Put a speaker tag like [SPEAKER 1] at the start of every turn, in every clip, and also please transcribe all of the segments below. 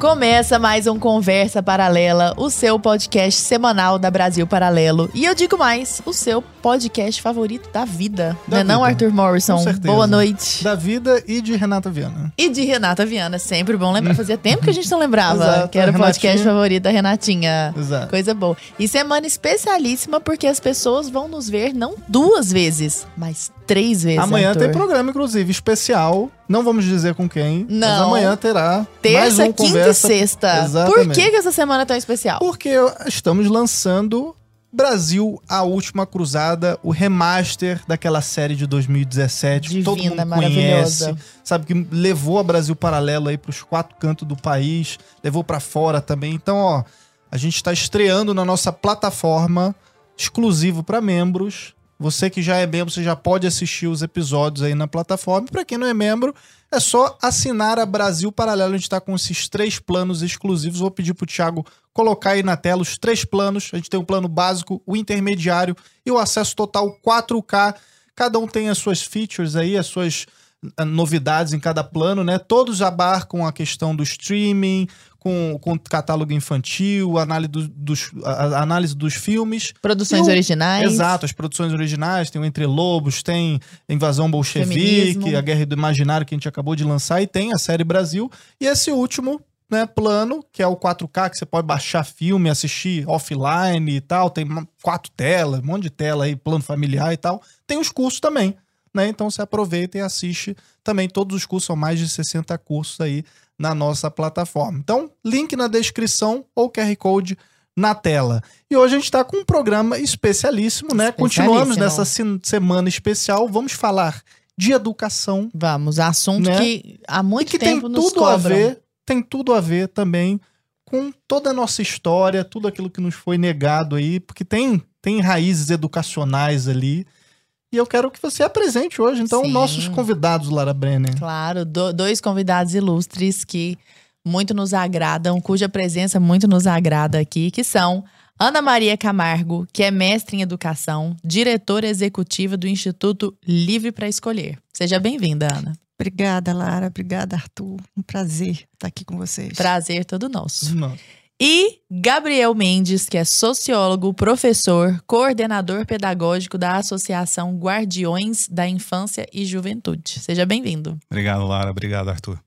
[SPEAKER 1] Começa mais um Conversa Paralela, o seu podcast semanal da Brasil Paralelo. E eu digo mais, o seu podcast favorito da vida.
[SPEAKER 2] Da
[SPEAKER 1] não é não,
[SPEAKER 2] vida.
[SPEAKER 1] Arthur Morrison? Boa noite.
[SPEAKER 2] Da vida e de Renata Viana.
[SPEAKER 1] E de Renata Viana, sempre bom lembrar. Fazia tempo que a gente não lembrava
[SPEAKER 2] Exato,
[SPEAKER 1] que era o podcast
[SPEAKER 2] Renatinha.
[SPEAKER 1] favorito da Renatinha.
[SPEAKER 2] Exato.
[SPEAKER 1] Coisa boa. E semana especialíssima porque as pessoas vão nos ver não duas vezes, mas três vezes.
[SPEAKER 2] Amanhã
[SPEAKER 1] Arthur.
[SPEAKER 2] tem programa, inclusive, especial. Não vamos dizer com quem. Mas
[SPEAKER 1] Não.
[SPEAKER 2] amanhã terá mais
[SPEAKER 1] Terça,
[SPEAKER 2] um
[SPEAKER 1] quinta
[SPEAKER 2] conversa.
[SPEAKER 1] e sexta.
[SPEAKER 2] Exatamente.
[SPEAKER 1] Por que, que essa semana é tão especial?
[SPEAKER 2] Porque estamos lançando Brasil, a última cruzada, o remaster daquela série de 2017 que todo
[SPEAKER 1] Divina,
[SPEAKER 2] mundo
[SPEAKER 1] maravilhosa.
[SPEAKER 2] conhece, sabe que levou a Brasil Paralelo aí para os quatro cantos do país, levou para fora também. Então, ó, a gente está estreando na nossa plataforma exclusivo para membros. Você que já é membro, você já pode assistir os episódios aí na plataforma. Para quem não é membro, é só assinar a Brasil Paralelo. A gente está com esses três planos exclusivos. Vou pedir pro Thiago colocar aí na tela os três planos. A gente tem o plano básico, o intermediário e o acesso total 4K. Cada um tem as suas features aí, as suas ah, novidades em cada plano, né? Todos abarcam a questão do streaming, com, com catálogo infantil, análise, do- dos, a- análise dos filmes.
[SPEAKER 1] Produções
[SPEAKER 2] o-
[SPEAKER 1] originais.
[SPEAKER 2] Exato, as produções originais, tem o Entre Lobos, tem Invasão Bolchevique,
[SPEAKER 1] Feminismo.
[SPEAKER 2] a Guerra do Imaginário que a gente acabou de lançar, e tem a série Brasil. E esse último né, plano, que é o 4K, que você pode baixar filme, assistir offline e tal, tem quatro telas, um monte de tela aí, plano familiar e tal. Tem os cursos também, né? Então você aproveita e assiste também todos os cursos, são mais de 60 cursos aí na nossa plataforma. Então, link na descrição ou QR Code na tela. E hoje a gente está com um programa especialíssimo, né? Continuamos
[SPEAKER 1] Especialíssimo.
[SPEAKER 2] nessa se- semana especial. Vamos falar de educação
[SPEAKER 1] Vamos, assunto
[SPEAKER 2] Né?
[SPEAKER 1] que há muito
[SPEAKER 2] e que tem
[SPEAKER 1] tempo nos
[SPEAKER 2] tudo a
[SPEAKER 1] cobram.
[SPEAKER 2] ver, tem tudo a ver também com toda a nossa história, tudo aquilo que nos foi negado aí, porque tem tem raízes educacionais ali. E eu quero que você apresente hoje, então,
[SPEAKER 1] Sim.
[SPEAKER 2] nossos convidados, Lara Brenner.
[SPEAKER 1] Claro, do- dois convidados ilustres que muito nos agradam, cuja presença muito nos agrada aqui, que são Ana Maria Camargo, que é mestre em educação, diretora executiva do Instituto Livre para Escolher. Seja bem-vinda, Ana.
[SPEAKER 3] Obrigada, Lara. Obrigada, Arthur. Um prazer estar aqui com vocês.
[SPEAKER 1] Prazer todo nosso.
[SPEAKER 2] Não.
[SPEAKER 1] E Gabriel Mendes, que é sociólogo, professor, coordenador pedagógico da Associação Guardiões da Infância e Juventude. Seja bem-vindo.
[SPEAKER 4] Obrigado, Lara. Obrigado, Arthur.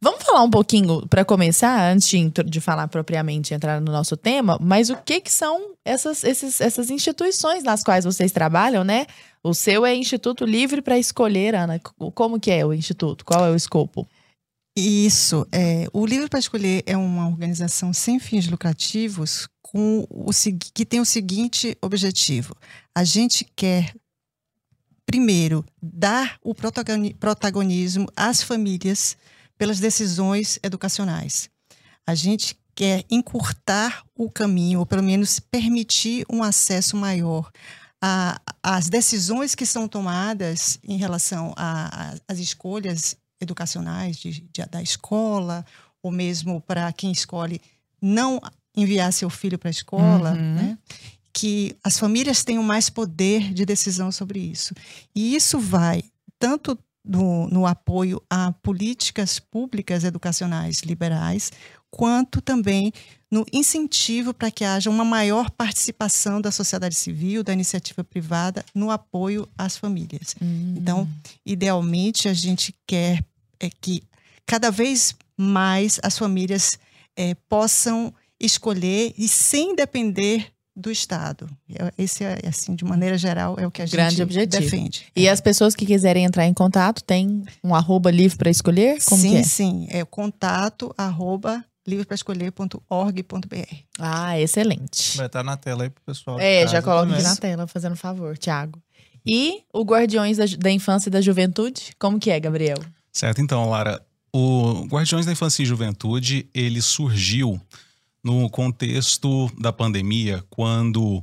[SPEAKER 1] Vamos falar um pouquinho, para começar, antes de, falar propriamente, entrar no nosso tema, mas o que que são essas, esses- essas instituições nas quais vocês trabalham, né? O seu é Instituto Livre para Escolher, Ana. Como que é o Instituto? Qual é o escopo?
[SPEAKER 3] Isso. É, o Livre para Escolher é uma organização sem fins lucrativos com o, que tem o seguinte objetivo. A gente quer, primeiro, dar o protagoni- protagonismo às famílias pelas decisões educacionais. A gente quer encurtar o caminho, ou pelo menos permitir um acesso maior às decisões que são tomadas em relação às escolhas educacionais de- de- da escola, ou mesmo para quem escolhe não enviar seu filho para a escola,
[SPEAKER 1] Uhum.
[SPEAKER 3] né? que as famílias tenham mais poder de decisão sobre isso. E isso vai tanto no, no apoio a políticas públicas educacionais liberais, quanto também no incentivo para que haja uma maior participação da sociedade civil, da iniciativa privada, no apoio às famílias. Então, idealmente, a gente quer é, que cada vez mais as famílias é, possam escolher e sem depender do Estado. É- Esse, é, assim, de maneira geral, é o que a
[SPEAKER 1] Grande
[SPEAKER 3] gente
[SPEAKER 1] objetivo.
[SPEAKER 3] defende.
[SPEAKER 1] E as pessoas que quiserem entrar em contato, tem um arroba livre para escolher? Como
[SPEAKER 3] sim,
[SPEAKER 1] que é?
[SPEAKER 3] sim. É contato arroba livrepraescolher.org.br.
[SPEAKER 1] Ah, excelente.
[SPEAKER 2] Vai estar na tela aí pro pessoal.
[SPEAKER 1] É, já coloca aqui na tela, fazendo favor, Thiago. E o Guardiões da, da Infância e da Juventude, como que é, Gabriel?
[SPEAKER 4] Certo, então, Lara. O Guardiões da Infância e Juventude, ele surgiu no contexto da pandemia, quando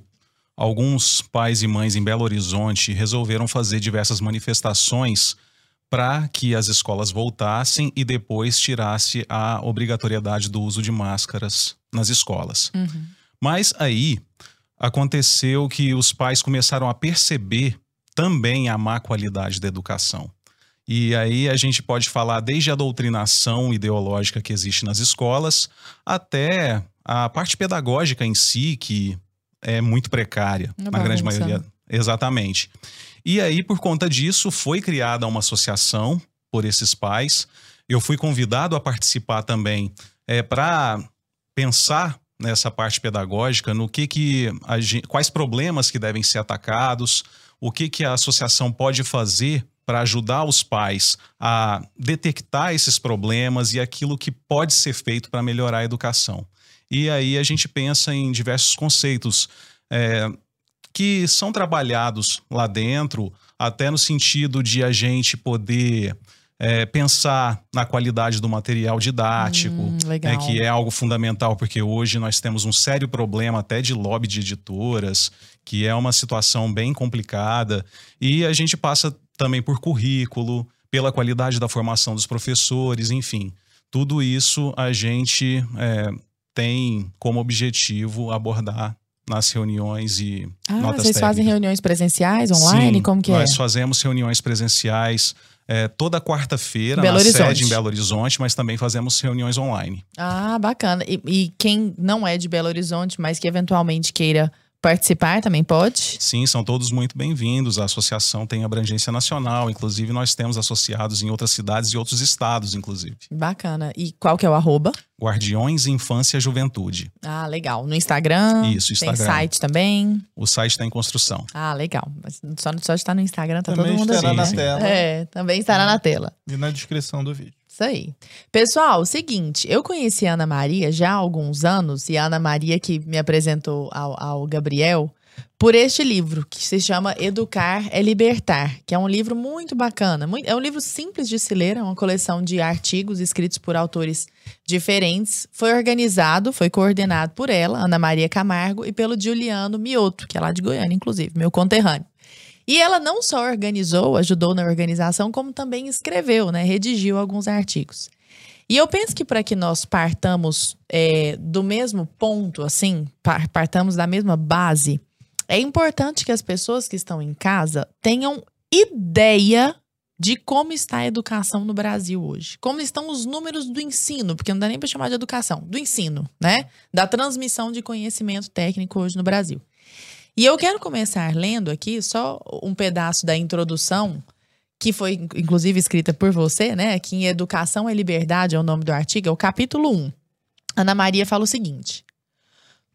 [SPEAKER 4] alguns pais e mães em Belo Horizonte resolveram fazer diversas manifestações para que as escolas voltassem e depois tirasse a obrigatoriedade do uso de máscaras nas escolas. Mas aí aconteceu que os pais começaram a perceber também a má qualidade da educação. E aí a gente pode falar desde a doutrinação ideológica que existe nas escolas até a parte pedagógica em si, que é muito precária, na grande maioria. Exatamente. E aí, por conta disso, foi criada uma associação por esses pais. Eu fui convidado a participar também para pensar nessa parte pedagógica, no que que a gen- quais problemas que devem ser atacados, o que que a associação pode fazer para ajudar os pais a detectar esses problemas e aquilo que pode ser feito para melhorar a educação. E aí a gente pensa em diversos conceitos é, que são trabalhados lá dentro, até no sentido de a gente poder é, pensar na qualidade do material didático,
[SPEAKER 1] Hum,
[SPEAKER 4] né, que é algo fundamental, porque hoje nós temos um sério problema até de lobby de editoras, que é uma situação bem complicada, e a gente passa também por currículo, pela qualidade da formação dos professores, enfim. Tudo isso a gente é, tem como objetivo abordar nas reuniões e
[SPEAKER 1] Ah,
[SPEAKER 4] notas
[SPEAKER 1] vocês fazem
[SPEAKER 4] técnicas.
[SPEAKER 1] reuniões presenciais, online?
[SPEAKER 4] Sim,
[SPEAKER 1] Como que é?
[SPEAKER 4] nós fazemos reuniões presenciais é, toda quarta-feira na
[SPEAKER 1] Horizonte.
[SPEAKER 4] sede em Belo Horizonte, mas também fazemos reuniões online.
[SPEAKER 1] Ah, bacana. E, e quem não é de Belo Horizonte, mas que eventualmente queira participar, também pode?
[SPEAKER 4] Sim, são todos muito bem-vindos. A associação tem abrangência nacional, inclusive nós temos associados em outras cidades e outros estados, inclusive.
[SPEAKER 1] Bacana. E qual que é o arroba?
[SPEAKER 4] Guardiões Infância Juventude.
[SPEAKER 1] Ah, legal. No Instagram?
[SPEAKER 4] Isso,
[SPEAKER 1] Tem
[SPEAKER 4] Instagram.
[SPEAKER 1] site também?
[SPEAKER 4] O site está em construção.
[SPEAKER 1] Ah, legal. Mas só, só está no Instagram, tá
[SPEAKER 2] Também
[SPEAKER 1] todo mundo
[SPEAKER 2] estará
[SPEAKER 1] ali.
[SPEAKER 2] na
[SPEAKER 4] sim.
[SPEAKER 2] tela
[SPEAKER 1] É, também estará na tela.
[SPEAKER 2] e na descrição do vídeo.
[SPEAKER 1] Isso aí. Pessoal, seguinte, eu conheci a Ana Maria já há alguns anos, e a Ana Maria que me apresentou ao, ao Gabriel por este livro, que se chama Educar é Libertar, que é um livro muito bacana. É um livro simples de se ler, é uma coleção de artigos escritos por autores diferentes. Foi organizado, foi coordenado por ela, Ana Maria Camargo, e pelo Juliano Mioto, que é lá de Goiânia, inclusive, meu conterrâneo. E ela não só organizou, ajudou na organização, como também escreveu, né? Redigiu alguns artigos. E eu penso que para que nós partamos é, do mesmo ponto, assim, par- partamos da mesma base, é importante que as pessoas que estão em casa tenham ideia de como está a educação no Brasil hoje. Como estão os números do ensino, porque não dá nem para chamar de educação, do ensino, né? Da transmissão de conhecimento técnico hoje no Brasil. E eu quero começar lendo aqui só um pedaço da introdução, que foi in- inclusive escrita por você, né? Que em Educação é Liberdade é o nome do artigo, é o capítulo 1. Ana Maria fala o seguinte: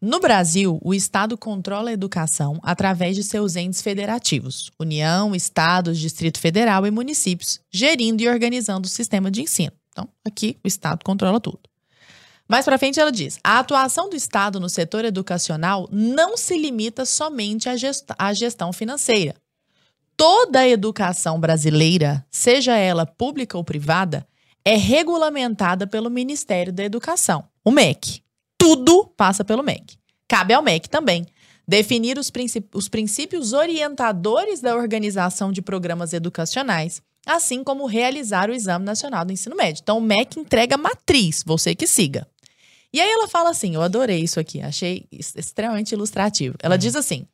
[SPEAKER 1] No Brasil, o Estado controla a educação através de seus entes federativos, União, Estados, Distrito Federal e municípios, gerindo e organizando o sistema de ensino. Então, aqui o Estado controla tudo. Mais para frente ela diz: a atuação do Estado no setor educacional não se limita somente à gest- à gestão financeira. Toda a educação brasileira, seja ela pública ou privada, é regulamentada pelo Ministério da Educação, o MEC. Tudo passa pelo MEC. Cabe ao MEC também definir os, os princípios orientadores da organização de programas educacionais, assim como realizar o Exame Nacional do Ensino Médio. Então, o MEC entrega matriz, você que siga. E aí ela fala assim: eu adorei isso aqui, achei extremamente ilustrativo. Ela diz assim: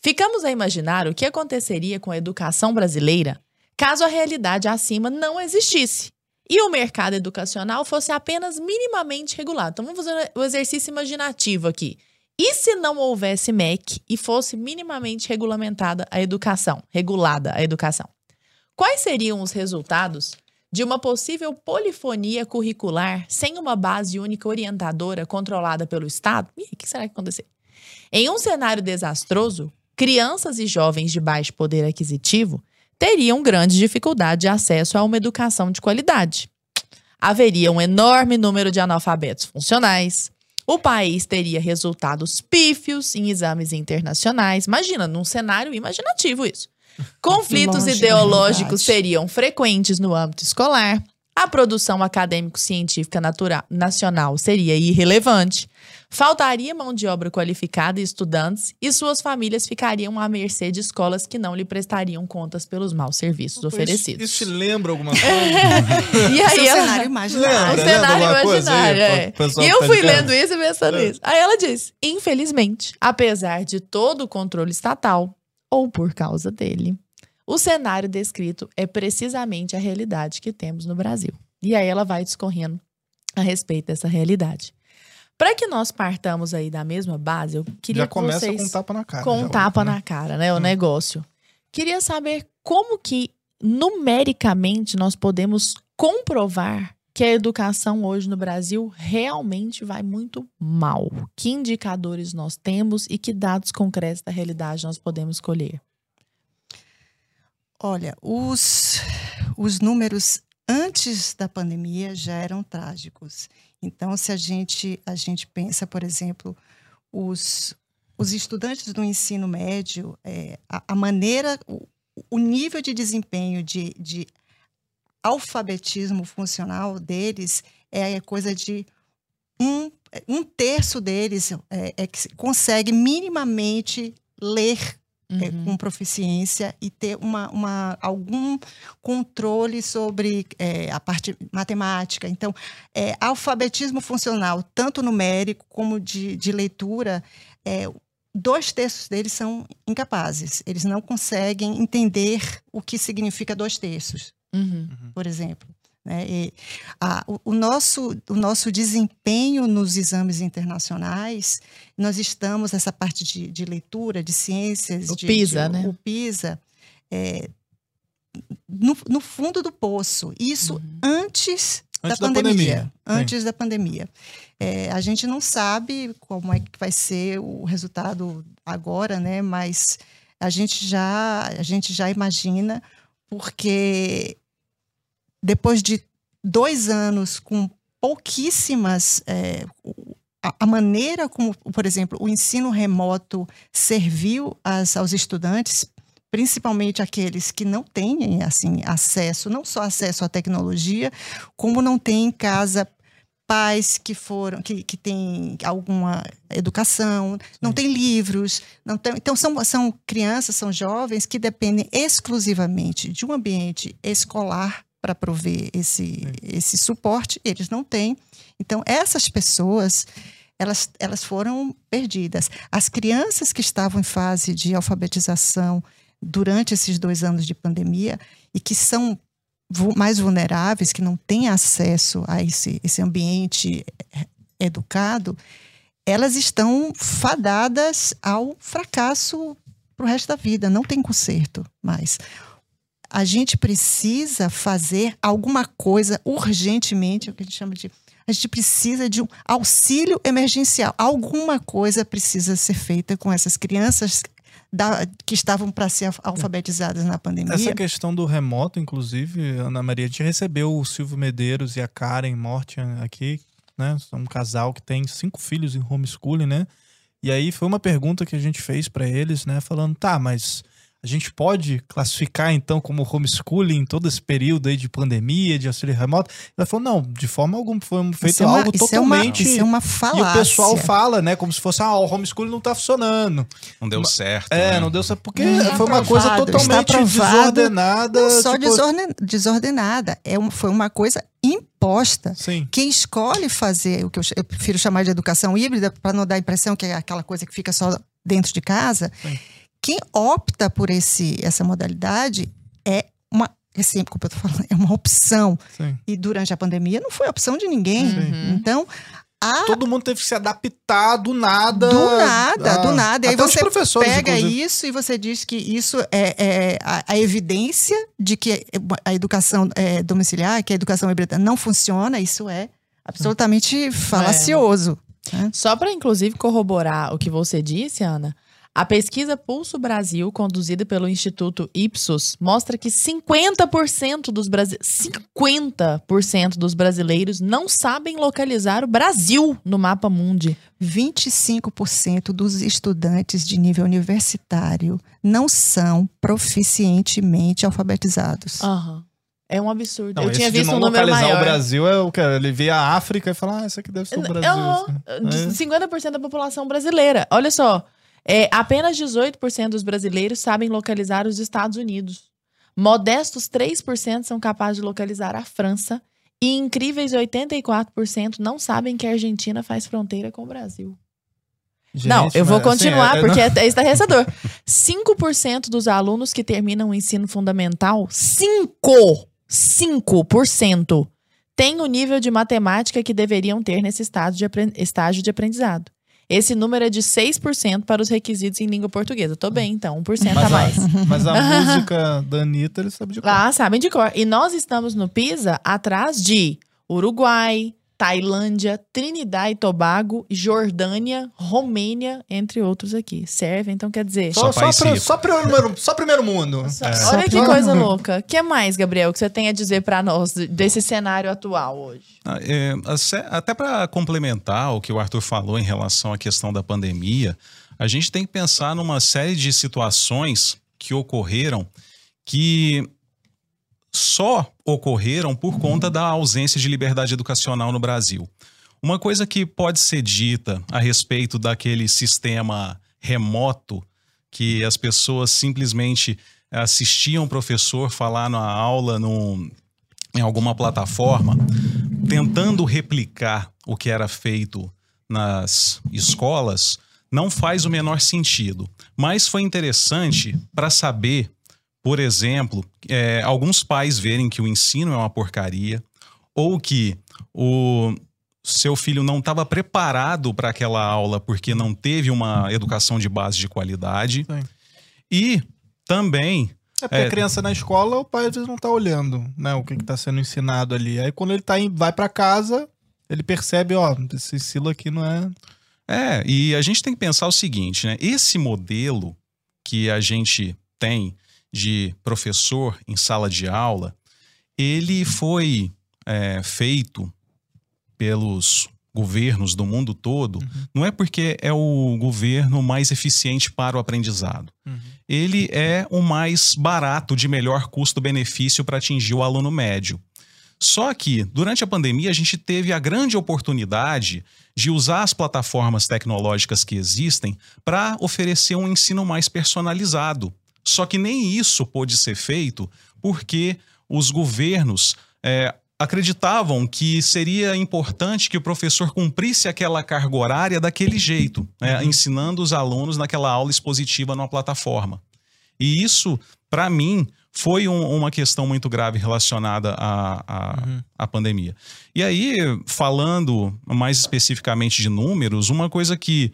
[SPEAKER 1] ficamos a imaginar o que aconteceria com a educação brasileira caso a realidade acima não existisse e o mercado educacional fosse apenas minimamente regulado. Então vamos fazer o exercício imaginativo aqui. E se não houvesse MEC e fosse minimamente regulamentada a educação, regulada a educação? Quais seriam os resultados de uma possível polifonia curricular sem uma base única orientadora controlada pelo Estado? Ih, o que será que acontecer? Em um cenário desastroso, crianças e jovens de baixo poder aquisitivo teriam grande dificuldade de acesso a uma educação de qualidade. Haveria um enorme número de analfabetos funcionais. O país teria resultados pífios em exames internacionais. Imagina, num cenário imaginativo isso. Conflitos
[SPEAKER 3] Longe
[SPEAKER 1] ideológicos seriam frequentes no âmbito escolar. A produção acadêmico-científica nacional seria irrelevante. Faltaria mão de obra qualificada e estudantes, e suas famílias ficariam à mercê de escolas que não lhe prestariam contas pelos maus serviços oferecidos.
[SPEAKER 2] Isso, isso te lembra alguma coisa?
[SPEAKER 1] E
[SPEAKER 3] Esse
[SPEAKER 1] aí
[SPEAKER 3] é o
[SPEAKER 1] ela-
[SPEAKER 3] cenário
[SPEAKER 1] o
[SPEAKER 3] imaginário.
[SPEAKER 2] Lembra,
[SPEAKER 1] cenário
[SPEAKER 2] coisa aí,
[SPEAKER 1] imaginário, é.
[SPEAKER 2] pessoal
[SPEAKER 1] E eu
[SPEAKER 2] tá
[SPEAKER 1] fui lendo isso e pensando
[SPEAKER 2] É.
[SPEAKER 1] nisso. Aí ela diz: infelizmente, apesar de todo o controle estatal, ou por causa dele, O cenário descrito é precisamente a realidade que temos no Brasil. E aí ela vai discorrendo a respeito dessa realidade. Para que nós partamos aí da mesma base, eu queria
[SPEAKER 2] Já
[SPEAKER 1] que
[SPEAKER 2] começa
[SPEAKER 1] vocês
[SPEAKER 2] com um tapa na cara.
[SPEAKER 1] com um tapa
[SPEAKER 2] né?
[SPEAKER 1] na cara, né? O
[SPEAKER 2] Hum.
[SPEAKER 1] negócio. Queria saber como que numericamente nós podemos comprovar que a educação hoje no Brasil realmente vai muito mal. Que indicadores nós temos e que dados concretos da realidade nós podemos colher?
[SPEAKER 3] Olha, os, os números antes da pandemia já eram trágicos. Então, se a gente, a gente pensa, por exemplo, os, os estudantes do ensino médio, é, a, a maneira, o, o nível de desempenho de, de alfabetismo funcional deles é coisa de um, um terço deles é, é que consegue minimamente ler é,
[SPEAKER 1] Uhum.
[SPEAKER 3] com proficiência e ter uma, uma, algum controle sobre é, a parte matemática. Então, é, alfabetismo funcional, tanto numérico como de, de leitura, é, dois terços deles são incapazes. Eles não conseguem entender o que significa dois terços
[SPEAKER 1] Uhum.
[SPEAKER 3] por exemplo. Né? E, a- o, o nosso, o nosso desempenho nos exames internacionais, nós estamos, essa parte de, de leitura, de ciências,
[SPEAKER 1] O
[SPEAKER 3] de-
[SPEAKER 1] PISA,
[SPEAKER 3] de-
[SPEAKER 1] né?
[SPEAKER 3] O PISA, é, no, no fundo do poço. Isso
[SPEAKER 1] Uhum.
[SPEAKER 3] antes,
[SPEAKER 2] Antes
[SPEAKER 3] da
[SPEAKER 2] da
[SPEAKER 3] pandemia.
[SPEAKER 2] pandemia, sim.
[SPEAKER 3] Antes da pandemia. É, a gente não sabe como é que vai ser o resultado agora, né? Mas a gente já, a gente já imagina, porque depois de dois anos com pouquíssimas. é, a, a maneira como, por exemplo, o ensino remoto serviu às- aos estudantes, principalmente aqueles que não têm assim acesso, não só acesso à tecnologia, como não têm em casa pais que foram que, que têm alguma educação, não têm livros, não tem, então são, são crianças, são jovens que dependem exclusivamente de um ambiente escolar para prover esse, esse suporte, eles não têm. Então essas pessoas elas, elas foram perdidas. As crianças que estavam em fase de alfabetização durante esses dois anos de pandemia e que são mais vulneráveis, que não têm acesso a esse, esse ambiente eh, educado, elas estão fadadas ao fracasso para o resto da vida, não tem conserto mais. A gente precisa fazer alguma coisa urgentemente, é o que a gente chama de. A gente precisa de um auxílio emergencial. Alguma coisa precisa ser feita com essas crianças da- que estavam para ser alfabetizadas na pandemia.
[SPEAKER 2] Essa questão do remoto, inclusive, Ana Maria, a gente recebeu o Silvio Medeiros e a Karen Mortian aqui, né? São um casal que tem cinco filhos em homeschooling, né? E aí foi uma pergunta que a gente fez para eles, né? Falando, tá, mas a gente pode classificar então como homeschooling todo esse período aí de pandemia, de auxílio remoto? Ela falou, não, de forma alguma, foi feito
[SPEAKER 3] Isso é uma-
[SPEAKER 2] algo
[SPEAKER 3] isso é uma-
[SPEAKER 2] totalmente...
[SPEAKER 3] isso é uma
[SPEAKER 2] e
[SPEAKER 3] falácia.
[SPEAKER 2] o pessoal fala, né? Como se fosse, ah, o homeschooling não tá funcionando.
[SPEAKER 4] Não deu certo.
[SPEAKER 2] É,
[SPEAKER 4] né?
[SPEAKER 2] não deu certo, porque
[SPEAKER 3] Está
[SPEAKER 2] foi uma coisa totalmente desordenada.
[SPEAKER 3] Não só
[SPEAKER 2] tipo,
[SPEAKER 3] desorden- desordenada, é um- foi uma coisa imposta.
[SPEAKER 2] Sim.
[SPEAKER 3] Quem escolhe fazer o que eu, eu prefiro chamar de educação híbrida, para não dar a impressão que é aquela coisa que fica só dentro de casa,
[SPEAKER 2] Sim.
[SPEAKER 3] Quem opta por esse, essa modalidade é uma. É sempre, como eu tô falando, é uma opção.
[SPEAKER 2] Sim.
[SPEAKER 3] E durante a pandemia não foi opção de ninguém.
[SPEAKER 1] Uhum.
[SPEAKER 3] Então, a
[SPEAKER 2] Todo mundo teve que se adaptar do nada.
[SPEAKER 3] Do nada,
[SPEAKER 2] Ah,
[SPEAKER 3] do nada. E aí você pega
[SPEAKER 2] inclusive.
[SPEAKER 3] isso e você diz que isso é, é a, a evidência de que a educação é, domiciliar, que a educação híbrida não funciona, isso é absolutamente falacioso.
[SPEAKER 1] Só para, inclusive, corroborar o que você disse, Ana, a pesquisa Pulso Brasil, conduzida pelo Instituto Ipsos, mostra que 50% dos, brasi 50% dos brasileiros não sabem localizar o Brasil no mapa mundi.
[SPEAKER 3] 25% dos estudantes de nível universitário não são proficientemente alfabetizados.
[SPEAKER 1] Aham. É um absurdo.
[SPEAKER 2] Não,
[SPEAKER 1] Eu tinha
[SPEAKER 2] de
[SPEAKER 1] visto
[SPEAKER 2] não
[SPEAKER 1] um número
[SPEAKER 2] localizar
[SPEAKER 1] maior.
[SPEAKER 2] o Brasil é o que ele vê a África e fala, ah, isso aqui deve ser o Brasil. Assim. É.
[SPEAKER 1] 50% da população brasileira. Olha só, é, apenas 18% dos brasileiros sabem localizar os Estados Unidos. Modestos 3% são capazes de localizar a França. E incríveis 84% não sabem que a Argentina faz fronteira com o Brasil.
[SPEAKER 2] Gente,
[SPEAKER 1] Não, eu vou
[SPEAKER 2] assim,
[SPEAKER 1] continuar,
[SPEAKER 2] é-
[SPEAKER 1] porque é, é estarrecedor. 5% dos alunos que terminam o ensino fundamental, 5, 5% têm o nível de matemática que deveriam ter nesse estágio de, estágio de aprendizado. Esse número é de 6% para os requisitos em língua portuguesa. Tô bem, então, 1% a
[SPEAKER 2] Mas
[SPEAKER 1] mais.
[SPEAKER 2] a, mas a música da Anitta, ele sabe de qual.
[SPEAKER 1] Lá, sabem de cor. E nós estamos no PISA atrás de Uruguai, Tailândia, Trinidad e Tobago, Jordânia, Romênia, entre outros aqui. Serve, então quer dizer.
[SPEAKER 2] Só,
[SPEAKER 4] Só
[SPEAKER 2] só, só primeiro, só primeiro mundo.
[SPEAKER 1] Só-
[SPEAKER 4] É.
[SPEAKER 1] Olha que coisa louca. O que mais, Gabriel, que você tem a dizer pra nós de- desse cenário atual hoje?
[SPEAKER 4] Ah, é, até para complementar o que o Arthur falou em relação à questão da pandemia, a gente tem que pensar numa série de situações que ocorreram que só ocorreram por conta da ausência de liberdade educacional no Brasil. Uma coisa que pode ser dita a respeito daquele sistema remoto que as pessoas simplesmente assistiam o professor falar na aula num, em alguma plataforma, tentando replicar o que era feito nas escolas, não faz o menor sentido. Mas foi interessante para saber, por exemplo, é, alguns pais verem que o ensino é uma porcaria, ou que o seu filho não estava preparado para aquela aula porque não teve uma educação de base de qualidade.
[SPEAKER 2] Sim.
[SPEAKER 4] E também
[SPEAKER 2] É porque
[SPEAKER 4] É.
[SPEAKER 2] a criança na escola, o pai às vezes não tá olhando, né, o que que tá sendo ensinado ali. Aí quando ele tá em, vai pra casa, ele percebe, ó, esse estilo aqui não é...
[SPEAKER 4] É, e a gente tem que pensar o seguinte, né? Esse modelo que a gente tem de professor em sala de aula, ele foi é, feito pelos governos do mundo todo, não é porque é o governo mais eficiente para o aprendizado. Ele é o mais barato, de melhor custo-benefício para atingir o aluno médio. Só que, durante a pandemia, a gente teve a grande oportunidade de usar as plataformas tecnológicas que existem para oferecer um ensino mais personalizado. Só que nem isso pôde ser feito porque os governos é, acreditavam que seria importante que o professor cumprisse aquela carga horária daquele jeito, né, ensinando os alunos naquela aula expositiva numa plataforma. E isso, para mim, foi um- uma questão muito grave relacionada à, à, à pandemia. E aí, falando mais especificamente de números, uma coisa que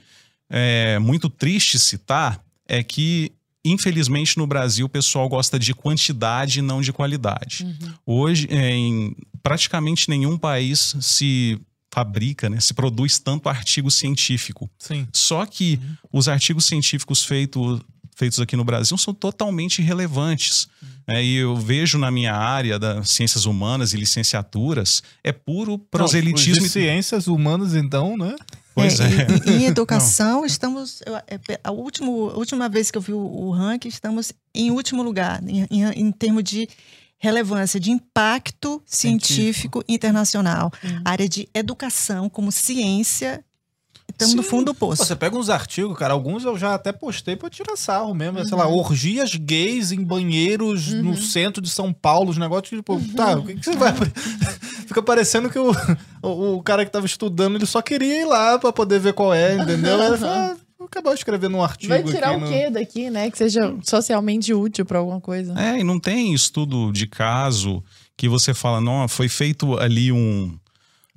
[SPEAKER 4] é muito triste citar é que, infelizmente, no Brasil, o pessoal gosta de quantidade e não de qualidade. Hoje, é, em praticamente nenhum país se fabrica, né, se produz tanto artigo científico.
[SPEAKER 2] Sim.
[SPEAKER 4] Só que os artigos científicos feito, feitos aqui no Brasil são totalmente irrelevantes. né? e eu vejo na minha área das ciências humanas e licenciaturas, é puro proselitismo.
[SPEAKER 2] Não, de ciências humanas, então, né?
[SPEAKER 4] Pois é.
[SPEAKER 3] e- Em, educação, estamos. é, A, último, a última vez que eu vi o, o ranking, estamos em último lugar, em, em, em termos de relevância, de impacto científico, internacional. Área de educação como ciência, estamos no fundo do poço.
[SPEAKER 2] Você pega uns artigos, cara, alguns eu já até postei pra tirar sarro mesmo. Sei lá,
[SPEAKER 1] Uhum.
[SPEAKER 2] orgias gays em banheiros no centro de São Paulo, os negócios, tipo,
[SPEAKER 1] Uhum.
[SPEAKER 2] tá, o que, que você vai. Fica parecendo que o, o, o cara que tava estudando, ele só queria ir lá pra poder ver qual é, entendeu? Ele falou, ah, acabar escrevendo um artigo
[SPEAKER 1] Vai tirar
[SPEAKER 2] aqui.
[SPEAKER 1] o
[SPEAKER 2] no-
[SPEAKER 1] quê daqui, né? Que seja socialmente útil pra alguma coisa.
[SPEAKER 4] É, e não tem estudo de caso que você fala, não, foi feito ali um,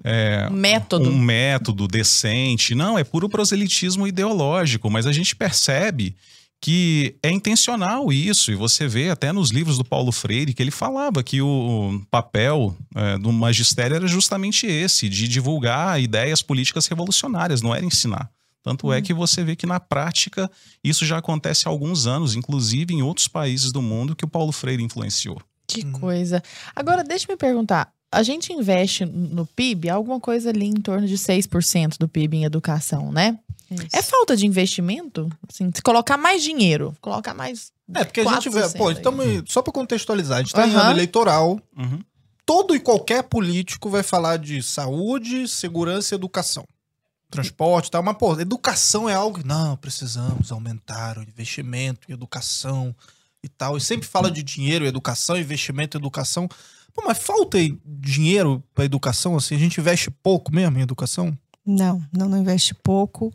[SPEAKER 4] é,
[SPEAKER 1] Método.
[SPEAKER 4] um método decente. Não, é puro proselitismo ideológico, mas a gente percebe que é intencional isso, e você vê até nos livros do Paulo Freire que ele falava que o papel é, do magistério era justamente esse, de divulgar ideias políticas revolucionárias, não era ensinar. Tanto é que você vê que na prática isso já acontece há alguns anos, inclusive em outros países do mundo que o Paulo Freire influenciou.
[SPEAKER 1] Que coisa. Agora, deixa eu me perguntar. A gente investe no PIB alguma coisa ali em torno de 6% do PIB em educação, né? É falta de investimento? Assim, se colocar mais dinheiro, colocar mais.
[SPEAKER 2] É, porque a gente vê,
[SPEAKER 1] 4%
[SPEAKER 2] pô, estamos, só pra contextualizar, a gente tá em
[SPEAKER 1] Aham.
[SPEAKER 2] ano eleitoral,
[SPEAKER 4] Uhum.
[SPEAKER 2] todo e qualquer político vai falar de saúde, segurança e educação. Transporte e tal, mas, pô, educação é algo que, não, precisamos aumentar o investimento em educação e tal. E sempre fala de dinheiro, educação, investimento, educação. Pô, mas falta dinheiro pra educação, assim? A gente investe pouco mesmo em educação?
[SPEAKER 3] Não, não, não investe pouco.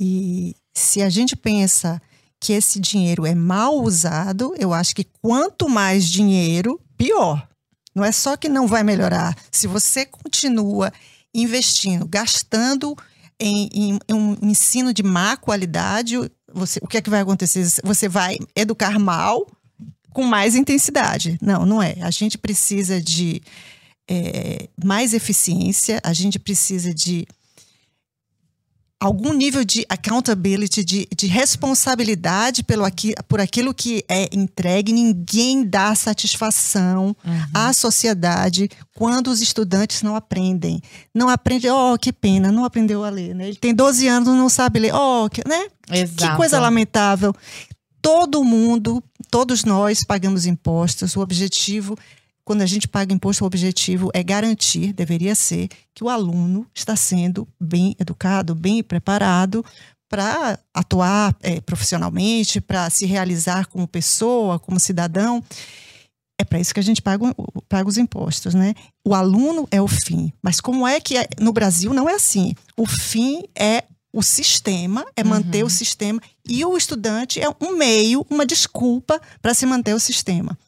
[SPEAKER 3] E se a gente pensa que esse dinheiro é mal usado, eu acho que quanto mais dinheiro, pior. Não é só que não vai melhorar. Se você continua investindo, gastando em, em, em um ensino de má qualidade, você, o que é que vai acontecer? Você vai educar mal com mais intensidade. Não, não é. A gente precisa de é, mais eficiência, a gente precisa de algum nível de accountability, de, de responsabilidade pelo aqui, por aquilo que é entregue. Ninguém dá satisfação uhum. à sociedade quando os estudantes não aprendem. Não aprendem, oh, que pena, não aprendeu a ler. Né? Ele tem 12 anos, não sabe ler. Oh, que, né?
[SPEAKER 1] Exato.
[SPEAKER 3] que coisa lamentável. Todo mundo, todos nós pagamos impostos. O objetivo quando a gente paga imposto, o objetivo é garantir, deveria ser, que o aluno está sendo bem educado, bem preparado para atuar é, profissionalmente, para se realizar como pessoa, como cidadão. É para isso que a gente paga, paga os impostos, né? O aluno é o fim. Mas como é que é, no Brasil não é assim? O fim é o sistema, é manter uhum. o sistema, e o estudante é um meio, uma desculpa para se manter o sistema.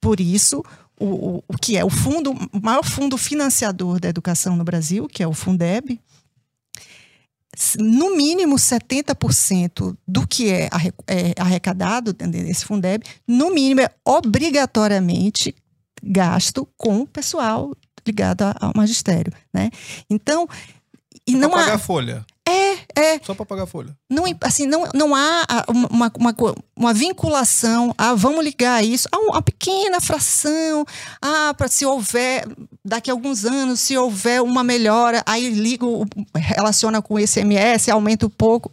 [SPEAKER 3] Por isso, o, o, que é o fundo, o maior fundo financiador da educação no Brasil, que é o Fundeb, no mínimo 70% do que é, é arrecadado nesse Fundeb, no mínimo é obrigatoriamente gasto com o pessoal ligado ao magistério, né? Então, e não
[SPEAKER 2] pagar
[SPEAKER 3] há...
[SPEAKER 2] folha.
[SPEAKER 3] É.
[SPEAKER 2] Só para pagar folha.
[SPEAKER 3] Não, assim, não, não há uma, uma, uma vinculação a vamos ligar isso a uma pequena fração. Ah, para se houver, daqui a alguns anos, se houver uma melhora, aí ligo, relaciona com o ICMS, aumenta um pouco.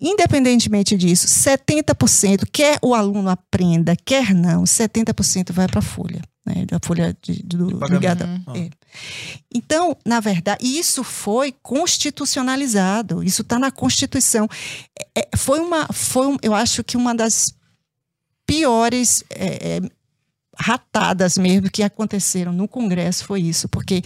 [SPEAKER 3] Independentemente disso, 70%, quer o aluno aprenda, quer não, 70% vai para a folha né, da folha de, do, ligada. Uhum. É. Então, na verdade, isso foi constitucionalizado, isso está na Constituição. É, é, foi uma, foi, um, eu acho que uma das piores é, é, ratadas mesmo que aconteceram no Congresso foi isso, porque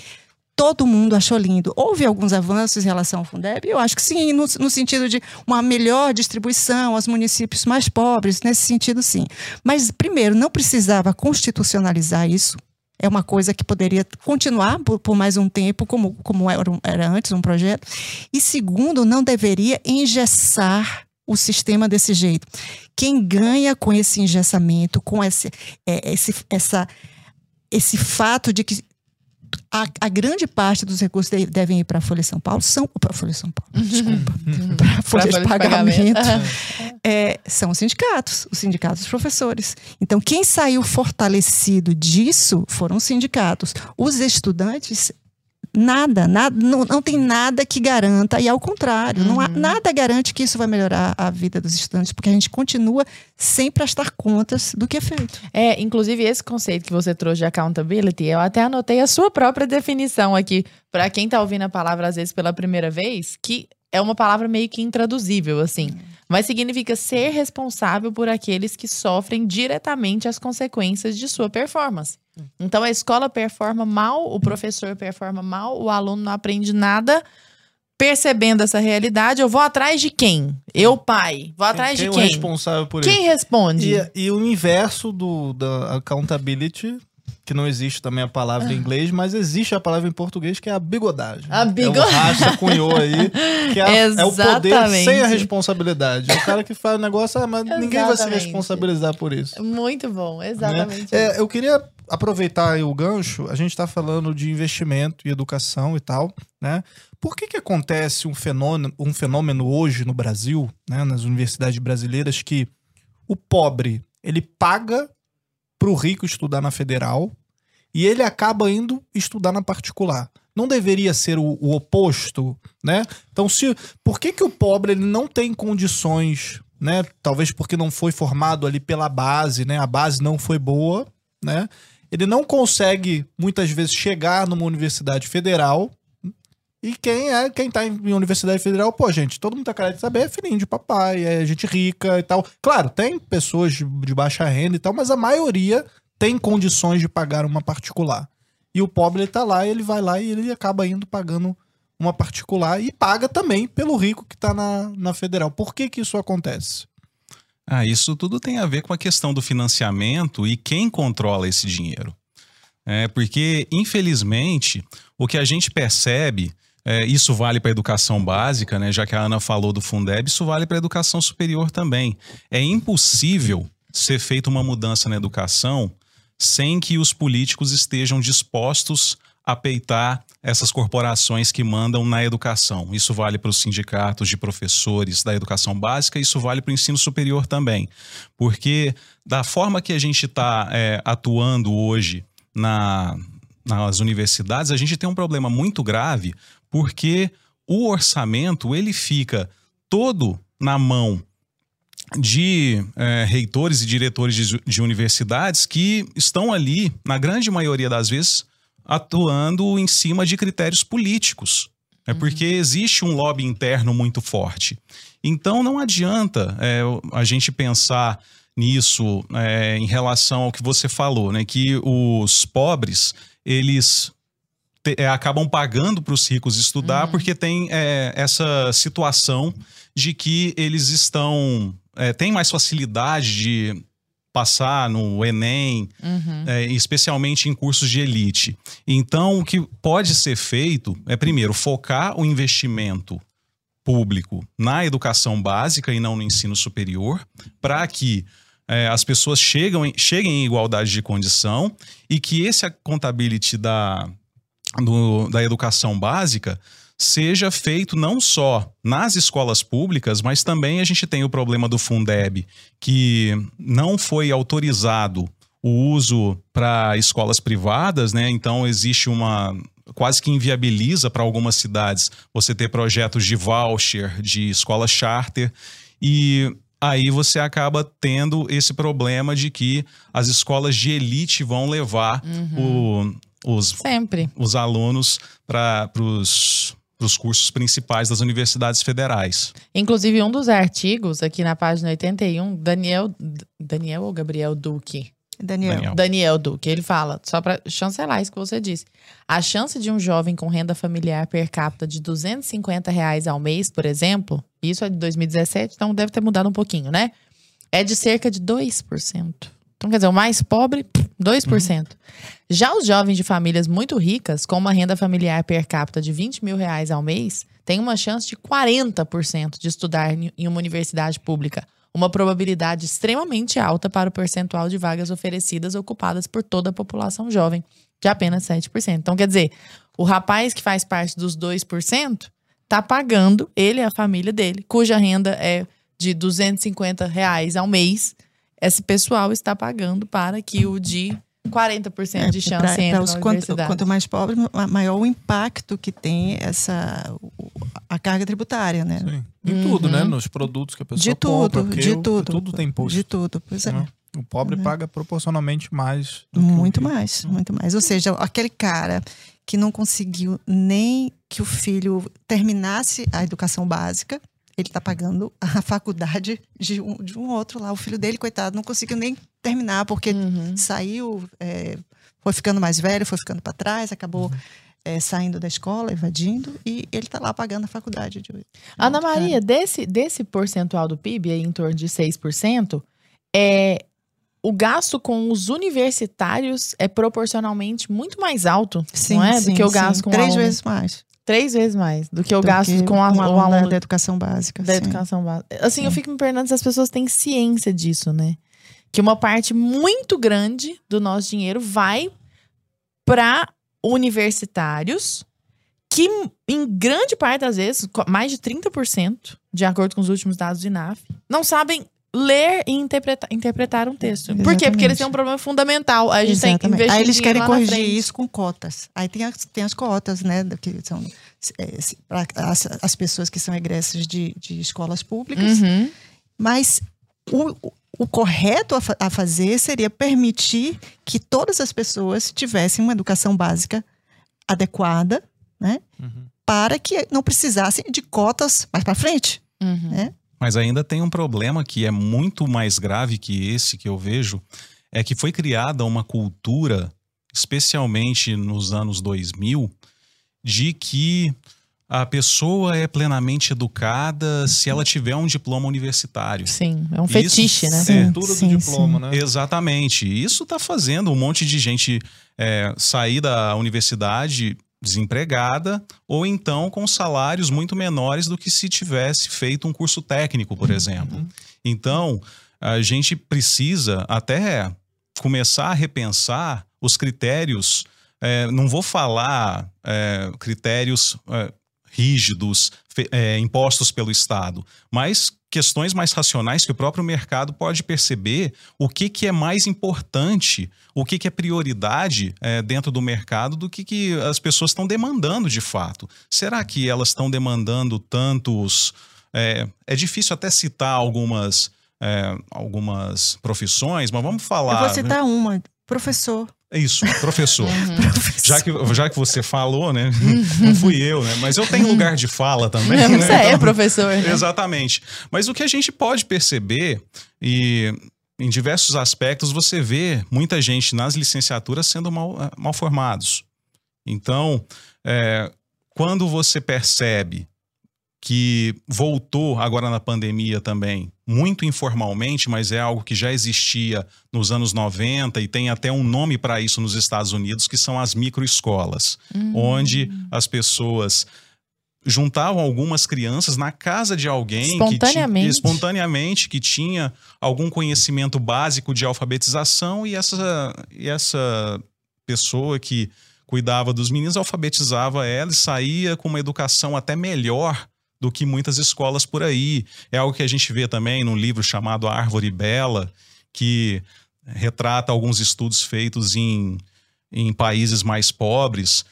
[SPEAKER 3] todo mundo achou lindo. Houve alguns avanços em relação ao Fundeb? Eu acho que sim, no, no, sentido de uma melhor distribuição aos municípios mais pobres, nesse sentido sim. Mas, primeiro, não precisava constitucionalizar isso. É uma coisa que poderia continuar por, por mais um tempo, como, como era, era antes um projeto. E, segundo, não deveria engessar o sistema desse jeito. Quem ganha com esse engessamento, com esse, é, esse, essa, esse fato de que a, a, grande parte dos recursos de, devem ir para a Folha de São Paulo, são para a Folha de São Paulo, uhum. desculpa, uhum. para a Folha, de, pagamento, pagamento. É, são os sindicatos, os sindicatos dos professores. Então, quem saiu fortalecido disso foram os sindicatos. Os estudantes Nada, nada não, não tem nada que garanta, e ao contrário, uhum. não há, uhum. nada garante que isso vai melhorar a vida dos estudantes, porque a gente continua sem prestar contas do que é feito.
[SPEAKER 1] É, inclusive esse conceito que você trouxe de accountability, eu até anotei a sua própria definição aqui, para quem está ouvindo a palavra às vezes pela primeira vez, que é uma palavra meio que intraduzível, assim. Uhum. Mas significa ser responsável por aqueles que sofrem diretamente as consequências de sua performance. Então a escola performa mal, o professor performa mal, o aluno não aprende nada. Percebendo essa realidade, eu vou atrás de quem? Eu, pai. Vou atrás
[SPEAKER 2] quem,
[SPEAKER 1] de
[SPEAKER 2] quem
[SPEAKER 1] quem?
[SPEAKER 2] é responsável por
[SPEAKER 1] quem
[SPEAKER 2] isso?
[SPEAKER 1] Quem responde?
[SPEAKER 2] E, e, o inverso do, da accountability, que não existe também a palavra em inglês, mas existe a palavra em português que é a bigodagem.
[SPEAKER 1] A bigodagem.
[SPEAKER 2] É o Racha cunhou aí, que é, é, o poder sem a responsabilidade. É o cara que faz o negócio, ah, mas exatamente. ninguém vai se responsabilizar por isso.
[SPEAKER 1] Muito bom, exatamente.
[SPEAKER 2] Né? É, eu queria aproveitar o gancho, a gente está falando de investimento e educação e tal, né? Por que, que acontece um fenômeno, um fenômeno hoje no Brasil, né, nas universidades brasileiras, que o pobre ele paga para o rico estudar na federal e ele acaba indo estudar na particular? Não deveria ser o, o oposto, né? Então, se por que, que o pobre ele não tem condições, né? Talvez porque não foi formado ali pela base, né? A base não foi boa, né? ele não consegue muitas vezes chegar numa universidade federal. E quem é, quem tá em universidade federal, pô, gente, todo mundo tá querendo saber, é filhinho de papai, é gente rica e tal. Claro, tem pessoas de, de baixa renda e tal, mas a maioria tem condições de pagar uma particular. E o pobre ele tá lá, ele vai lá e ele acaba indo pagando uma particular e paga também pelo rico que está na, na federal. Por que, que isso acontece?
[SPEAKER 4] Ah, isso tudo tem a ver com a questão do financiamento e quem controla esse dinheiro. É, porque, infelizmente, o que a gente percebe, é, isso vale para a educação básica, né? Já que a Ana falou do Fundeb, isso vale para a educação superior também. É impossível ser feita uma mudança na educação sem que os políticos estejam dispostos a peitar essas corporações que mandam na educação. Isso vale para os sindicatos de professores da educação básica, isso vale para o ensino superior também. Porque da forma que a gente está é, atuando hoje na, nas universidades, a gente tem um problema muito grave, porque o orçamento ele fica todo na mão de é, reitores e diretores de, de universidades que estão ali, na grande maioria das vezes, atuando em cima de critérios políticos. É uhum. porque existe um lobby interno muito forte. Então não adianta é, a gente pensar nisso é, em relação ao que você falou, né? Que os pobres eles te, é, acabam pagando para os ricos estudar uhum. porque tem essa situação de que eles estão é, têm mais facilidade de passar no Enem, uhum. é, especialmente em cursos de elite. Então, o que pode ser feito é, primeiro, focar o investimento público na educação básica e não no ensino superior, para que é, as pessoas chegam em, cheguem em igualdade de condição e que esse accountability da, do, da educação básica seja feito não só nas escolas públicas, mas também a gente tem o problema do Fundeb, que não foi autorizado o uso para escolas privadas, né? Então existe uma quase que inviabiliza para algumas cidades você ter projetos de voucher, de escola charter e aí você acaba tendo esse problema de que as escolas de elite vão levar uhum. o, os,
[SPEAKER 1] Sempre.
[SPEAKER 4] os alunos para os os cursos principais das universidades federais.
[SPEAKER 1] Inclusive, um dos artigos aqui na página 81, Daniel, Daniel ou Gabriel Duque?
[SPEAKER 3] Daniel.
[SPEAKER 1] Daniel. Daniel Duque, ele fala, só para chancelar isso que você disse. A chance de um jovem com renda familiar per capita de 250 reais ao mês, por exemplo, isso é de 2017, então deve ter mudado um pouquinho, né? É de cerca de 2%. Então, quer dizer, o mais pobre, 2%. Uhum. Já os jovens de famílias muito ricas, com uma renda familiar per capita de 20 mil reais ao mês, têm uma chance de 40% de estudar em uma universidade pública. Uma probabilidade extremamente alta para o percentual de vagas oferecidas ocupadas por toda a população jovem, de apenas 7%. Então, quer dizer, o rapaz que faz parte dos 2% está pagando, ele e a família dele, cuja renda é de 250 reais ao mês, esse pessoal está pagando para que o de 40% é, de chance pra, entre pra os na
[SPEAKER 3] quanto, quanto, mais pobre, maior o impacto que tem essa a carga tributária, né? Sim.
[SPEAKER 2] Em uhum. tudo, né? Nos produtos que a pessoa
[SPEAKER 3] de tudo,
[SPEAKER 2] compra.
[SPEAKER 3] De tudo.
[SPEAKER 2] Tudo tem imposto.
[SPEAKER 3] De tudo, pois é.
[SPEAKER 2] O pobre uhum. paga proporcionalmente mais.
[SPEAKER 3] muito mais, muito mais. Ou seja, aquele cara que não conseguiu nem que o filho terminasse a educação básica, ele está pagando a faculdade de um, de um outro lá. O filho dele, coitado, não conseguiu nem terminar, porque uhum. saiu, é, foi ficando mais velho, foi ficando para trás, acabou. Uhum. É, saindo da escola, evadindo, e ele está lá pagando a faculdade. De, de
[SPEAKER 1] Ana Maria, desse, desse percentual do PIB, aí, em torno de 6%, é, o gasto com os universitários é proporcionalmente muito mais alto, sim, não é?
[SPEAKER 3] Sim,
[SPEAKER 1] do que o gasto
[SPEAKER 3] sim.
[SPEAKER 1] com
[SPEAKER 3] Três vezes mais.
[SPEAKER 1] Três vezes mais do que o do gasto que com a,
[SPEAKER 3] um
[SPEAKER 1] o aluno
[SPEAKER 3] da, da educação básica.
[SPEAKER 1] Da
[SPEAKER 3] sim.
[SPEAKER 1] educação básica. Assim, sim. eu fico me perguntando se as pessoas têm ciência disso, né? Que uma parte muito grande do nosso dinheiro vai para universitários, que em grande parte das vezes, mais de 30%, de acordo com os últimos dados do INAF, não sabem ler e interpretar, interpretar um texto. Exatamente. Por quê? Porque eles têm um problema fundamental. A gente Exatamente. tem que investir
[SPEAKER 3] Aí eles querem corrigir isso com cotas. Aí tem as, tem as cotas, né? Que são é, as, as pessoas que são egressas de, de escolas públicas. Uhum. Mas o, o correto a, a, fazer seria permitir que todas as pessoas tivessem uma educação básica adequada, né? Uhum. Para que não precisassem de cotas mais para frente. Uhum. Né?
[SPEAKER 4] Mas ainda tem um problema que é muito mais grave que esse que eu vejo, é que foi criada uma cultura, especialmente nos anos 2000, de que a pessoa é plenamente educada se ela tiver um diploma universitário.
[SPEAKER 1] Sim, é um
[SPEAKER 4] Isso
[SPEAKER 1] fetiche, né?
[SPEAKER 4] é
[SPEAKER 2] Sim, tudo
[SPEAKER 3] sim,
[SPEAKER 2] do diploma, né?
[SPEAKER 4] Exatamente. Isso está fazendo um monte de gente é, sair da universidade desempregada ou então com salários muito menores do que se tivesse feito um curso técnico, por exemplo. Então, a gente precisa até começar a repensar os critérios. é, não vou falar é, critérios é, rígidos é, impostos pelo Estado, mas questões mais racionais que o próprio mercado pode perceber o que, que é mais importante, o que, que é prioridade é, dentro do mercado do que, que as pessoas estão demandando de fato. Será que elas estão demandando tantos. É, é difícil até citar algumas, é, algumas profissões, mas vamos falar.
[SPEAKER 3] Eu vou citar uma, professor.
[SPEAKER 4] Isso, professor.
[SPEAKER 3] Professor.
[SPEAKER 4] Já que, já que você falou, né? Não fui eu, né? Mas eu tenho lugar de fala também.
[SPEAKER 1] Não,
[SPEAKER 4] né?
[SPEAKER 1] Você é
[SPEAKER 4] Então-
[SPEAKER 1] professor, né?
[SPEAKER 4] Exatamente. Mas o que a gente pode perceber, e em diversos aspectos, você vê muita gente nas licenciaturas sendo mal, eh, mal formados. Então, é, quando você percebe que voltou agora na pandemia também, muito informalmente, mas é algo que já existia nos anos 90 e tem até um nome para isso nos Estados Unidos, que são as microescolas
[SPEAKER 1] Hum.
[SPEAKER 4] onde as pessoas juntavam algumas crianças na casa de alguém
[SPEAKER 1] Espontaneamente.
[SPEAKER 4] que espontaneamente que tinha algum conhecimento básico de alfabetização e essa e essa pessoa que cuidava dos meninos alfabetizava ela e saía com uma educação até melhor do que muitas escolas por aí. É algo que a gente vê também num livro chamado Árvore Bela, que retrata alguns estudos feitos em, em países mais pobres,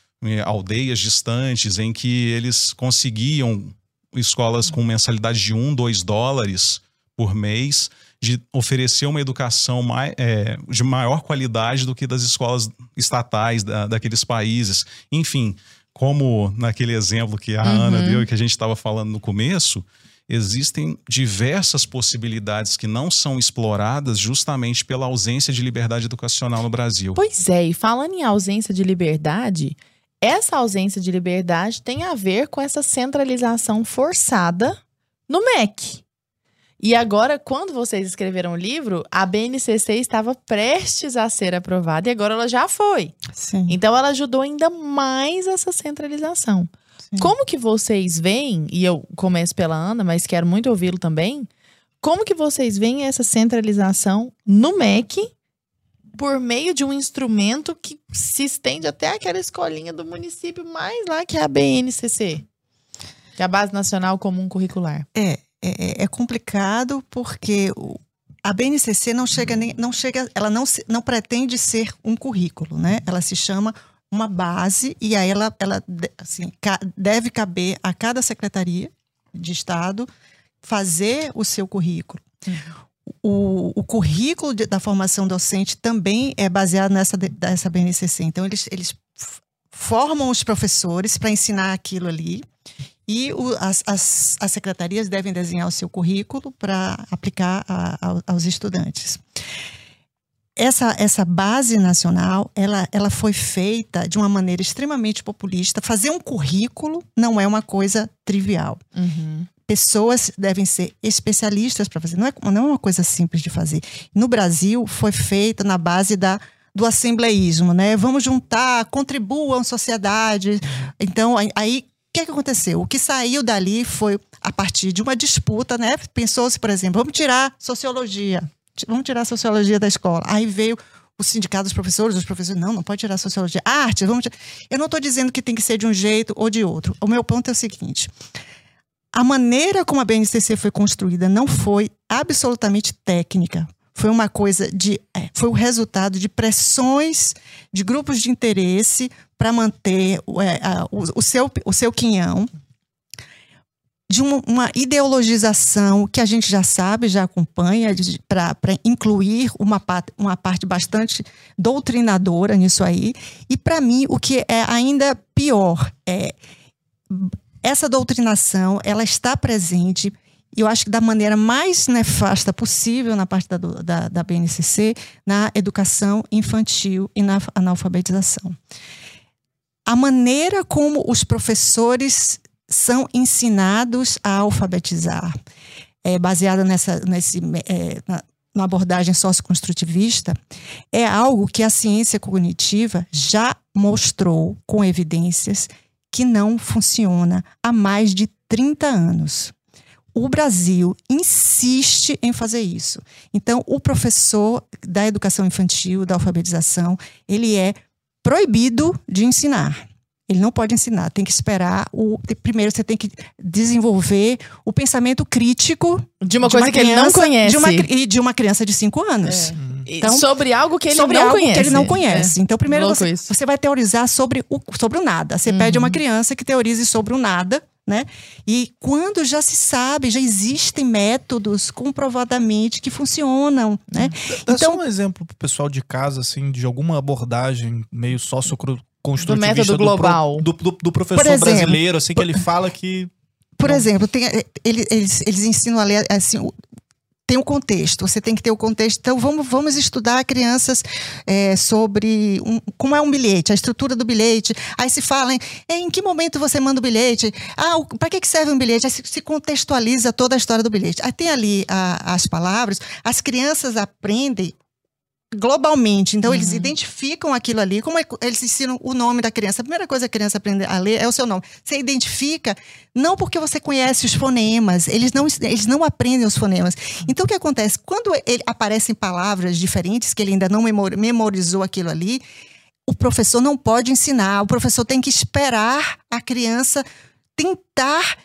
[SPEAKER 4] aldeias distantes, em que eles conseguiam escolas com mensalidade de um, dois dólares por mês, de oferecer uma educação é, de maior qualidade do que das escolas estatais da, daqueles países. Enfim, como naquele exemplo que a
[SPEAKER 1] Uhum.
[SPEAKER 4] Ana deu e que a gente estava falando no começo, existem diversas possibilidades que não são exploradas justamente pela ausência de liberdade educacional no Brasil.
[SPEAKER 1] Pois é, e falando em ausência de liberdade, essa ausência de liberdade tem a ver com essa centralização forçada no MEC. E agora, quando vocês escreveram o livro, a BNCC estava prestes a ser aprovada e agora ela já foi.
[SPEAKER 3] Sim.
[SPEAKER 1] Então ela ajudou ainda mais essa centralização.
[SPEAKER 3] sim.
[SPEAKER 1] Como que vocês veem, e eu começo pela Ana, mas quero muito ouvi-lo também, como que vocês veem essa centralização no MEC por meio de um instrumento que se estende até aquela escolinha do município mais lá, que é a BNCC, que é a Base Nacional Comum Curricular.
[SPEAKER 3] É, é, é complicado porque o- a BNCC não chega nem, não chega, ela não, não pretende ser um currículo, né? Ela se chama uma base e aí ela, ela assim, deve caber a cada secretaria de Estado fazer o seu currículo. O, o currículo de- da formação docente também é baseado nessa, de- dessa BNCC. Então, eles, eles formam os professores para ensinar aquilo ali. E o- as, as, as secretarias devem desenhar o seu currículo para aplicar a- ao- aos estudantes. Essa, essa base nacional, ela, ela foi feita de uma maneira extremamente populista. Fazer um currículo não é uma coisa trivial. Pessoas devem ser especialistas para fazer. Não é, não é uma coisa simples de fazer. No Brasil, foi feita na base da, do assembleísmo, né? Vamos juntar, contribuam sociedade. Então, aí- que, que aconteceu? O que saiu dali foi a partir de uma disputa, né? Pensou-se, por exemplo, vamos tirar sociologia, vamos tirar sociologia da escola. Aí veio o sindicato dos professores, os professores, não, não pode tirar sociologia. Arte, vamos tirar. Eu não estou dizendo que tem que ser de um jeito ou de outro. O meu ponto é o seguinte: a maneira como a BNCC foi construída não foi absolutamente técnica. Foi uma coisa de. é, foi o resultado de pressões de grupos de interesse para manter o, é, a- o- o seu, o seu quinhão, de uma, uma ideologização que a gente já sabe, já acompanha, para incluir uma, uma parte bastante doutrinadora nisso aí. E, para mim, o que é ainda pior é essa doutrinação, ela está presente, e eu acho que da maneira mais nefasta possível na parte da, da, da BNCC, na educação infantil e na analfabetização. A maneira como os professores são ensinados a alfabetizar. É, baseada nessa, nesse, é, na, na abordagem socioconstrutivista, é algo que a ciência cognitiva já mostrou com evidências que não funciona há mais de 30 anos. O Brasil insiste em fazer isso. Então, o professor da educação infantil, da alfabetização, ele é proibido de ensinar. Ele não pode ensinar, tem que esperar o. Primeiro, você tem que desenvolver o pensamento crítico
[SPEAKER 1] de uma coisa uma que criança, ele não conhece.
[SPEAKER 3] De uma, e de uma criança de 5 anos.
[SPEAKER 1] É. Então, sobre algo que ele
[SPEAKER 3] sobre
[SPEAKER 1] não
[SPEAKER 3] algo
[SPEAKER 1] conhece.
[SPEAKER 3] que ele não conhece. É. Então, primeiro você, você, vai teorizar sobre o, sobre o nada. Você uhum. pede a uma criança que teorize sobre o nada. Né? E quando já se sabe, já existem métodos comprovadamente que funcionam, né?
[SPEAKER 2] Dá então, só um exemplo para o pessoal de casa, assim, de alguma abordagem meio socioconstrutivista do
[SPEAKER 1] método global
[SPEAKER 2] do, do, do professor exemplo, brasileiro, assim, que ele fala que
[SPEAKER 3] por não. exemplo, tem, eles, eles ensinam a ler assim, tem um contexto, você tem que ter o um contexto. Então, vamos, vamos estudar crianças é, sobre um, como é um bilhete, a estrutura do bilhete. Aí se fala em, em que momento você manda o bilhete, ah, para que, que serve um bilhete? Aí se, se, contextualiza toda a história do bilhete. Aí tem ali a, as palavras, as crianças aprendem globalmente. Então, uhum. eles identificam aquilo ali, como é, eles ensinam o nome da criança. A primeira coisa que a criança aprende a ler é o seu nome. Você identifica, não porque você conhece os fonemas, eles não, eles não aprendem os fonemas. Então, o que acontece? Quando ele, aparecem palavras diferentes, que ele ainda não memorizou aquilo ali, o professor não pode ensinar, o professor tem que esperar a criança tentar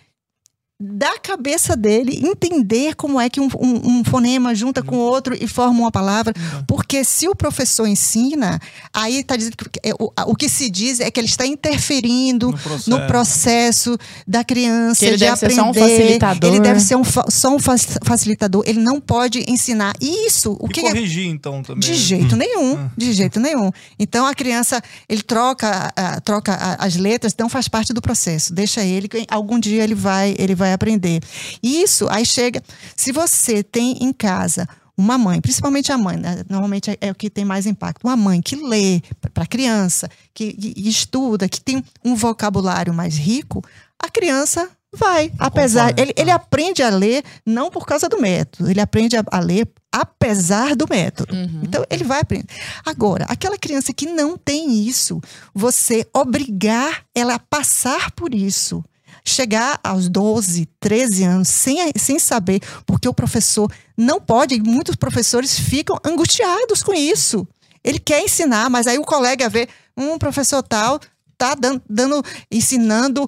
[SPEAKER 3] da cabeça dele entender como é que um, um, um fonema junta com outro e forma uma palavra. Porque se o professor ensina, aí está dizendo que é, o, o, que se diz é que ele está interferindo no processo, no processo da criança que ele de deve aprender. Ser só um facilitador. Ele deve ser um, só um facilitador. Ele não pode ensinar isso. O
[SPEAKER 2] e
[SPEAKER 3] que
[SPEAKER 2] é corrigir, é, então, também.
[SPEAKER 3] De jeito nenhum. Ah. De jeito nenhum. Então a criança, ele troca, troca as letras, então faz parte do processo. Deixa ele, algum dia ele vai, ele vai vai aprender. Isso aí chega. Se você tem em casa uma mãe, principalmente a mãe, né? normalmente é, é, o que tem mais impacto. Uma mãe que lê para a criança, que, que, estuda, que tem um vocabulário mais rico, a criança vai. apesar, ele, ele aprende a ler não por causa do método, ele aprende a, a ler apesar do método. Uhum. Então ele vai aprender. Agora, aquela criança que não tem isso, você obrigar ela a passar por isso chegar aos 12, 13 anos sem, sem saber, porque o professor não pode, e muitos professores ficam angustiados com isso. Ele quer ensinar, mas aí o colega vê, um professor tal está dando, dando, ensinando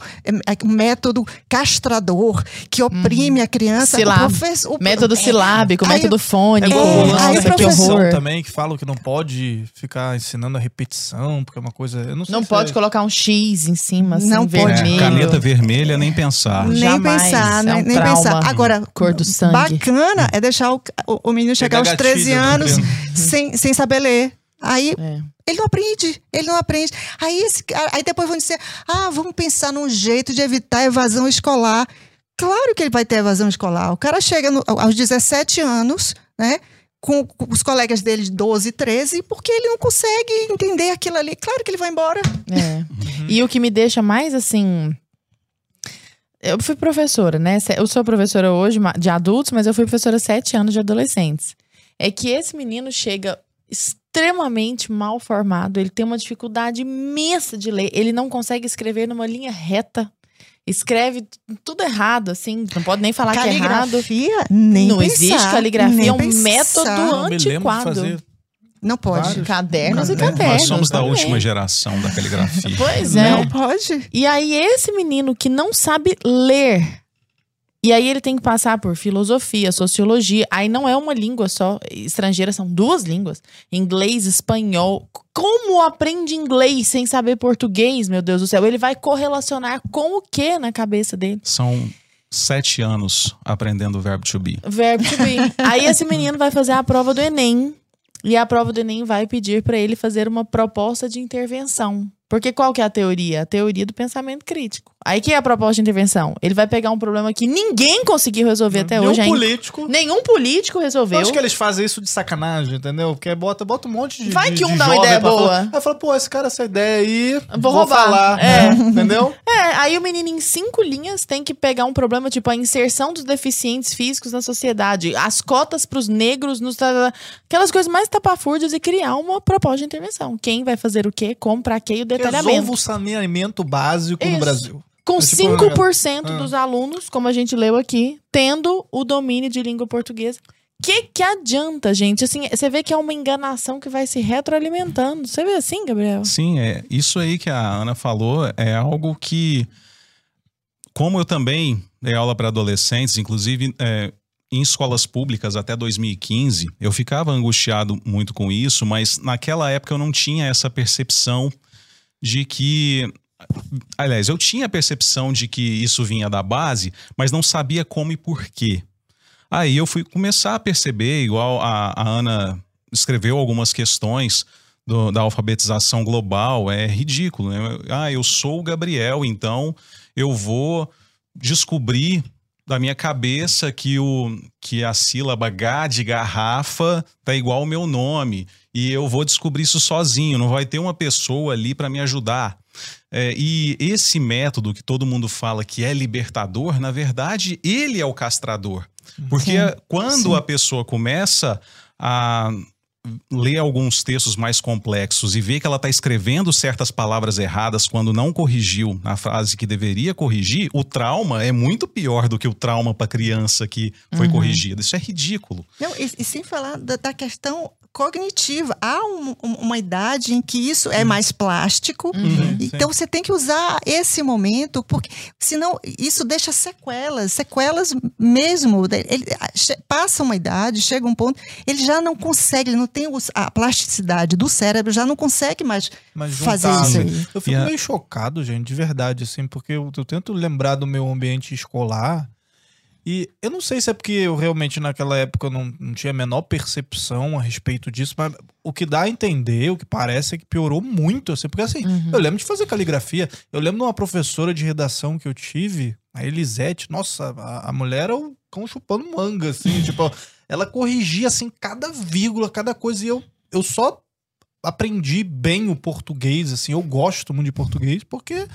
[SPEAKER 3] um método castrador que oprime uhum. a criança.
[SPEAKER 1] Silab. O professor, o, método é, silábico, aí, método fônico. É,
[SPEAKER 2] é, nossa, aí que horror. também, que falam que não pode ficar ensinando a repetição, porque é uma coisa... Eu não
[SPEAKER 1] não pode é... colocar um X em cima, assim, não vermelho.
[SPEAKER 4] É, caneta vermelha, nem pensar.
[SPEAKER 3] Nem
[SPEAKER 1] Jamais.
[SPEAKER 3] pensar,
[SPEAKER 1] é
[SPEAKER 3] um nem trauma. pensar. Agora,
[SPEAKER 1] cor do sangue.
[SPEAKER 3] bacana é deixar o, o, o menino chegar aos 13 anos sem, sem saber ler. Aí é. Ele não aprende, ele não aprende. Aí, esse, aí depois vão dizer: ah, vamos pensar num jeito de evitar a evasão escolar. Claro que ele vai ter evasão escolar. O cara chega no, aos 17 anos, né? Com, com, os colegas dele de 12, 13, porque ele não consegue entender aquilo ali. Claro que ele vai embora.
[SPEAKER 1] É. Uhum. E o que me deixa mais assim. Eu fui professora, né? Eu sou professora hoje de adultos, mas eu fui professora sete anos de adolescentes. É que esse menino chega extremamente mal formado, ele tem uma dificuldade imensa de ler, ele não consegue escrever numa linha reta. Escreve tudo errado, assim, não pode nem falar que é errado.
[SPEAKER 3] Caligrafia? Nem
[SPEAKER 1] Não
[SPEAKER 3] pensar,
[SPEAKER 1] existe caligrafia, é um pensar. método antiquado.
[SPEAKER 3] Não pode.
[SPEAKER 1] Vários. Cadernos e cadernos.
[SPEAKER 4] Nós somos da também. última geração da caligrafia.
[SPEAKER 1] Pois é.
[SPEAKER 3] Não pode.
[SPEAKER 1] E aí, esse menino que não sabe ler, e aí ele tem que passar por filosofia, sociologia. Aí não é uma língua só estrangeira, são duas línguas: inglês, espanhol. Como aprende inglês sem saber português, meu Deus do céu? Ele vai correlacionar com o que na cabeça dele?
[SPEAKER 4] São sete anos aprendendo o verbo to be.
[SPEAKER 1] Verbo to be. aí esse menino vai fazer a prova do Enem. E a prova do Enem vai pedir para ele fazer uma proposta de intervenção Porque qual que é a teoria? A teoria do pensamento crítico. Aí que é a proposta de intervenção? Ele vai pegar um problema que ninguém conseguiu resolver até
[SPEAKER 2] Nenhum
[SPEAKER 1] hoje ainda.
[SPEAKER 2] político.
[SPEAKER 1] Nenhum político
[SPEAKER 2] Eu
[SPEAKER 1] resolveu.
[SPEAKER 2] acho que eles fazem isso de sacanagem, entendeu? Porque bota, bota um monte de.
[SPEAKER 1] Vai
[SPEAKER 2] de-
[SPEAKER 1] que um dá uma ideia boa.
[SPEAKER 2] falar. Aí fala, pô, esse cara, essa ideia aí.
[SPEAKER 1] Vou roubar.
[SPEAKER 2] falar.
[SPEAKER 1] É.
[SPEAKER 2] Entendeu?
[SPEAKER 1] É, aí o menino em cinco linhas tem que pegar um problema tipo a inserção dos deficientes físicos na sociedade, as cotas pros negros, nos, aquelas coisas mais tapafúrdias e criar uma proposta de intervenção. Quem vai fazer o quê, como, pra quê e o
[SPEAKER 2] Resolva o saneamento básico no
[SPEAKER 1] Isso.
[SPEAKER 2] Brasil.
[SPEAKER 1] Com
[SPEAKER 2] tipo,
[SPEAKER 1] 5%
[SPEAKER 2] ah.
[SPEAKER 1] dos alunos, como a gente leu aqui, tendo o domínio de língua portuguesa. Que que adianta, gente? Assim, você vê que é uma enganação que vai se retroalimentando. Você vê assim, Gabriel?
[SPEAKER 4] Sim, é isso aí que a Ana falou é algo que, como eu também dei aula para adolescentes, inclusive é, em escolas públicas até 2015, eu ficava angustiado muito com isso, mas naquela época eu não tinha essa percepção de que. Aliás, eu tinha a percepção de que isso vinha da base, mas não sabia como e por quê. Aí eu fui começar a perceber, igual a, a Ana escreveu algumas questões do- da alfabetização global, é ridículo, né? Ah, eu sou o Gabriel, então eu vou descobrir da minha cabeça que, o, que a sílaba G de garrafa tá igual ao meu nome. E eu vou descobrir isso sozinho, não vai ter uma pessoa ali para me ajudar. É, e esse método que todo mundo fala que é libertador, na verdade, ele é o castrador. Porque
[SPEAKER 3] Sim,
[SPEAKER 4] quando
[SPEAKER 3] sim.
[SPEAKER 4] a pessoa começa a ler alguns textos mais complexos e ver que ela está escrevendo certas palavras erradas quando não corrigiu na frase que deveria corrigir, o trauma é muito pior do que o trauma para criança que foi
[SPEAKER 1] Uhum.
[SPEAKER 4] corrigida. Isso é ridículo.
[SPEAKER 3] Não, e, e sem falar da, da questão cognitiva. Há um- um- uma idade em que isso é mais plástico.
[SPEAKER 1] Uhum.
[SPEAKER 3] Então você tem que usar esse momento, porque senão isso deixa sequelas, sequelas mesmo. Ele passa uma idade, chega um ponto, ele já não consegue, ele não tem a plasticidade do cérebro, já não consegue mais
[SPEAKER 2] Mas
[SPEAKER 3] fazer
[SPEAKER 2] juntar,
[SPEAKER 3] isso
[SPEAKER 2] né?
[SPEAKER 3] aí.
[SPEAKER 2] Eu fico
[SPEAKER 4] a-
[SPEAKER 2] meio chocado, gente, de verdade, assim, porque eu, eu tento lembrar do meu ambiente escolar. E eu não sei se é porque eu realmente naquela época não, não tinha a menor percepção a respeito disso, mas o que dá a entender, o que parece é que piorou muito, assim, porque assim,
[SPEAKER 1] Uhum.
[SPEAKER 2] eu lembro de fazer caligrafia, eu lembro de uma professora de redação que eu tive, a Elisete, nossa, a, a mulher era o cão chupando manga, assim, tipo, ela corrigia, assim, cada vírgula, cada coisa, e eu, eu só aprendi bem o português, assim, eu gosto muito de português, porque,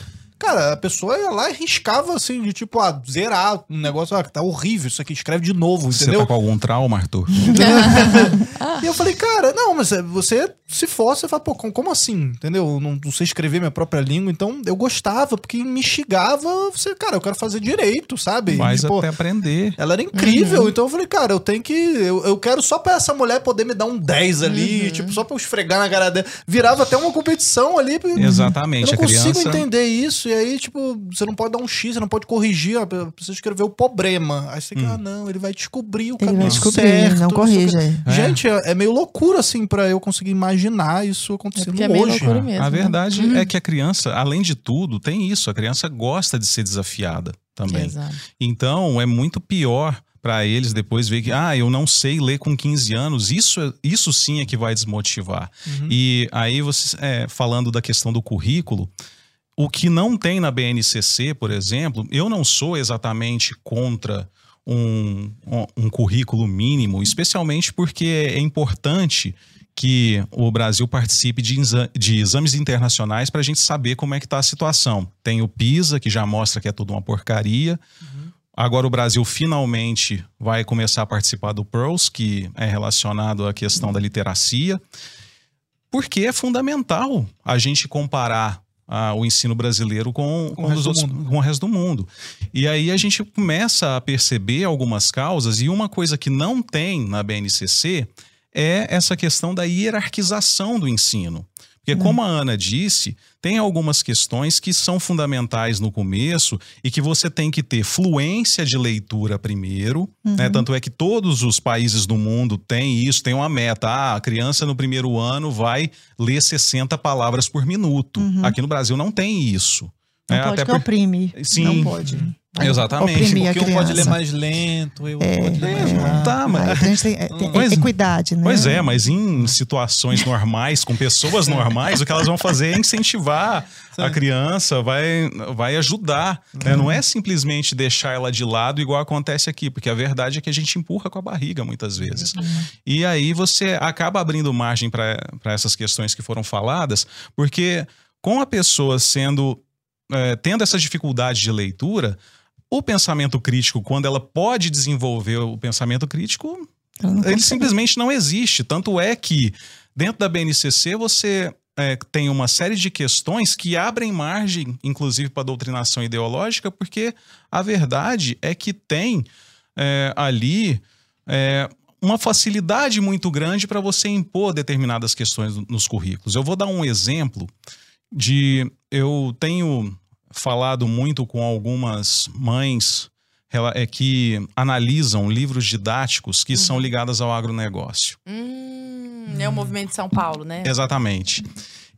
[SPEAKER 2] cara, a pessoa ia lá e riscava, assim, de tipo, ah, zerar um negócio, ah, tá horrível isso aqui, escreve de novo,
[SPEAKER 4] Você
[SPEAKER 2] entendeu?
[SPEAKER 4] tá com algum trauma, Arthur?
[SPEAKER 2] E eu falei, cara, não, mas é, você, se for, você fala, pô, com- como assim? Entendeu? Eu Não, não sei escrever minha própria língua, então eu gostava, porque me instigava, você, cara, eu quero fazer direito, sabe?
[SPEAKER 4] Mas
[SPEAKER 2] Tipo,
[SPEAKER 4] até aprender.
[SPEAKER 2] ela era incrível, então eu falei, cara, eu tenho que. Eu, eu quero só pra essa mulher poder me dar um 10 ali, tipo, só pra eu espregar na cara dela. Virava até uma competição ali. Eu
[SPEAKER 4] Exatamente.
[SPEAKER 2] não
[SPEAKER 4] a
[SPEAKER 2] consigo
[SPEAKER 4] criança.
[SPEAKER 2] entender isso, e aí, tipo, você não pode dar um X, você não pode corrigir, ó, precisa escrever o problema. Aí você fica,
[SPEAKER 4] Hum.
[SPEAKER 2] ah, não, ele vai descobrir o
[SPEAKER 3] Ele
[SPEAKER 2] caminho
[SPEAKER 3] vai descobrir,
[SPEAKER 2] certo.
[SPEAKER 3] não
[SPEAKER 2] quê.
[SPEAKER 3] é.
[SPEAKER 4] É.
[SPEAKER 2] Gente, é, é meio loucura, assim, pra eu conseguir imaginar isso
[SPEAKER 1] É
[SPEAKER 2] acontecendo
[SPEAKER 1] é meio
[SPEAKER 2] hoje.
[SPEAKER 1] loucura mesmo.
[SPEAKER 4] A
[SPEAKER 1] né?
[SPEAKER 4] verdade
[SPEAKER 1] Uhum.
[SPEAKER 4] é que a criança, além de tudo, tem isso. A criança gosta de ser desafiada também.
[SPEAKER 1] Exato.
[SPEAKER 4] Então é muito pior para eles depois ver que, ah, eu não sei ler com 15 anos. Isso, é- isso sim é que vai desmotivar.
[SPEAKER 2] Uhum.
[SPEAKER 4] E aí, você, é, falando da questão do currículo, o que não tem na BNCC, por exemplo, eu não sou exatamente contra um, um, currículo mínimo, especialmente porque é importante que o Brasil participe de, exa- de exames internacionais para a gente saber como é que está a situação. Tem o PISA, que já mostra que é tudo uma porcaria. Agora o Brasil finalmente vai começar a participar do PEARLS, que é relacionado à questão da literacia, porque é fundamental a gente comparar ah, o ensino brasileiro com,
[SPEAKER 2] Com
[SPEAKER 4] com,
[SPEAKER 2] o resto
[SPEAKER 4] os
[SPEAKER 2] do
[SPEAKER 4] outros-
[SPEAKER 2] mundo.
[SPEAKER 4] com o resto do mundo. E aí a gente começa a perceber algumas causas, e uma coisa que não tem na BNCC é essa questão da hierarquização do ensino. Porque, como a Ana disse, tem algumas questões que são fundamentais no começo e que você tem que ter fluência de leitura primeiro. né? Tanto é que todos os países do mundo têm isso, tem uma meta. Ah, a criança no primeiro ano vai ler 60 palavras por minuto. Aqui no Brasil não tem isso.
[SPEAKER 3] Não
[SPEAKER 4] né?
[SPEAKER 3] pode
[SPEAKER 4] Até
[SPEAKER 3] que
[SPEAKER 4] por-
[SPEAKER 3] oprime.
[SPEAKER 4] Sim.
[SPEAKER 3] Não pode.
[SPEAKER 4] Exatamente.
[SPEAKER 3] oprimir a
[SPEAKER 2] Porque um pode ler mais lento, outro
[SPEAKER 3] É,
[SPEAKER 2] pode ler mais
[SPEAKER 4] é, tá, mas-
[SPEAKER 3] Aí a gente tem, é, tem
[SPEAKER 4] Pois-
[SPEAKER 3] equidade, né?
[SPEAKER 4] Pois é, mas em situações normais, com pessoas normais, o que elas vão fazer é incentivar a criança, vai, vai ajudar. né? Não é simplesmente deixar ela de lado, igual acontece aqui, porque a verdade é que a gente empurra com a barriga muitas vezes. E aí você acaba abrindo margem para essas questões que foram faladas, porque com a pessoa sendo. eh, tendo essa dificuldade de leitura. O pensamento crítico, quando ela pode desenvolver o pensamento crítico, ele simplesmente não existe. Tanto é que dentro da BNCC você é, tem uma série de questões que abrem margem, inclusive para doutrinação ideológica, porque a verdade é que tem é, ali é, uma facilidade muito grande para você impor determinadas questões no- nos currículos. Eu vou dar um exemplo de eu tenho falado muito com algumas mães é, que analisam livros didáticos que são ligados ao agronegócio.
[SPEAKER 1] Hum, é o movimento de São Paulo, né?
[SPEAKER 4] Exatamente.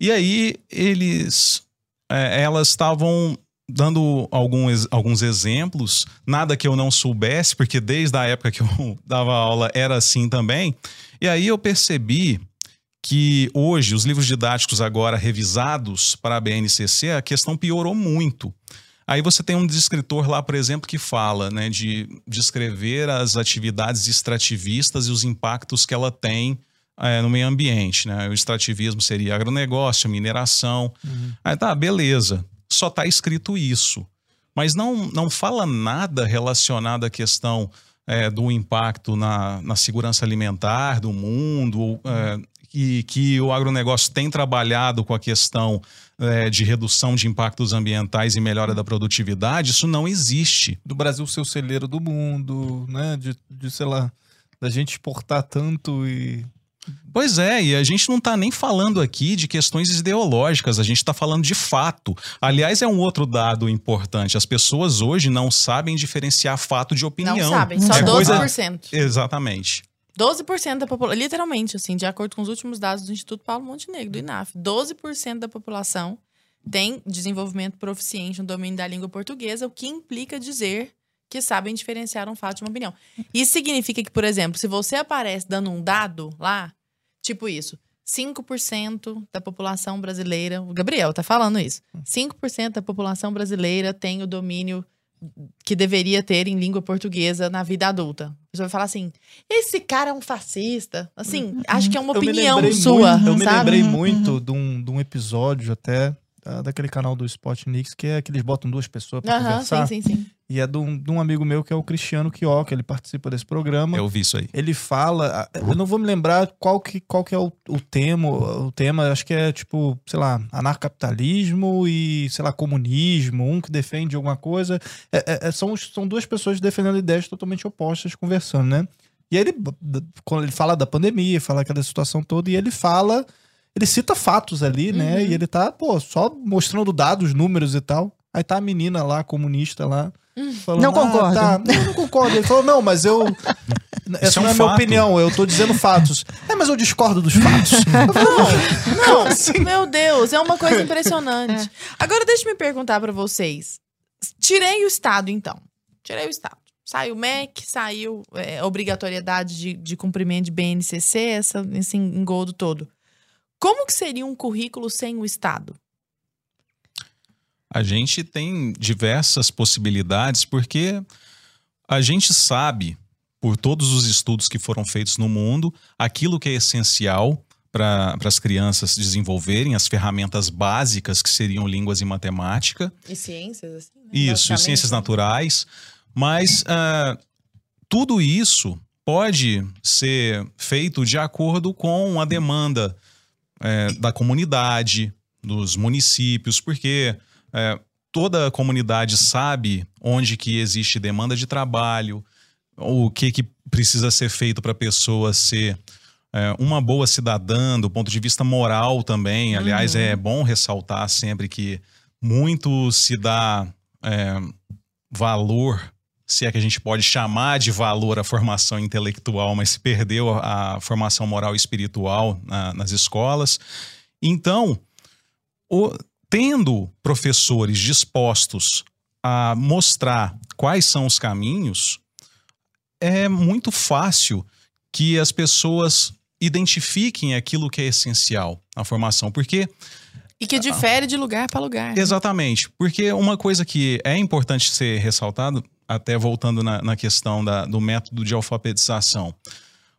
[SPEAKER 4] E aí eles, é, elas estavam dando alguns, alguns exemplos, nada que eu não soubesse, porque desde a época que eu dava aula era assim também. E aí eu percebi que hoje os livros didáticos agora revisados para a BNCC, a questão piorou muito. Aí você tem um descritor lá, por exemplo, que fala né, de descrever as atividades extrativistas e os impactos que ela tem é, no meio ambiente. Né? O extrativismo seria agronegócio, mineração. Aí tá, beleza. Só está escrito isso. Mas não, não fala nada relacionado à questão é, do impacto na, na segurança alimentar do mundo, é, e que o agronegócio tem trabalhado com a questão é, de redução de impactos ambientais e melhora da produtividade, isso não existe.
[SPEAKER 2] Do Brasil ser o celeiro do mundo, né? De, de, sei lá, da gente exportar tanto e.
[SPEAKER 4] Pois é, e a gente não está nem falando aqui de questões ideológicas, a gente está falando de fato. Aliás, é um outro dado importante. As pessoas hoje não sabem diferenciar fato de opinião.
[SPEAKER 1] Não sabem, só
[SPEAKER 4] É
[SPEAKER 1] 12%.
[SPEAKER 4] Exatamente.
[SPEAKER 1] 12% da população, literalmente, assim, de acordo com os últimos dados do Instituto Paulo Montenegro, do INAF, 12% da população tem desenvolvimento proficiente no domínio da língua portuguesa, o que implica dizer que sabem diferenciar um fato de uma opinião. Isso significa que, por exemplo, se você aparece dando um dado lá, tipo isso, 5% da população brasileira, o Gabriel tá falando isso, 5% da população brasileira tem o domínio que deveria ter em língua portuguesa na vida adulta. A pessoa vai falar assim: esse cara é um fascista. Assim, acho que é uma opinião sua.
[SPEAKER 2] muito- eu me lembrei
[SPEAKER 3] Uhum,
[SPEAKER 2] muito de, um, de um episódio até ah, daquele canal do Spotnix, que é que eles botam duas pessoas pra
[SPEAKER 1] Aham,
[SPEAKER 2] conversar.
[SPEAKER 1] sim, sim, sim.
[SPEAKER 2] E é de um, de um amigo meu que é o Cristiano Quioca, ele participa desse programa.
[SPEAKER 4] Eu vi isso aí.
[SPEAKER 2] Ele fala, eu não vou me lembrar qual que, qual que é o, o tema, o tema, acho que é tipo, sei lá, anarcapitalismo e, sei lá, comunismo, um que defende alguma coisa. É, é- é- são, são duas pessoas defendendo ideias totalmente opostas conversando, né? E aí ele, quando ele fala da pandemia, fala aquela situação toda, e ele fala, ele cita fatos ali, né?
[SPEAKER 1] Uhum.
[SPEAKER 2] E ele tá, pô, só mostrando dados, números e tal. Aí tá a menina lá, comunista lá, falando,
[SPEAKER 3] Não
[SPEAKER 2] "Ah,
[SPEAKER 3] concordo."
[SPEAKER 2] tá, não, eu não concordo. Ele falou, não, mas eu. Essa
[SPEAKER 4] é um
[SPEAKER 2] não é a minha opinião, eu tô dizendo fatos. É, mas eu discordo dos fatos. Falei,
[SPEAKER 1] Não,
[SPEAKER 2] assim?
[SPEAKER 1] meu Deus, é uma coisa impressionante. Agora, deixa eu me perguntar pra vocês. Tirei o Estado, então. Tirei o Estado. Saiu o MEC, saiu é, obrigatoriedade de, de cumprimento de BNCC, essa, esse engodo todo. Como que seria um currículo sem o Estado?
[SPEAKER 4] A gente tem diversas possibilidades, porque a gente sabe, por todos os estudos que foram feitos no mundo, aquilo que é essencial para as crianças desenvolverem, as ferramentas básicas que seriam línguas e matemática.
[SPEAKER 1] E ciências, assim? né?
[SPEAKER 4] Isso,
[SPEAKER 1] Basicamente,
[SPEAKER 4] ciências
[SPEAKER 1] né?
[SPEAKER 4] naturais. Mas ah, tudo isso pode ser feito de acordo com a demanda eh, da comunidade, dos municípios, porque eh, toda a comunidade sabe onde que existe demanda de trabalho, o que, que precisa ser feito para a pessoa ser é, uma boa cidadã do ponto de vista moral também. Aliás,
[SPEAKER 1] Uhum.
[SPEAKER 4] é bom ressaltar sempre que muito se dá é, valor, se é que a gente pode chamar de valor a formação intelectual, mas se perdeu a, a formação moral e espiritual na- nas escolas. Então, o- tendo professores dispostos a mostrar quais são os caminhos, é muito fácil que as pessoas identifiquem aquilo que é essencial na formação, porque
[SPEAKER 1] E que difere de lugar para lugar. né?
[SPEAKER 4] Exatamente. Porque uma coisa que é importante ser ressaltado, até voltando na, na questão da- do método de alfabetização.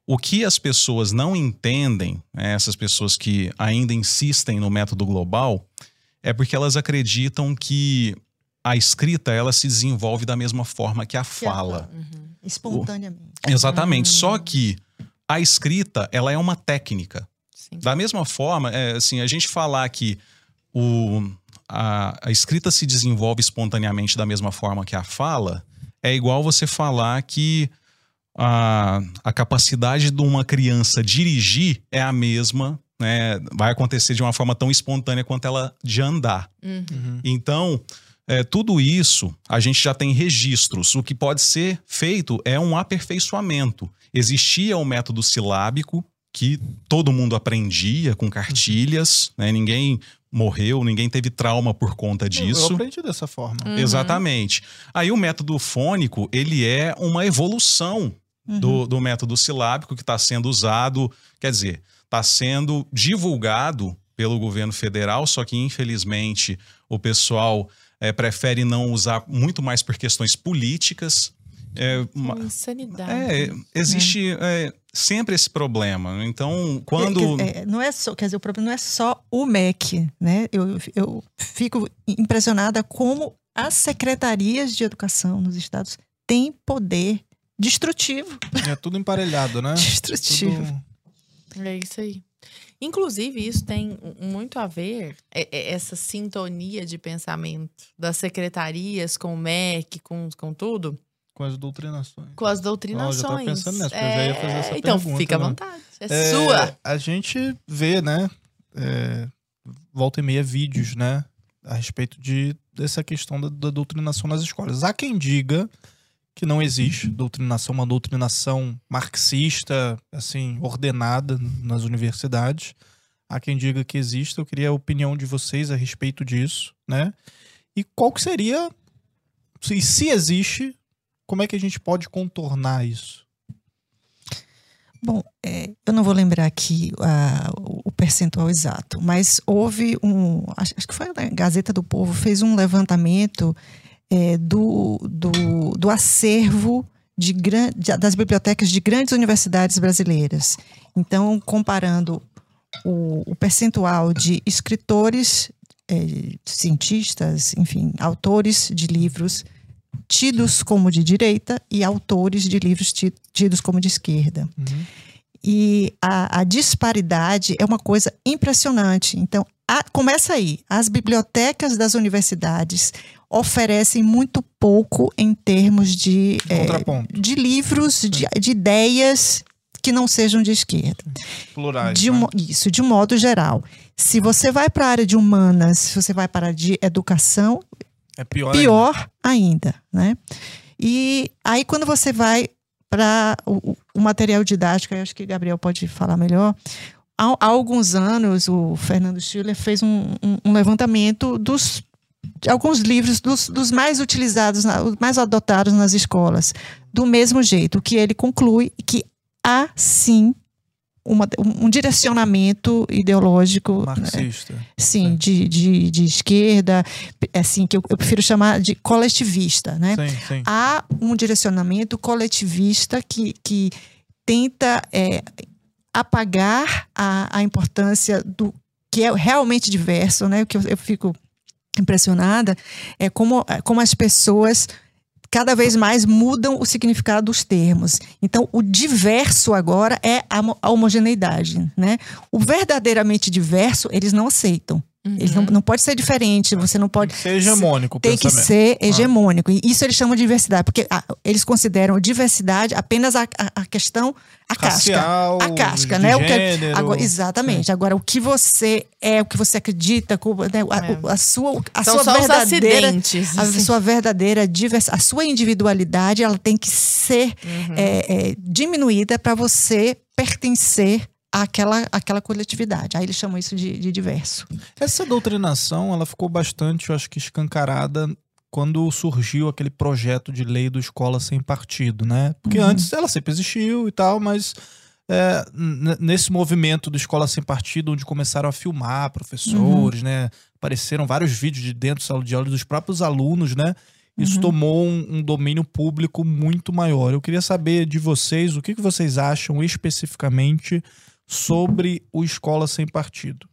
[SPEAKER 4] O que as pessoas não entendem, né, essas pessoas que ainda insistem no método global, é porque elas acreditam que a escrita ela se desenvolve da mesma forma que a fala.
[SPEAKER 1] Uhum.
[SPEAKER 3] Espontaneamente.
[SPEAKER 4] Exatamente.
[SPEAKER 1] Hum.
[SPEAKER 4] Só que a escrita ela é uma técnica.
[SPEAKER 1] Sim.
[SPEAKER 4] Da mesma forma, é, assim, a gente falar que o, a, a escrita se desenvolve espontaneamente da mesma forma que a fala, é igual você falar que a, a capacidade de uma criança dirigir é a mesma, né? Vai acontecer de uma forma tão espontânea quanto ela de andar.
[SPEAKER 1] Uhum.
[SPEAKER 4] Então, é, tudo isso a gente já tem registros. O que pode ser feito é um aperfeiçoamento. Existia o método silábico, que todo mundo aprendia com cartilhas, né? ninguém morreu, ninguém teve trauma por conta
[SPEAKER 2] Eu
[SPEAKER 4] disso.
[SPEAKER 2] aprendi dessa forma.
[SPEAKER 1] Uhum.
[SPEAKER 4] Exatamente. Aí o método fônico, ele é uma evolução
[SPEAKER 3] Uhum.
[SPEAKER 4] do, do método silábico que está sendo usado, quer dizer, está sendo divulgado pelo governo federal, só que infelizmente o pessoal eh, prefere não usar muito mais por questões políticas. É, uma-
[SPEAKER 1] Insanidade.
[SPEAKER 4] é, existe é, sempre esse problema. Então, quando.
[SPEAKER 3] Quer- é, não é só, quer dizer, o problema não é só o MEC, né? Eu, eu fico impressionada como as secretarias de educação nos estados têm poder destrutivo.
[SPEAKER 2] É tudo emparelhado, né?
[SPEAKER 3] Destrutivo.
[SPEAKER 2] Tudo...
[SPEAKER 1] É isso aí. Inclusive, isso tem muito a ver, é- é essa sintonia de pensamento das secretarias com o MEC, com, com tudo,
[SPEAKER 2] Com as doutrinações.
[SPEAKER 1] com as doutrinações.
[SPEAKER 2] já tava pensando nessa, porque eu já ia fazer essa
[SPEAKER 1] então,
[SPEAKER 2] pergunta,
[SPEAKER 1] fica à
[SPEAKER 2] né?
[SPEAKER 1] vontade. É,
[SPEAKER 2] É,
[SPEAKER 1] sua.
[SPEAKER 2] A gente vê, né? é, volta e meia vídeos, né? A respeito de, dessa questão da, da doutrinação nas escolas. Há quem diga que não existe doutrinação, uma doutrinação marxista, assim, ordenada nas universidades. Há quem diga que existe. Eu queria a opinião de vocês a respeito disso, né? E qual que seria, se, se existe, como é que a gente pode contornar isso?
[SPEAKER 3] Bom, é, eu não vou lembrar aqui ah, o percentual exato, mas houve um. Acho, acho que foi a Gazeta do Povo, fez um levantamento é, do, do, do acervo de, de- das bibliotecas de grandes universidades brasileiras. Então, comparando o, o percentual de escritores, é, cientistas, enfim, autores de livros tidos como de direita e autores de livros ti- tidos como de esquerda.
[SPEAKER 2] Uhum.
[SPEAKER 3] E a, a disparidade é uma coisa impressionante. Então, a- começa aí. As bibliotecas das universidades oferecem muito pouco em termos de,
[SPEAKER 2] Contraponto.
[SPEAKER 3] de livros, de, de ideias que não sejam de esquerda.
[SPEAKER 2] Plurais.
[SPEAKER 3] De um
[SPEAKER 2] né?
[SPEAKER 3] isso, de um modo geral. Se você vai para a área de humanas, se você vai para a área de educação,
[SPEAKER 2] É pior, ainda.
[SPEAKER 3] pior ainda, né? E aí quando você vai para o, o material didático, eu acho que Gabriel pode falar melhor. Há, há alguns anos o Fernando Schiller fez um, um- um levantamento dos de alguns livros dos, dos mais utilizados, na- mais adotados nas escolas, do mesmo jeito, que ele conclui que há sim uma- um, direcionamento ideológico né,
[SPEAKER 2] Marxista.
[SPEAKER 3] sim,
[SPEAKER 2] Sim.
[SPEAKER 3] de, de, de esquerda, assim, que eu, eu prefiro chamar de coletivista, né?
[SPEAKER 2] Sim, sim.
[SPEAKER 3] Há um direcionamento coletivista que, que tenta é, apagar a, a importância do que é realmente diverso, né? O que eu, eu fico impressionada é como, como as pessoas cada vez mais mudam o significado dos termos. Então, o diverso agora é a, mo- a homogeneidade, né? O verdadeiramente diverso, eles não aceitam. Eles não, não pode ser diferente, você não pode
[SPEAKER 2] Tem que ser hegemônico
[SPEAKER 3] tem que ser hegemônico. E isso eles chamam de diversidade, porque ah, eles consideram diversidade apenas a, a, a questão, a casca.
[SPEAKER 2] Racial,
[SPEAKER 3] A casca,
[SPEAKER 2] de
[SPEAKER 3] né? O que,
[SPEAKER 2] gênero.
[SPEAKER 3] agora, exatamente. Agora, o que você é, o que você acredita, com- né, a,
[SPEAKER 1] É.
[SPEAKER 3] a sua, a
[SPEAKER 1] São
[SPEAKER 3] sua verdadeira.
[SPEAKER 1] acidentes.
[SPEAKER 3] A
[SPEAKER 1] assim.
[SPEAKER 3] sua verdadeira divers, a sua individualidade, ela tem que ser
[SPEAKER 1] Uhum.
[SPEAKER 3] é, é, diminuída para você pertencer àquela, àquela coletividade. Aí eles chamam isso de, de diverso.
[SPEAKER 2] Essa doutrinação, ela ficou bastante, eu acho que escancarada quando surgiu aquele projeto de lei do Escola Sem Partido, né? Porque
[SPEAKER 1] Uhum.
[SPEAKER 2] antes ela sempre existiu e tal, mas é, nesse movimento do Escola Sem Partido, onde começaram a filmar professores, né? Apareceram vários vídeos de dentro da sala de aula dos próprios alunos, né? Isso
[SPEAKER 1] Uhum.
[SPEAKER 2] tomou um, um domínio público muito maior. Eu queria saber de vocês o que, que vocês acham especificamente sobre o Escola Sem Partido.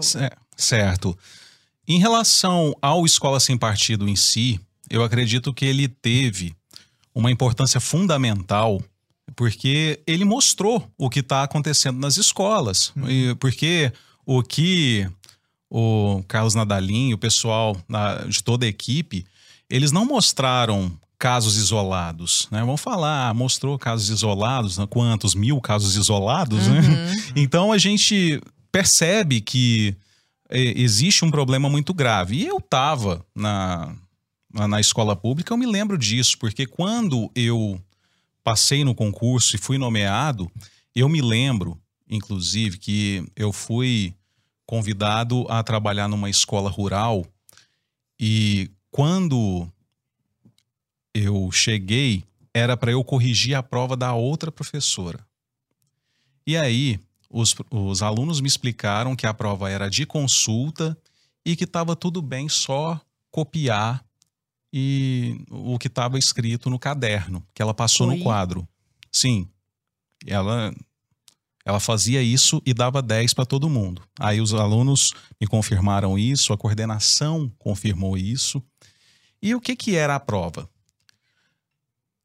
[SPEAKER 4] Cer- Certo. Em relação ao Escola Sem Partido em si, eu acredito que ele teve uma importância fundamental porque ele mostrou o que está acontecendo nas escolas. E porque o que o Carlos Nadalim, o pessoal na- de toda a equipe, eles não mostraram casos isolados, né? Vamos falar, mostrou casos isolados, né? quantos mil casos isolados, né?
[SPEAKER 1] Uhum.
[SPEAKER 4] Então a gente percebe que é, existe um problema muito grave. E eu estava na na escola pública, eu me lembro disso, porque quando eu passei no concurso e fui nomeado, eu me lembro, inclusive, que eu fui convidado a trabalhar numa escola rural e quando eu cheguei, era para eu corrigir a prova da outra professora. E aí, os, os alunos me explicaram que a prova era de consulta e que estava tudo bem só copiar e o que estava escrito no caderno, que ela passou
[SPEAKER 1] Oi?
[SPEAKER 4] no quadro. Sim. Ela ela fazia isso e dava 10 para todo mundo. Aí os alunos me confirmaram isso, a coordenação confirmou isso. E o que que era a prova?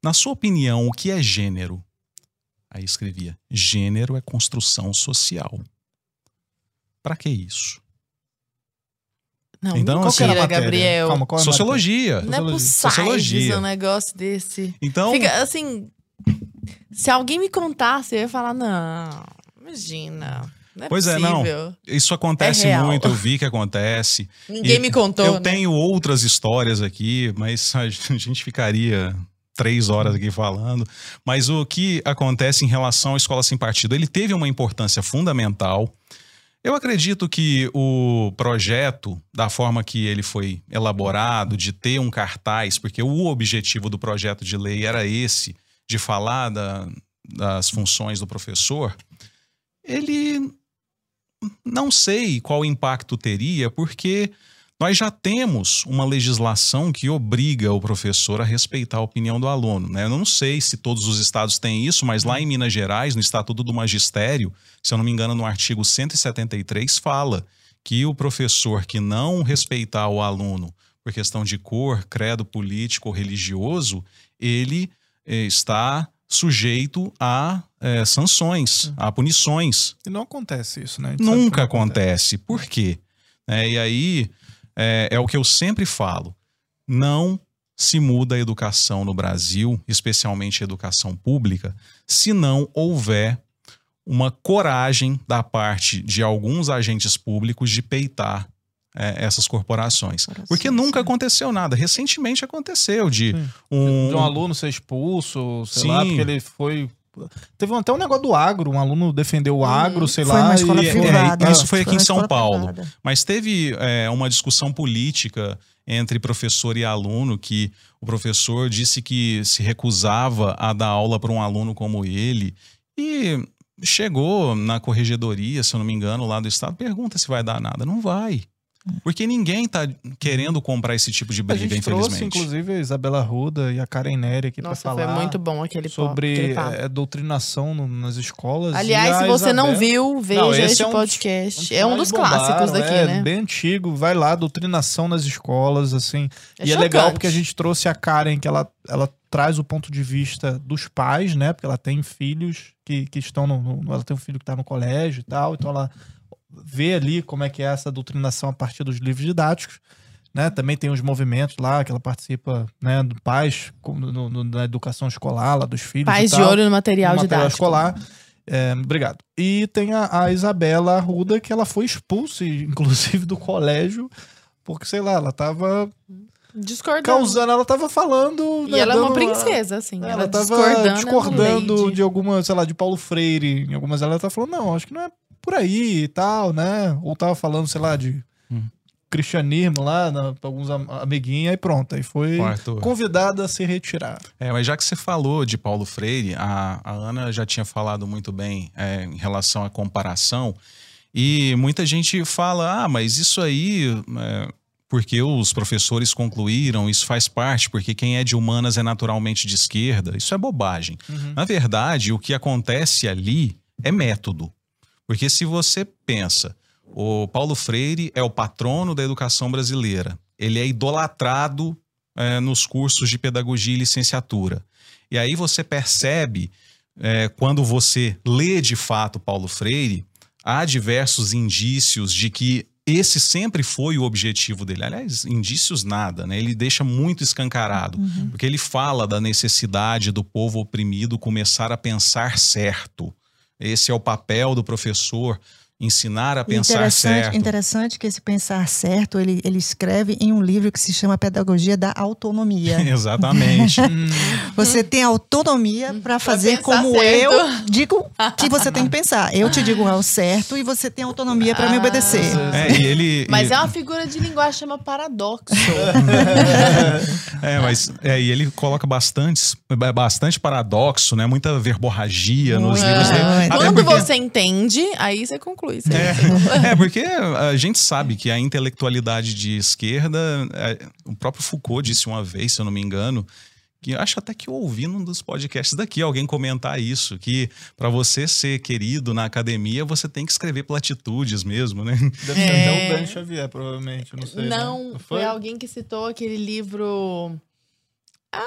[SPEAKER 4] Na sua opinião, o que é gênero? Aí escrevia: gênero é construção social. Para que isso?
[SPEAKER 1] Não,
[SPEAKER 4] Então,
[SPEAKER 1] qual
[SPEAKER 4] assim-
[SPEAKER 1] que era? Gabriel?
[SPEAKER 2] Calma, qual é?
[SPEAKER 4] Sociologia.
[SPEAKER 1] Não é possível
[SPEAKER 4] Sociologia.
[SPEAKER 1] um negócio desse.
[SPEAKER 4] Então,
[SPEAKER 1] Fica assim. Se alguém me contasse, eu ia falar, não, imagina. Não é
[SPEAKER 4] Pois é, não.
[SPEAKER 1] possível.
[SPEAKER 4] isso acontece
[SPEAKER 1] É
[SPEAKER 4] muito, eu vi que acontece.
[SPEAKER 1] Ninguém
[SPEAKER 4] E
[SPEAKER 1] me contou.
[SPEAKER 4] eu
[SPEAKER 1] né?
[SPEAKER 4] tenho outras histórias aqui, mas a gente ficaria três horas aqui falando. Mas o que acontece em relação à escola sem partido? Ele teve uma importância fundamental. Eu acredito que o projeto, da forma que ele foi elaborado, de ter um cartaz, porque o objetivo do projeto de lei era esse, de falar da- das funções do professor, ele não sei qual impacto teria, porque nós já temos uma legislação que obriga o professor a respeitar a opinião do aluno. Né? Eu não sei se todos os estados têm isso, mas lá em Minas Gerais, no Estatuto do Magistério, se eu não me engano, no artigo 173, fala que o professor que não respeitar o aluno por questão de cor, credo político ou religioso, ele eh, está sujeito a eh, sanções, a punições.
[SPEAKER 2] E não acontece isso, né?
[SPEAKER 4] Nunca
[SPEAKER 2] não
[SPEAKER 4] acontece. Por quê? É, e aí é, é o que eu sempre falo. Não se muda a educação no Brasil, especialmente a educação pública, se não houver uma coragem da parte de alguns agentes públicos de peitar é, essas corporações.
[SPEAKER 3] Corporações,
[SPEAKER 4] Porque nunca
[SPEAKER 3] sim.
[SPEAKER 4] aconteceu nada. Recentemente aconteceu de um,
[SPEAKER 2] De um aluno ser expulso, sei
[SPEAKER 4] Sim.
[SPEAKER 2] lá, porque ele foi. Teve até um negócio do agro, um aluno defendeu o agro, sei
[SPEAKER 3] Foi
[SPEAKER 2] lá.
[SPEAKER 3] uma escola
[SPEAKER 2] e-
[SPEAKER 4] é,
[SPEAKER 3] privada.
[SPEAKER 4] isso foi aqui
[SPEAKER 3] uma
[SPEAKER 4] em São Paulo.
[SPEAKER 3] privada.
[SPEAKER 4] Mas teve é, uma discussão política entre professor e aluno que o professor disse que se recusava a dar aula para um aluno como ele e chegou na corregedoria, se eu não me engano, lá do estado, pergunta se vai dar nada. Não vai. Porque ninguém tá querendo comprar esse tipo de
[SPEAKER 2] A
[SPEAKER 4] briga,
[SPEAKER 2] gente trouxe,
[SPEAKER 4] infelizmente.
[SPEAKER 2] inclusive, a Isabela Ruda e a Karen Nery aqui
[SPEAKER 1] Nossa,
[SPEAKER 2] pra
[SPEAKER 1] foi
[SPEAKER 2] falar
[SPEAKER 1] muito bom aquele
[SPEAKER 2] sobre
[SPEAKER 1] aquele papo.
[SPEAKER 2] é, doutrinação no- nas escolas.
[SPEAKER 1] Aliás, se
[SPEAKER 2] a
[SPEAKER 1] você não
[SPEAKER 2] Isabela-
[SPEAKER 1] viu, veja
[SPEAKER 2] Não, esse é um dos-
[SPEAKER 1] podcast. é um dos clássicos daqui,
[SPEAKER 2] é,
[SPEAKER 1] né?
[SPEAKER 2] Bem antigo, vai lá, doutrinação nas escolas, assim.
[SPEAKER 1] É
[SPEAKER 2] e é legal
[SPEAKER 1] chocante.
[SPEAKER 2] porque a gente trouxe a Karen, que ela, ela traz o ponto de vista dos pais, né? Porque ela tem filhos que, que estão no, no- Ela tem um filho que está no colégio e tal, então ela vê ali como é que é essa doutrinação a partir dos livros didáticos. Né? Também tem os movimentos lá que ela participa, né, do pais no, no- na educação escolar, lá dos filhos.
[SPEAKER 1] Pais
[SPEAKER 2] e
[SPEAKER 1] de olho no material,
[SPEAKER 2] no material
[SPEAKER 1] didático.
[SPEAKER 2] escolar. É, obrigado. E tem a, a Isabela Arruda, que ela foi expulsa, inclusive, do colégio, porque, sei lá, ela tava
[SPEAKER 1] Discordando.
[SPEAKER 2] causando, ela tava falando.
[SPEAKER 1] E
[SPEAKER 2] né,
[SPEAKER 1] ela é uma
[SPEAKER 2] dando-
[SPEAKER 1] princesa, assim.
[SPEAKER 2] Ela,
[SPEAKER 1] Ela,
[SPEAKER 2] tava
[SPEAKER 1] discordando.
[SPEAKER 2] discordando,
[SPEAKER 1] é uma
[SPEAKER 2] de alguma, sei lá, de Paulo Freire. Em algumas ela tá falando, não, acho que não é por aí e tal, né? Ou tava falando, sei lá, de.
[SPEAKER 4] Hum.
[SPEAKER 2] cristianismo lá, na, alguns am- amiguinhos, aí pronto. Aí foi convidada a se retirar.
[SPEAKER 4] É, mas já que você falou de Paulo Freire, a, a Ana já tinha falado muito bem é, em relação à comparação. E muita gente fala, ah, mas isso aí, é, porque os professores concluíram, isso faz parte, porque quem é de humanas é naturalmente de esquerda. Isso é bobagem. Na verdade, o que acontece ali é método. Porque se você pensa, o Paulo Freire é o patrono da educação brasileira, ele é idolatrado é, nos cursos de pedagogia e licenciatura. E aí você percebe, é, quando você lê de fato Paulo Freire, há diversos indícios de que esse sempre foi o objetivo dele. Aliás, indícios nada, né? Ele deixa muito escancarado, porque ele fala da necessidade do povo oprimido começar a pensar certo. Esse é o papel do professor, ensinar a pensar
[SPEAKER 3] interessante,
[SPEAKER 4] certo.
[SPEAKER 3] interessante que esse pensar certo ele, ele escreve em um livro que se chama Pedagogia da Autonomia.
[SPEAKER 4] Exatamente.
[SPEAKER 3] Você tem autonomia para fazer como
[SPEAKER 1] certo.
[SPEAKER 3] eu digo que você tem que pensar. Eu te digo é o certo e você tem autonomia para me obedecer.
[SPEAKER 4] É, e ele,
[SPEAKER 1] Mas
[SPEAKER 4] e-
[SPEAKER 1] é uma figura de linguagem chama paradoxo.
[SPEAKER 4] É, mas é, e ele coloca bastante, bastante paradoxo, né? Muita verborragia nos livros dele.
[SPEAKER 1] Quando
[SPEAKER 4] porque-
[SPEAKER 1] você entende, aí você conclui. Você-
[SPEAKER 4] É, porque a gente sabe que a intelectualidade de esquerda, é, o próprio Foucault disse uma vez, se eu não me engano, que acho até que eu ouvi num dos podcasts daqui alguém comentar isso, que para você ser querido na academia, você tem que escrever platitudes mesmo, né?
[SPEAKER 2] Deve ser
[SPEAKER 1] É.
[SPEAKER 2] até o Dan Xavier, provavelmente. Não sei. né?
[SPEAKER 1] Não, foi alguém que citou aquele livro. Ah,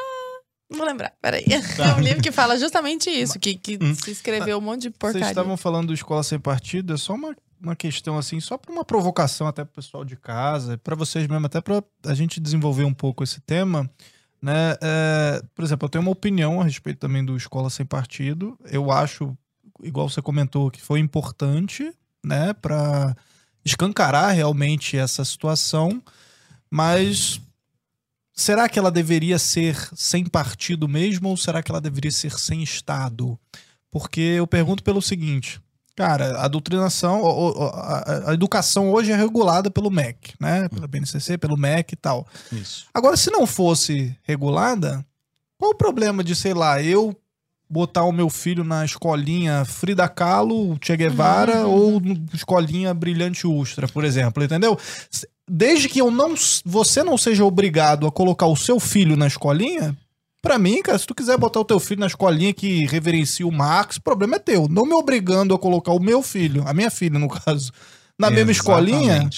[SPEAKER 1] vou lembrar, peraí. É um livro que fala justamente isso, que, que se escreveu um monte de
[SPEAKER 2] Vocês
[SPEAKER 1] porcaria.
[SPEAKER 2] estavam falando do Escola Sem Partido, é só uma, uma questão assim, só para uma provocação até pro pessoal de casa, para vocês mesmo, até para a gente desenvolver um pouco esse tema. Né? É, por exemplo, eu tenho uma opinião a respeito também do Escola Sem Partido. Eu acho, igual você comentou, que foi importante né, para escancarar realmente essa situação, mas será que ela deveria ser sem partido mesmo ou será que ela deveria ser sem Estado? Porque eu pergunto pelo seguinte, cara, a doutrinação, a educação hoje é regulada pelo MEC, né? Pela BNCC, pelo MEC e tal.
[SPEAKER 4] Isso.
[SPEAKER 2] Agora, se não fosse regulada, qual o problema de, sei lá, eu botar o meu filho na escolinha Frida Kahlo, Che Guevara ou no escolinha Brilhante Ustra, por exemplo, entendeu? Desde que eu não, você não seja obrigado a colocar o seu filho na escolinha, pra mim, cara, se tu quiser botar o teu filho na escolinha que reverencia o Marx, o problema é teu. Não me obrigando a colocar o meu filho, a minha filha no caso, na mesma escolinha.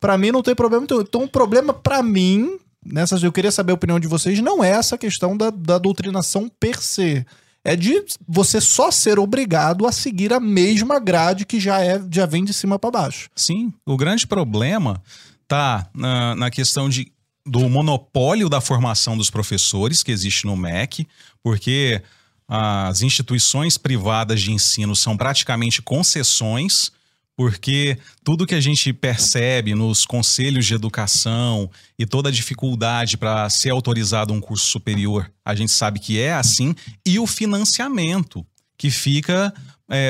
[SPEAKER 2] Pra mim não tem problema. Então, então o problema pra mim, nessas, eu queria saber a opinião de vocês, não é essa questão da, da doutrinação per se. É de você só ser obrigado a seguir a mesma grade que já é já vem de cima pra baixo.
[SPEAKER 4] Sim, o grande problema tá na, na questão de, do monopólio da formação dos professores que existe no MEC, porque as instituições privadas de ensino são praticamente concessões, porque tudo que a gente percebe nos conselhos de educação e toda a dificuldade para ser autorizado um curso superior, a gente sabe que é assim, e o financiamento que fica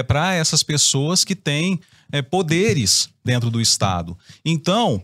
[SPEAKER 4] para essas pessoas que têm é, poderes dentro do Estado. Então,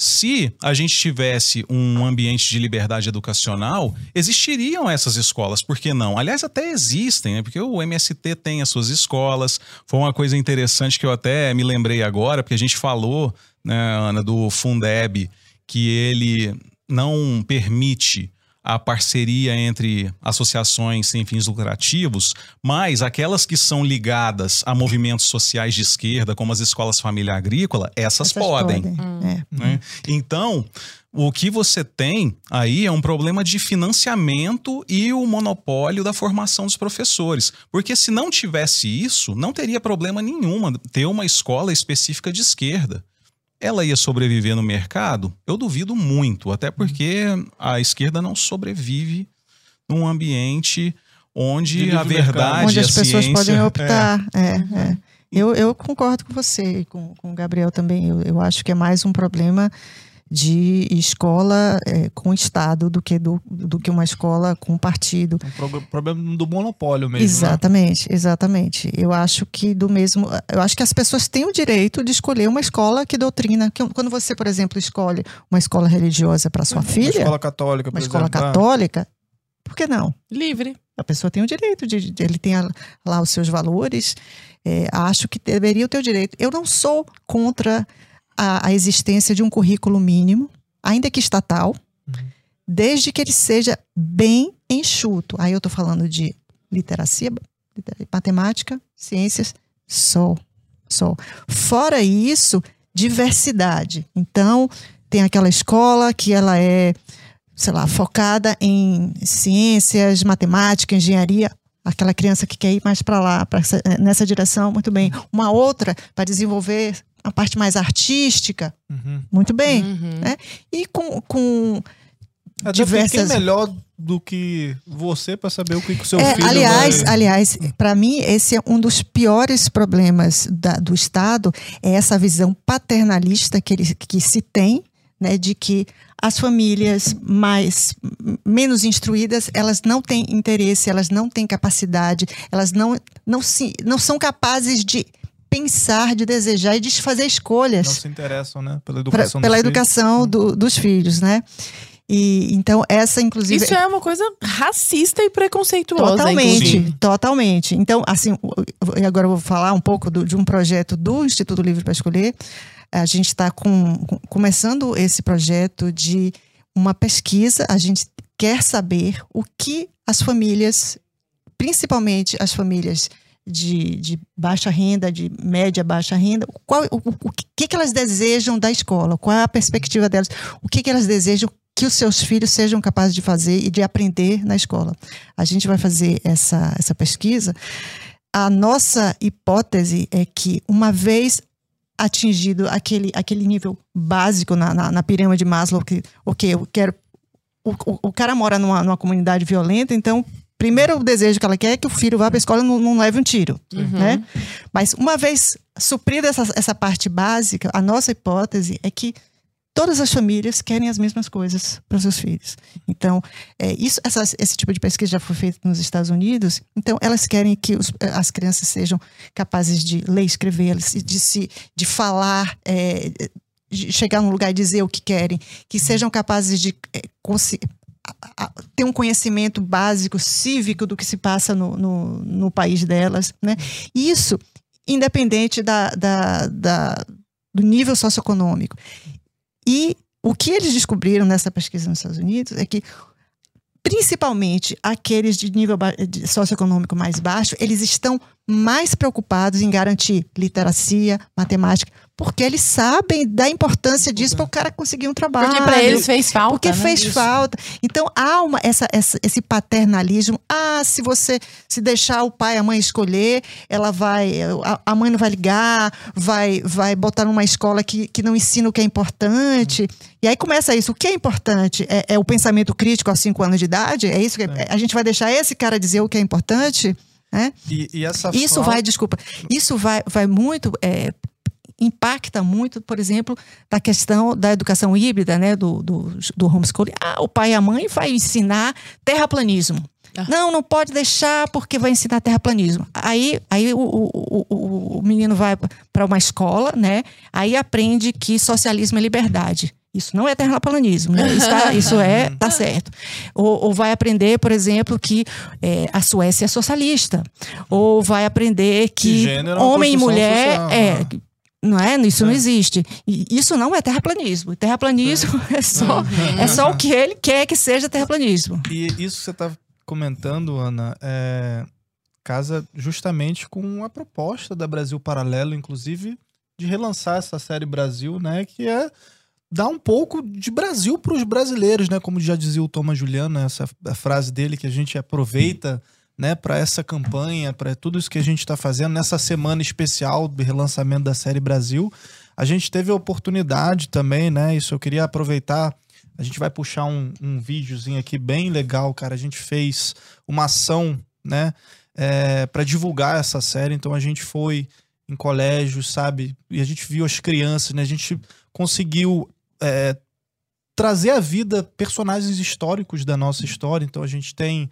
[SPEAKER 4] se a gente tivesse um ambiente de liberdade educacional, existiriam essas escolas, por que não? Aliás, até existem, né? porque o MST tem as suas escolas. Foi uma coisa interessante que eu até me lembrei agora, porque a gente falou, né, Ana, do Fundeb, que ele não permite a parceria entre associações sem fins lucrativos, mas aquelas que são ligadas a movimentos sociais de esquerda, como as escolas família agrícola, essas,
[SPEAKER 3] Essas
[SPEAKER 4] podem.
[SPEAKER 3] É.
[SPEAKER 4] né? Então, o que você tem aí é um problema de financiamento e o monopólio da formação dos professores. Porque se não tivesse isso, não teria problema nenhuma ter uma escola específica de esquerda. Ela ia sobreviver no mercado? Eu duvido muito, até porque a esquerda não sobrevive num ambiente onde a verdade
[SPEAKER 3] Onde
[SPEAKER 4] e a
[SPEAKER 3] as pessoas
[SPEAKER 4] ciência-
[SPEAKER 3] podem optar. É, é. Eu, eu concordo com você e com, com o Gabriel também. Eu, eu acho que é mais um problema de escola é, com Estado do que, do, do que uma escola com partido.
[SPEAKER 2] Um pro- problema do monopólio mesmo. né?
[SPEAKER 3] Exatamente, exatamente. Eu acho que do mesmo. Eu acho que as pessoas têm o direito de escolher uma escola que doutrina. que- Quando você, por exemplo, escolhe uma escola religiosa para sua
[SPEAKER 2] Uma
[SPEAKER 3] filha,
[SPEAKER 2] escola católica, por
[SPEAKER 3] uma escola
[SPEAKER 2] exemplo. ah,
[SPEAKER 3] católica, por que não?
[SPEAKER 1] Livre.
[SPEAKER 3] A pessoa tem o direito de, de- ele tem a- lá os seus valores. é, acho que deveria ter o direito. Eu não sou contra a, a existência de um currículo mínimo, ainda que estatal, desde que ele seja bem enxuto. Aí eu estou falando de literacia, liter- matemática, ciências, só, só. Fora isso, diversidade. Então, tem aquela escola que ela é sei lá, focada em ciências, matemática, engenharia, aquela criança que quer ir mais para lá, pra essa- nessa direção, muito bem. Uma outra para desenvolver a parte mais artística,
[SPEAKER 2] Uhum.
[SPEAKER 3] muito bem.
[SPEAKER 1] Uhum.
[SPEAKER 3] né? E com, com
[SPEAKER 2] Até
[SPEAKER 3] diversas.
[SPEAKER 2] quem melhor do que você para saber o que, que o seu
[SPEAKER 3] É,
[SPEAKER 2] filho
[SPEAKER 3] aliás,
[SPEAKER 2] vai...
[SPEAKER 3] aliás, para mim esse é um dos piores problemas da- do Estado é essa visão paternalista que, ele, que se tem, né, de que as famílias mais menos instruídas elas não têm interesse, elas não têm capacidade, elas não não se não são capazes de pensar, de desejar e de fazer escolhas
[SPEAKER 2] não se interessam, né? Pela
[SPEAKER 3] pra-
[SPEAKER 2] educação
[SPEAKER 3] pela
[SPEAKER 2] dos filhos.
[SPEAKER 3] educação do- dos filhos, né? E então essa inclusive
[SPEAKER 1] Isso é uma coisa racista e preconceituosa,
[SPEAKER 3] Totalmente,
[SPEAKER 1] inclusive.
[SPEAKER 3] totalmente. Então, assim, e agora eu vou falar um pouco do- de um projeto do Instituto Livre para Escolher. A gente está com, com- começando esse projeto de uma pesquisa. A gente quer saber o que as famílias, principalmente as famílias de, de baixa renda, de média baixa renda, qual, o, o- que, que elas desejam da escola, qual é a perspectiva delas, o que, que elas desejam que os seus filhos sejam capazes de fazer e de aprender na escola. A gente vai fazer essa, essa pesquisa. A nossa hipótese é que, uma vez atingido aquele, aquele nível básico na, na, na pirâmide de Maslow, que, ok, eu quero. O, o, o cara mora numa, numa comunidade violenta, então, primeiro o desejo que ela quer é que o filho vá para a escola e não, não leve um tiro.
[SPEAKER 1] Uhum.
[SPEAKER 3] Né? Mas uma vez suprida essa, essa parte básica, a nossa hipótese é que todas as famílias querem as mesmas coisas para os seus filhos. Então, é, isso, essas- esse tipo de pesquisa já foi feito nos Estados Unidos. Então, elas querem que os- eh, as crianças sejam capazes de ler, escrever, de se, de falar, é, de chegar num lugar e dizer o que querem, que sejam capazes de é, ter um conhecimento básico cívico do que se passa no, no, no país delas, né? Isso independente da, da, da- do nível socioeconômico. E o que eles descobriram nessa pesquisa nos Estados Unidos é que, principalmente aqueles de nível socioeconômico mais baixo, eles estão mais preocupados em garantir literacia, matemática, porque eles sabem da importância disso para o cara conseguir um trabalho.
[SPEAKER 1] Porque pra eles fez falta,
[SPEAKER 3] Porque
[SPEAKER 1] né?
[SPEAKER 3] fez
[SPEAKER 1] Isso.
[SPEAKER 3] falta. Então há uma, essa, essa- esse paternalismo. Ah, se você se deixar o pai e a mãe escolher, ela vai. A, a mãe não vai ligar, vai, vai botar numa escola que, que não ensina o que é importante. E aí começa isso. O que é importante? É, é o pensamento crítico aos cinco anos de idade? É isso que a gente vai deixar esse cara dizer o que é importante? né?
[SPEAKER 2] E, e essa
[SPEAKER 3] Isso
[SPEAKER 2] falta-
[SPEAKER 3] vai, desculpa, isso vai, vai muito, é, impacta muito, por exemplo, da questão da educação híbrida, né, do, do, do homeschooling. Ah, o pai e a mãe vai ensinar terraplanismo.
[SPEAKER 1] Ah.
[SPEAKER 3] Não, não pode deixar porque vai ensinar terraplanismo. Aí, aí o, o, o, o menino vai para uma escola, né? Aí aprende que socialismo é liberdade. Isso não é terraplanismo, né? Isso, tá, isso é, tá certo. Ou, ou vai aprender, por exemplo, que é, a Suécia é socialista. Ou vai aprender que
[SPEAKER 2] gênero é
[SPEAKER 3] homem e mulher
[SPEAKER 2] social,
[SPEAKER 3] é
[SPEAKER 2] né?
[SPEAKER 3] Não é? Isso não
[SPEAKER 2] É.
[SPEAKER 3] existe. E isso não é terraplanismo. Terraplanismo é, só, é só o que ele quer que seja terraplanismo.
[SPEAKER 2] E isso que você está comentando, Ana, é, casa justamente com a proposta da Brasil Paralelo, inclusive, de relançar essa série Brasil, né? Que é dar um pouco de Brasil para os brasileiros, né? Como já dizia o Thomas Juliano, essa a frase dele que a gente aproveita. Né, para essa campanha, para tudo isso que a gente está fazendo nessa semana especial do relançamento da série Brasil, a gente teve a oportunidade também, né? Isso eu queria aproveitar a gente vai puxar um, um videozinho aqui bem legal, cara. A gente fez uma ação, né, para divulgar essa série. Então a gente foi em colégios, sabe? E a gente viu as crianças, né? A gente conseguiu é, trazer à vida personagens históricos da nossa história. Então a gente tem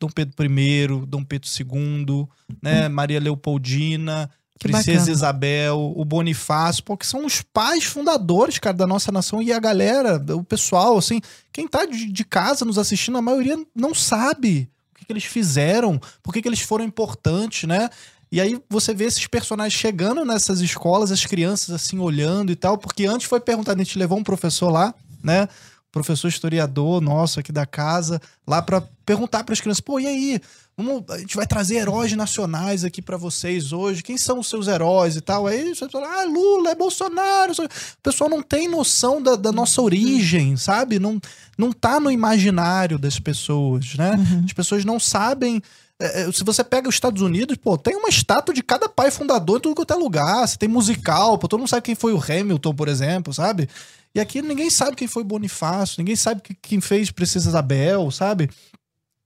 [SPEAKER 2] Dom Pedro I, Dom Pedro II, né, Maria Leopoldina,
[SPEAKER 1] Que
[SPEAKER 2] Princesa
[SPEAKER 1] bacana.
[SPEAKER 2] Isabel, o Bonifácio, porque são os pais fundadores, cara, da nossa nação e a galera, o pessoal, assim, quem tá de, de casa nos assistindo, a maioria não sabe o que, que eles fizeram, por que, que eles foram importantes, né? E aí você vê esses personagens chegando nessas escolas, as crianças assim olhando e tal, porque antes foi perguntado, a gente levou um professor lá, né? Professor historiador nosso aqui da casa, lá pra perguntar para as crianças, pô, e aí? Vamos, a gente vai trazer heróis nacionais aqui pra vocês hoje. Quem são os seus heróis e tal? Aí você fala, ah, Lula, é Bolsonaro. O pessoal não tem noção da, da nossa origem, sabe? Não, não tá no imaginário das pessoas, né? As pessoas não sabem. É, é, se você pega os Estados Unidos, pô, tem uma estátua de cada pai fundador em tudo quanto é lugar. Você tem musical, pô, todo mundo sabe quem foi o Hamilton, por exemplo, sabe? E aqui ninguém sabe quem foi Bonifácio, ninguém sabe que- quem fez Princesa Isabel, sabe?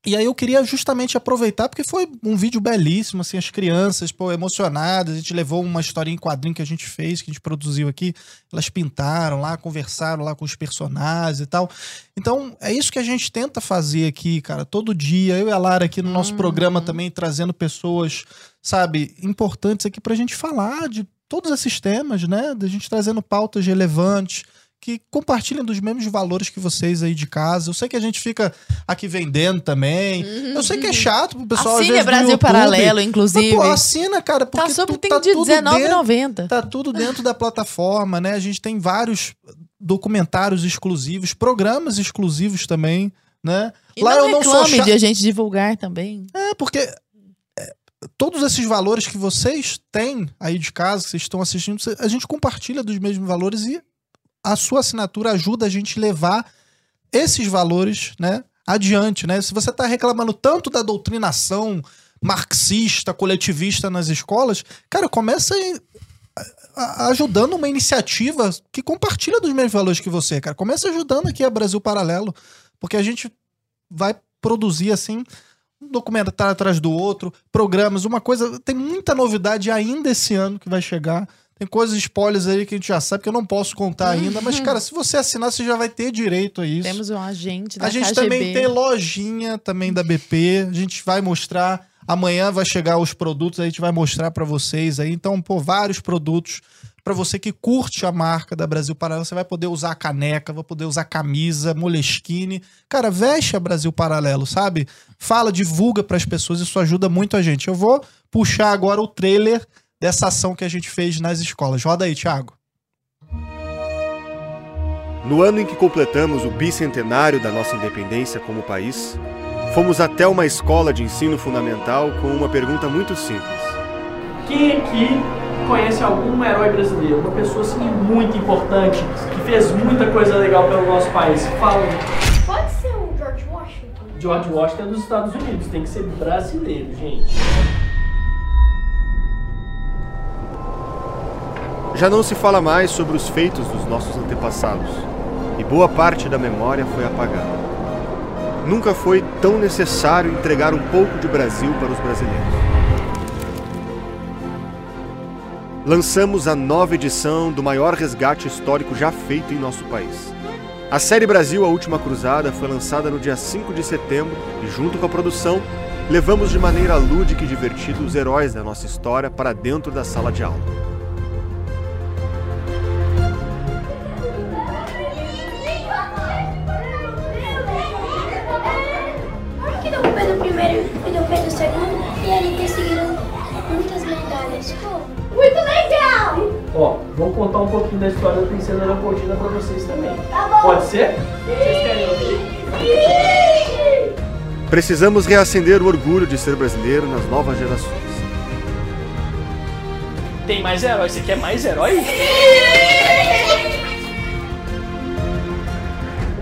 [SPEAKER 2] E aí eu queria justamente aproveitar, porque foi um vídeo belíssimo, assim, as crianças, pô, emocionadas, a gente levou uma historinha em quadrinho que a gente fez, que a gente produziu aqui, elas pintaram lá, conversaram lá com os personagens e tal. Então, é isso que a gente tenta fazer aqui, cara, todo dia, eu e a Lara aqui no nosso
[SPEAKER 1] Uhum.
[SPEAKER 2] programa também, trazendo pessoas, sabe, importantes aqui pra gente falar de todos esses temas, né, da gente trazendo pautas relevantes, que compartilhem dos mesmos valores que vocês aí de casa. Eu sei que a gente fica aqui vendendo também. Eu sei que é chato pro pessoal às
[SPEAKER 1] Assine
[SPEAKER 2] vezes, do
[SPEAKER 1] Brasil
[SPEAKER 2] YouTube.
[SPEAKER 1] Paralelo,
[SPEAKER 2] Mas,
[SPEAKER 1] inclusive.
[SPEAKER 2] pô, assina, cara, porque
[SPEAKER 1] tá super,
[SPEAKER 2] tu,
[SPEAKER 1] tem
[SPEAKER 2] tá
[SPEAKER 1] de
[SPEAKER 2] tudo dentro,
[SPEAKER 1] R$19,90.
[SPEAKER 2] tá tudo dentro da plataforma, né? A gente tem vários documentários exclusivos, programas exclusivos também, né?
[SPEAKER 1] E
[SPEAKER 2] Lá
[SPEAKER 1] não
[SPEAKER 2] eu não sou chato.
[SPEAKER 1] de a gente divulgar também.
[SPEAKER 2] É, porque é, todos esses valores que vocês têm aí de casa, que vocês estão assistindo, a gente compartilha dos mesmos valores e a sua assinatura ajuda a gente levar esses valores, né, adiante, né? Se você está reclamando tanto da doutrinação marxista, coletivista nas escolas, cara, começa ajudando uma iniciativa que compartilha dos mesmos valores que você, cara. Começa ajudando aqui a Brasil Paralelo, porque a gente vai produzir assim um documentário atrás do outro, programas, uma coisa. Tem muita novidade ainda esse ano que vai chegar. Tem coisas, spoilers aí que a gente já sabe que eu não posso contar ainda, mas, cara, se você assinar, você já vai ter direito a isso.
[SPEAKER 1] Temos um agente da
[SPEAKER 2] A gente
[SPEAKER 1] KGB.
[SPEAKER 2] também tem lojinha também da BP. A gente vai mostrar. Amanhã vai chegar os produtos, a gente vai mostrar pra vocês aí. Então, pô, vários produtos Pra você que curte a marca da Brasil Paralelo. Você vai poder usar a caneca, vai poder usar camisa, moleskine. Cara, veste a Brasil Paralelo, sabe? Fala, divulga pras pessoas, isso ajuda muito a gente. Eu vou puxar agora o trailer dessa ação que a gente fez nas escolas. Roda aí, Thiago.
[SPEAKER 5] No ano em que completamos o bicentenário da nossa independência como país, fomos até uma escola de ensino fundamental com uma pergunta muito simples.
[SPEAKER 6] Quem aqui conhece algum herói brasileiro? Uma pessoa assim muito importante, que fez muita coisa legal pelo nosso país. Fala.
[SPEAKER 7] Pode ser o George Washington.
[SPEAKER 6] George Washington é dos Estados Unidos, tem que ser brasileiro, gente.
[SPEAKER 5] Já não se fala mais sobre os feitos dos nossos antepassados, e boa parte da memória foi apagada. Nunca foi tão necessário entregar um pouco de Brasil para os brasileiros. Lançamos a nova edição do maior resgate histórico já feito em nosso país. A série Brasil A Última Cruzada foi lançada no dia 5 de setembro e, junto com a produção, levamos de maneira lúdica e divertida os heróis da nossa história para dentro da sala de aula.
[SPEAKER 6] Vou contar um pouquinho da história da Princesa Leopoldina pra vocês também.
[SPEAKER 7] Tá bom.
[SPEAKER 6] Pode ser? Vocês querem ouvir?
[SPEAKER 5] Precisamos reacender o orgulho de ser brasileiro nas novas gerações.
[SPEAKER 6] Tem mais herói? Você quer mais herói?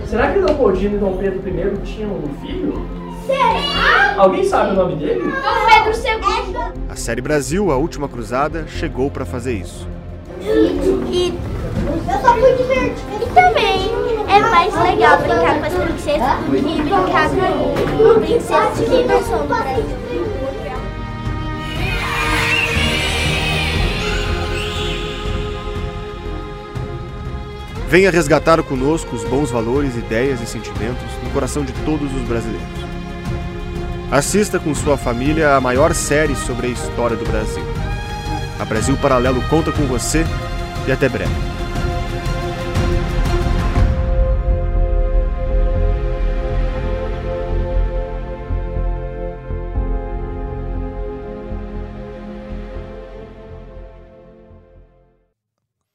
[SPEAKER 6] Será que Leopoldina e Dom Pedro I tinham um filho?
[SPEAKER 7] Será?
[SPEAKER 6] Alguém sabe o nome dele?
[SPEAKER 7] Dom Pedro II.
[SPEAKER 5] A série Brasil, A Última Cruzada, chegou para fazer isso.
[SPEAKER 7] E, também é mais legal brincar com as princesas do que brincar com princesas que não são do.
[SPEAKER 5] Venha resgatar conosco os bons valores, ideias e sentimentos no coração de todos os brasileiros. Assista com sua família a maior série sobre a história do Brasil. A Brasil Paralelo conta com você e até breve.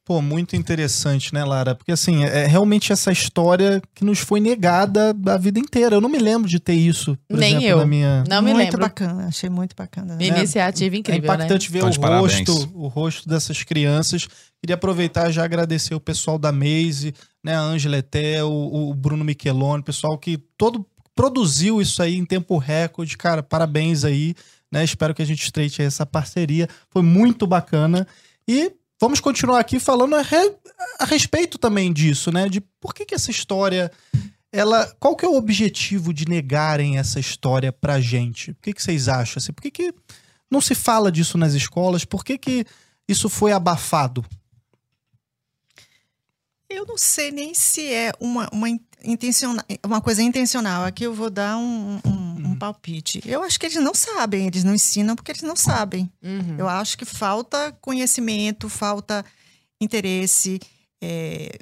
[SPEAKER 2] Pô, muito interessante, né, Lara? Porque assim, é realmente essa história que nos foi negada a vida inteira. Eu não me lembro de ter isso, por
[SPEAKER 1] Nem
[SPEAKER 2] exemplo,
[SPEAKER 1] eu.
[SPEAKER 2] na minha.
[SPEAKER 1] Não me
[SPEAKER 3] muito
[SPEAKER 1] lembro.
[SPEAKER 3] bacana, achei muito bacana.
[SPEAKER 1] Iniciativa
[SPEAKER 2] É
[SPEAKER 1] incrível, né?
[SPEAKER 2] impactante ver
[SPEAKER 4] Então,
[SPEAKER 2] o
[SPEAKER 4] parabéns.
[SPEAKER 2] rosto, o rosto dessas crianças. Queria aproveitar e já agradecer o pessoal da Maze, né, a Ângela Eté, o, o Bruno Micheloni, o pessoal que todo produziu isso aí em tempo recorde. Cara, parabéns aí, né? Espero que a gente estreite aí essa parceria. Foi muito bacana. E vamos continuar aqui falando a, re- a respeito também disso, né? De por que, que essa história ela, qual que é o objetivo de negarem essa história pra gente? O que, que vocês acham? Assim, por que, que não se fala disso nas escolas? Por que, que isso foi abafado?
[SPEAKER 3] Eu não sei nem se é uma, uma, in- intenciona- uma coisa intencional. Aqui eu vou dar um, um- um palpite. Eu acho que eles não sabem, eles não ensinam porque eles não sabem.
[SPEAKER 1] Uhum.
[SPEAKER 3] Eu acho que falta conhecimento, falta interesse. é,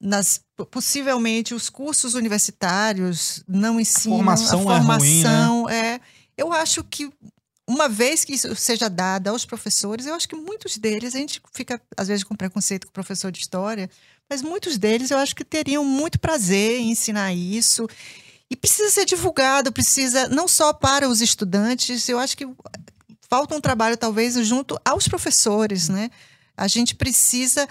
[SPEAKER 3] nas, possivelmente os cursos universitários não ensinam.
[SPEAKER 2] formação
[SPEAKER 3] a
[SPEAKER 2] é ruim, né?
[SPEAKER 3] formação é. Eu acho que uma vez que isso seja dada aos professores, eu acho que muitos deles, a gente fica às vezes com preconceito com o professor de história, mas muitos deles eu acho que teriam muito prazer em ensinar isso. E precisa ser divulgado, precisa não só para os estudantes, eu acho que falta um trabalho talvez junto aos professores, né? A gente precisa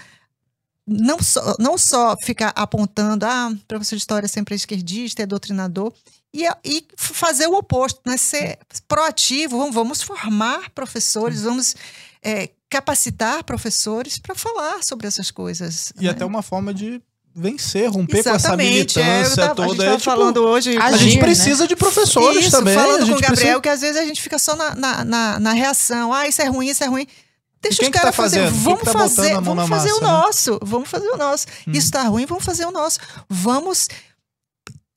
[SPEAKER 3] não só, não só ficar apontando, ah, professor de história sempre é esquerdista, é doutrinador, e, e fazer o oposto, né? Ser proativo, vamos, vamos formar professores, vamos é, capacitar professores para falar sobre essas coisas.
[SPEAKER 2] E
[SPEAKER 3] né?
[SPEAKER 2] até uma forma de vencer, romper com essa
[SPEAKER 3] Exatamente, é,
[SPEAKER 2] militância
[SPEAKER 3] tava- a gente
[SPEAKER 2] toda. É, tipo,
[SPEAKER 3] falando hoje.
[SPEAKER 2] a
[SPEAKER 1] Agir,
[SPEAKER 2] gente
[SPEAKER 1] né?
[SPEAKER 2] precisa de professores
[SPEAKER 3] Isso,
[SPEAKER 2] também.
[SPEAKER 3] falando
[SPEAKER 2] a
[SPEAKER 3] com
[SPEAKER 2] gente
[SPEAKER 3] o Gabriel,
[SPEAKER 2] precisa...
[SPEAKER 3] que às vezes a gente fica só na, na, na, na reação. Ah, isso é ruim, isso é ruim. Deixa os
[SPEAKER 2] tá
[SPEAKER 3] caras fazer.
[SPEAKER 2] fazendo? Quem
[SPEAKER 3] Vamos
[SPEAKER 2] tá
[SPEAKER 3] fazer,
[SPEAKER 2] a
[SPEAKER 3] vamos fazer o
[SPEAKER 2] né?
[SPEAKER 3] nosso. Vamos fazer o nosso. Isso tá ruim, vamos fazer o nosso. Vamos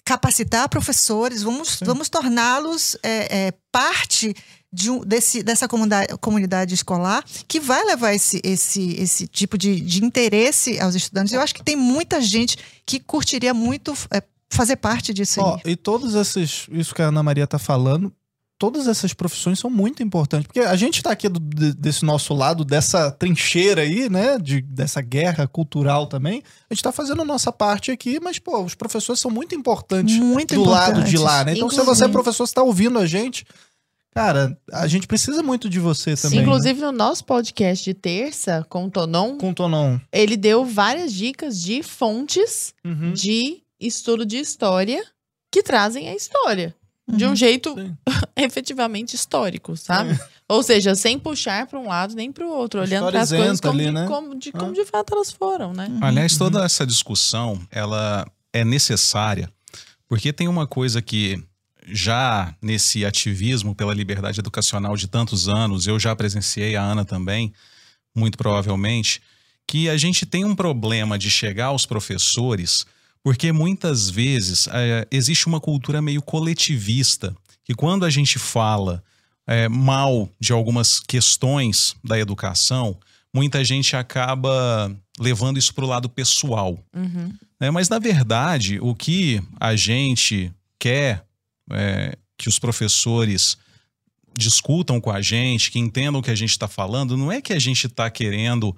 [SPEAKER 3] capacitar professores, vamos, vamos torná-los é, é, parte de um, desse, dessa comunidade, comunidade escolar que vai levar esse, esse, esse tipo de, de interesse aos estudantes. Eu acho que tem muita gente que curtiria muito é, fazer parte disso aí.
[SPEAKER 2] e todos esses, isso que a Ana Maria tá falando, todas essas profissões são muito importantes, porque a gente tá aqui do- de- desse nosso lado, dessa trincheira aí, né, de, dessa guerra cultural também, a gente tá fazendo a nossa parte aqui, mas, pô, os professores são muito importantes
[SPEAKER 3] Muito
[SPEAKER 2] do lado de lá, né? Então, se
[SPEAKER 1] Inclusive-
[SPEAKER 2] você é professor, você tá ouvindo a gente, cara, a gente precisa muito de você também. né?
[SPEAKER 1] Inclusive, no nosso podcast de terça, com o Tonon,
[SPEAKER 2] Com o Tonon.
[SPEAKER 1] ele deu várias dicas de fontes
[SPEAKER 2] Uhum.
[SPEAKER 1] de estudo de história que trazem a história. De um
[SPEAKER 3] Uhum.
[SPEAKER 1] jeito efetivamente histórico, sabe? Ou seja, sem puxar para um lado nem para o outro, olhando para as coisas como,
[SPEAKER 2] ali,
[SPEAKER 1] de,
[SPEAKER 2] né?
[SPEAKER 1] como, de, como
[SPEAKER 2] Ah.
[SPEAKER 1] de fato elas foram, né?
[SPEAKER 4] Aliás, toda essa discussão, ela é necessária, porque tem uma coisa que já nesse ativismo pela liberdade educacional de tantos anos, eu já presenciei, a Ana também, muito provavelmente, que a gente tem um problema de chegar aos professores, porque muitas vezes eh, existe uma cultura meio coletivista, que quando a gente fala eh, mal de algumas questões da educação, muita gente acaba levando isso para o lado pessoal.
[SPEAKER 1] Uhum.
[SPEAKER 4] né? Mas, na verdade, o que a gente quer é, que os professores discutam com a gente, que entendam o que a gente está falando, não é que a gente está querendo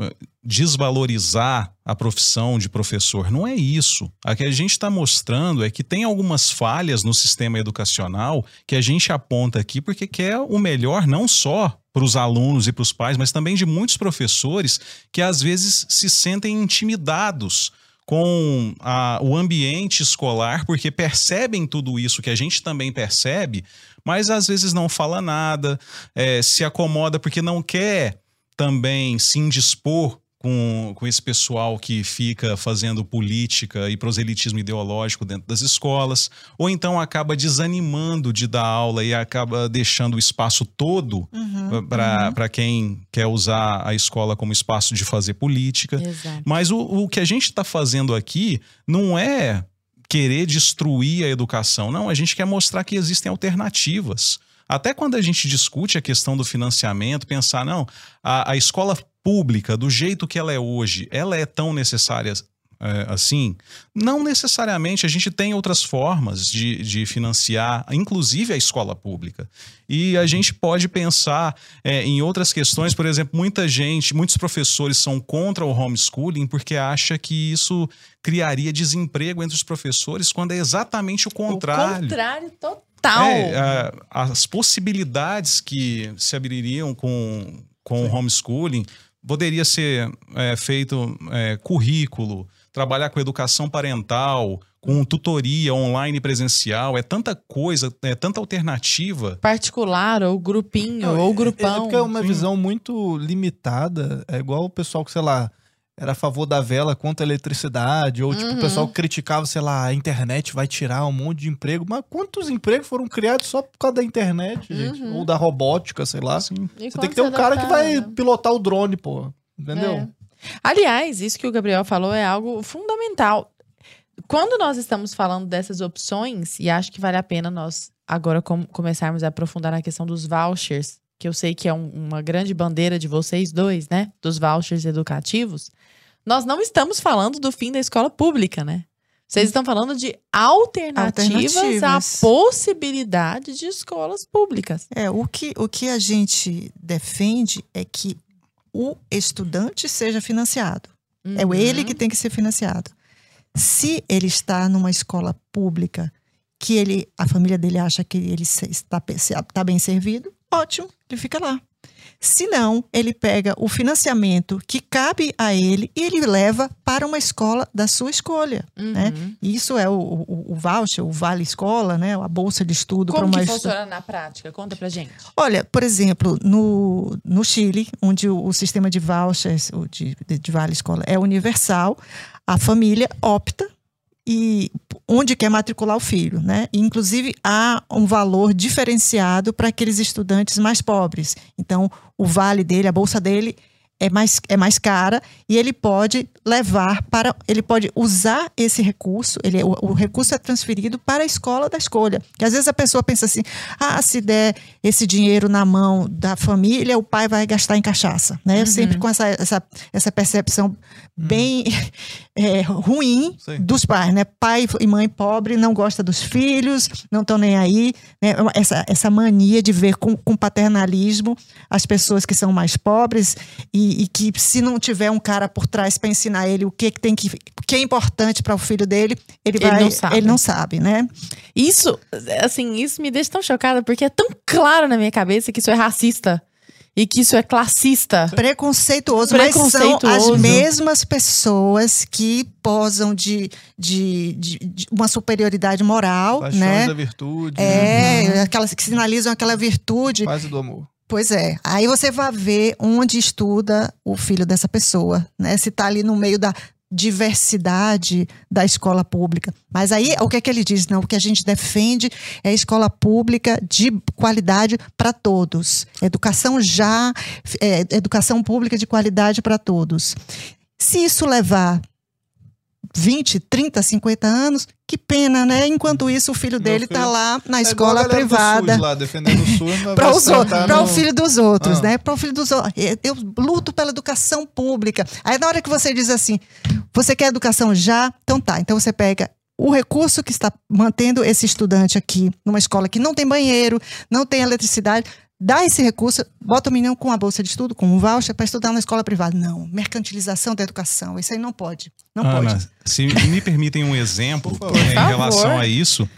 [SPEAKER 4] eh, desvalorizar a profissão de professor. Não é isso. O que a gente está mostrando é que tem algumas falhas no sistema educacional que a gente aponta aqui porque quer o melhor não só para os alunos e para os pais, mas também de muitos professores que às vezes se sentem intimidados com a- o ambiente escolar, porque percebem tudo isso que a gente também percebe, mas às vezes não fala nada, eh, se acomoda porque não quer também se indispor com, com esse pessoal que fica fazendo política e proselitismo ideológico dentro das escolas, ou então acaba desanimando de dar aula e acaba deixando o espaço todo
[SPEAKER 3] Uhum,
[SPEAKER 4] para quem quer usar a escola como espaço de fazer política.
[SPEAKER 1] Exato.
[SPEAKER 4] Mas o, o que a gente está fazendo aqui não é querer destruir a educação, não. A gente quer mostrar que existem alternativas. Até quando a gente discute a questão do financiamento, pensar, não, a, a escola pública, do jeito que ela é hoje, ela é tão necessária é, assim? Não necessariamente. A gente tem outras formas de, de financiar, inclusive a escola pública. E a gente pode pensar é, em outras questões. Por exemplo, muita gente, muitos professores são contra o homeschooling porque acha que isso criaria desemprego entre os professores, quando é exatamente o contrário.
[SPEAKER 1] O contrário total.
[SPEAKER 4] É, a- as possibilidades que se abririam com, com o homeschooling poderia ser é, feito é, currículo, trabalhar com educação parental, com tutoria online e presencial, é tanta coisa, é tanta alternativa.
[SPEAKER 1] Particular, ou grupinho,
[SPEAKER 2] Não,
[SPEAKER 1] ou
[SPEAKER 2] É
[SPEAKER 1] grupão.
[SPEAKER 2] porque é uma
[SPEAKER 4] sim.
[SPEAKER 2] visão muito limitada. É igual o pessoal que, sei lá, era a favor da vela contra a eletricidade. Ou, tipo,
[SPEAKER 1] Uhum.
[SPEAKER 2] o pessoal que criticava, sei lá, a internet vai tirar um monte de emprego. Mas quantos empregos foram criados só por causa da internet, gente?
[SPEAKER 1] Uhum.
[SPEAKER 2] Ou da robótica, sei lá.
[SPEAKER 4] Assim,
[SPEAKER 2] Você tem que ter um cara que vai pilotar o drone, pô. Entendeu?
[SPEAKER 1] É. Aliás, isso que o Gabriel falou é algo fundamental. Quando nós estamos falando dessas opções, e acho que vale a pena nós agora com- começarmos a aprofundar na questão dos vouchers, que eu sei que é um- uma grande bandeira de vocês dois, né? Dos vouchers educativos. Nós não estamos falando do fim da escola pública, né? Vocês estão falando de alternativas,
[SPEAKER 3] Alternativas.
[SPEAKER 1] à possibilidade de escolas públicas.
[SPEAKER 3] É, o que, o que a gente defende é que o estudante seja financiado. É o ele que tem que ser financiado. Se ele está numa escola pública que ele, a família dele acha que ele está, está bem servido, ótimo, ele fica lá. Se não, ele pega o financiamento que cabe a ele e ele leva para uma escola da sua escolha.
[SPEAKER 1] Uhum.
[SPEAKER 3] né? Isso é o, o, o voucher, o vale escola, né? A bolsa de estudo para
[SPEAKER 1] Como
[SPEAKER 3] uma
[SPEAKER 1] que
[SPEAKER 3] estu-
[SPEAKER 1] funciona na prática? Conta pra gente.
[SPEAKER 3] Olha, por exemplo, no, no Chile, onde o, o sistema de vouchers, de, de, de vale escola, é universal, a família opta e onde quer matricular o filho, né? E, inclusive há um valor diferenciado para aqueles estudantes mais pobres. Então, o vale dele, a bolsa dele é mais, é mais cara e ele pode levar para, ele pode usar esse recurso, ele, o, o recurso é transferido para a escola da escolha. Que às vezes a pessoa pensa assim, ah, se der esse dinheiro na mão da família, o pai vai gastar em cachaça, né? Sempre com essa, essa, essa percepção bem é, ruim
[SPEAKER 2] Sim.
[SPEAKER 3] dos pais, né? Pai e mãe pobre não gosta dos filhos, não estão nem aí, né? Essa, essa mania de ver com, com paternalismo as pessoas que são mais pobres e, e que se não tiver um cara por trás para ensinar ele o que, que tem que o que é importante para o filho dele, ele
[SPEAKER 1] Ele
[SPEAKER 3] vai
[SPEAKER 1] não sabe.
[SPEAKER 3] ele não sabe, né?
[SPEAKER 1] Isso, assim, isso me deixa tão chocada porque é tão claro na minha cabeça que isso é racista e que isso é classista.
[SPEAKER 3] Preconceituoso, mas são
[SPEAKER 1] Preconceituoso.
[SPEAKER 3] as mesmas pessoas que posam de, de, de- de uma superioridade moral,
[SPEAKER 2] Paixões
[SPEAKER 3] né?
[SPEAKER 2] da virtude.
[SPEAKER 3] É, aquelas que sinalizam aquela virtude.
[SPEAKER 2] Quase do amor.
[SPEAKER 3] Pois é. Aí você vai ver onde estuda o filho dessa pessoa, né? Se tá ali no meio da diversidade da escola pública. Mas aí, o que é que ele diz? Não, o que a gente defende é escola pública de qualidade para todos. Educação já, é, educação pública de qualidade para todos. Se isso levar 20, 30, 50 anos, que pena, né? Enquanto isso, o filho
[SPEAKER 2] Meu
[SPEAKER 3] dele está lá na
[SPEAKER 2] É
[SPEAKER 3] escola privada
[SPEAKER 2] lá, defendendo o SUS,
[SPEAKER 3] para os outros, para o filho dos outros,
[SPEAKER 2] Ah.
[SPEAKER 3] né? Para o filho dos outros. Eu luto pela educação pública. Aí na hora que você diz assim, você quer educação já? Então tá. Então você pega o recurso que está mantendo esse estudante aqui numa escola que não tem banheiro, não tem eletricidade, dá esse recurso, bota o menino com a bolsa de estudo, com um voucher para estudar na escola privada. Não, mercantilização da educação, isso aí não pode. Não
[SPEAKER 4] Ana,
[SPEAKER 3] pode.
[SPEAKER 4] se me permitem um exemplo em relação a isso.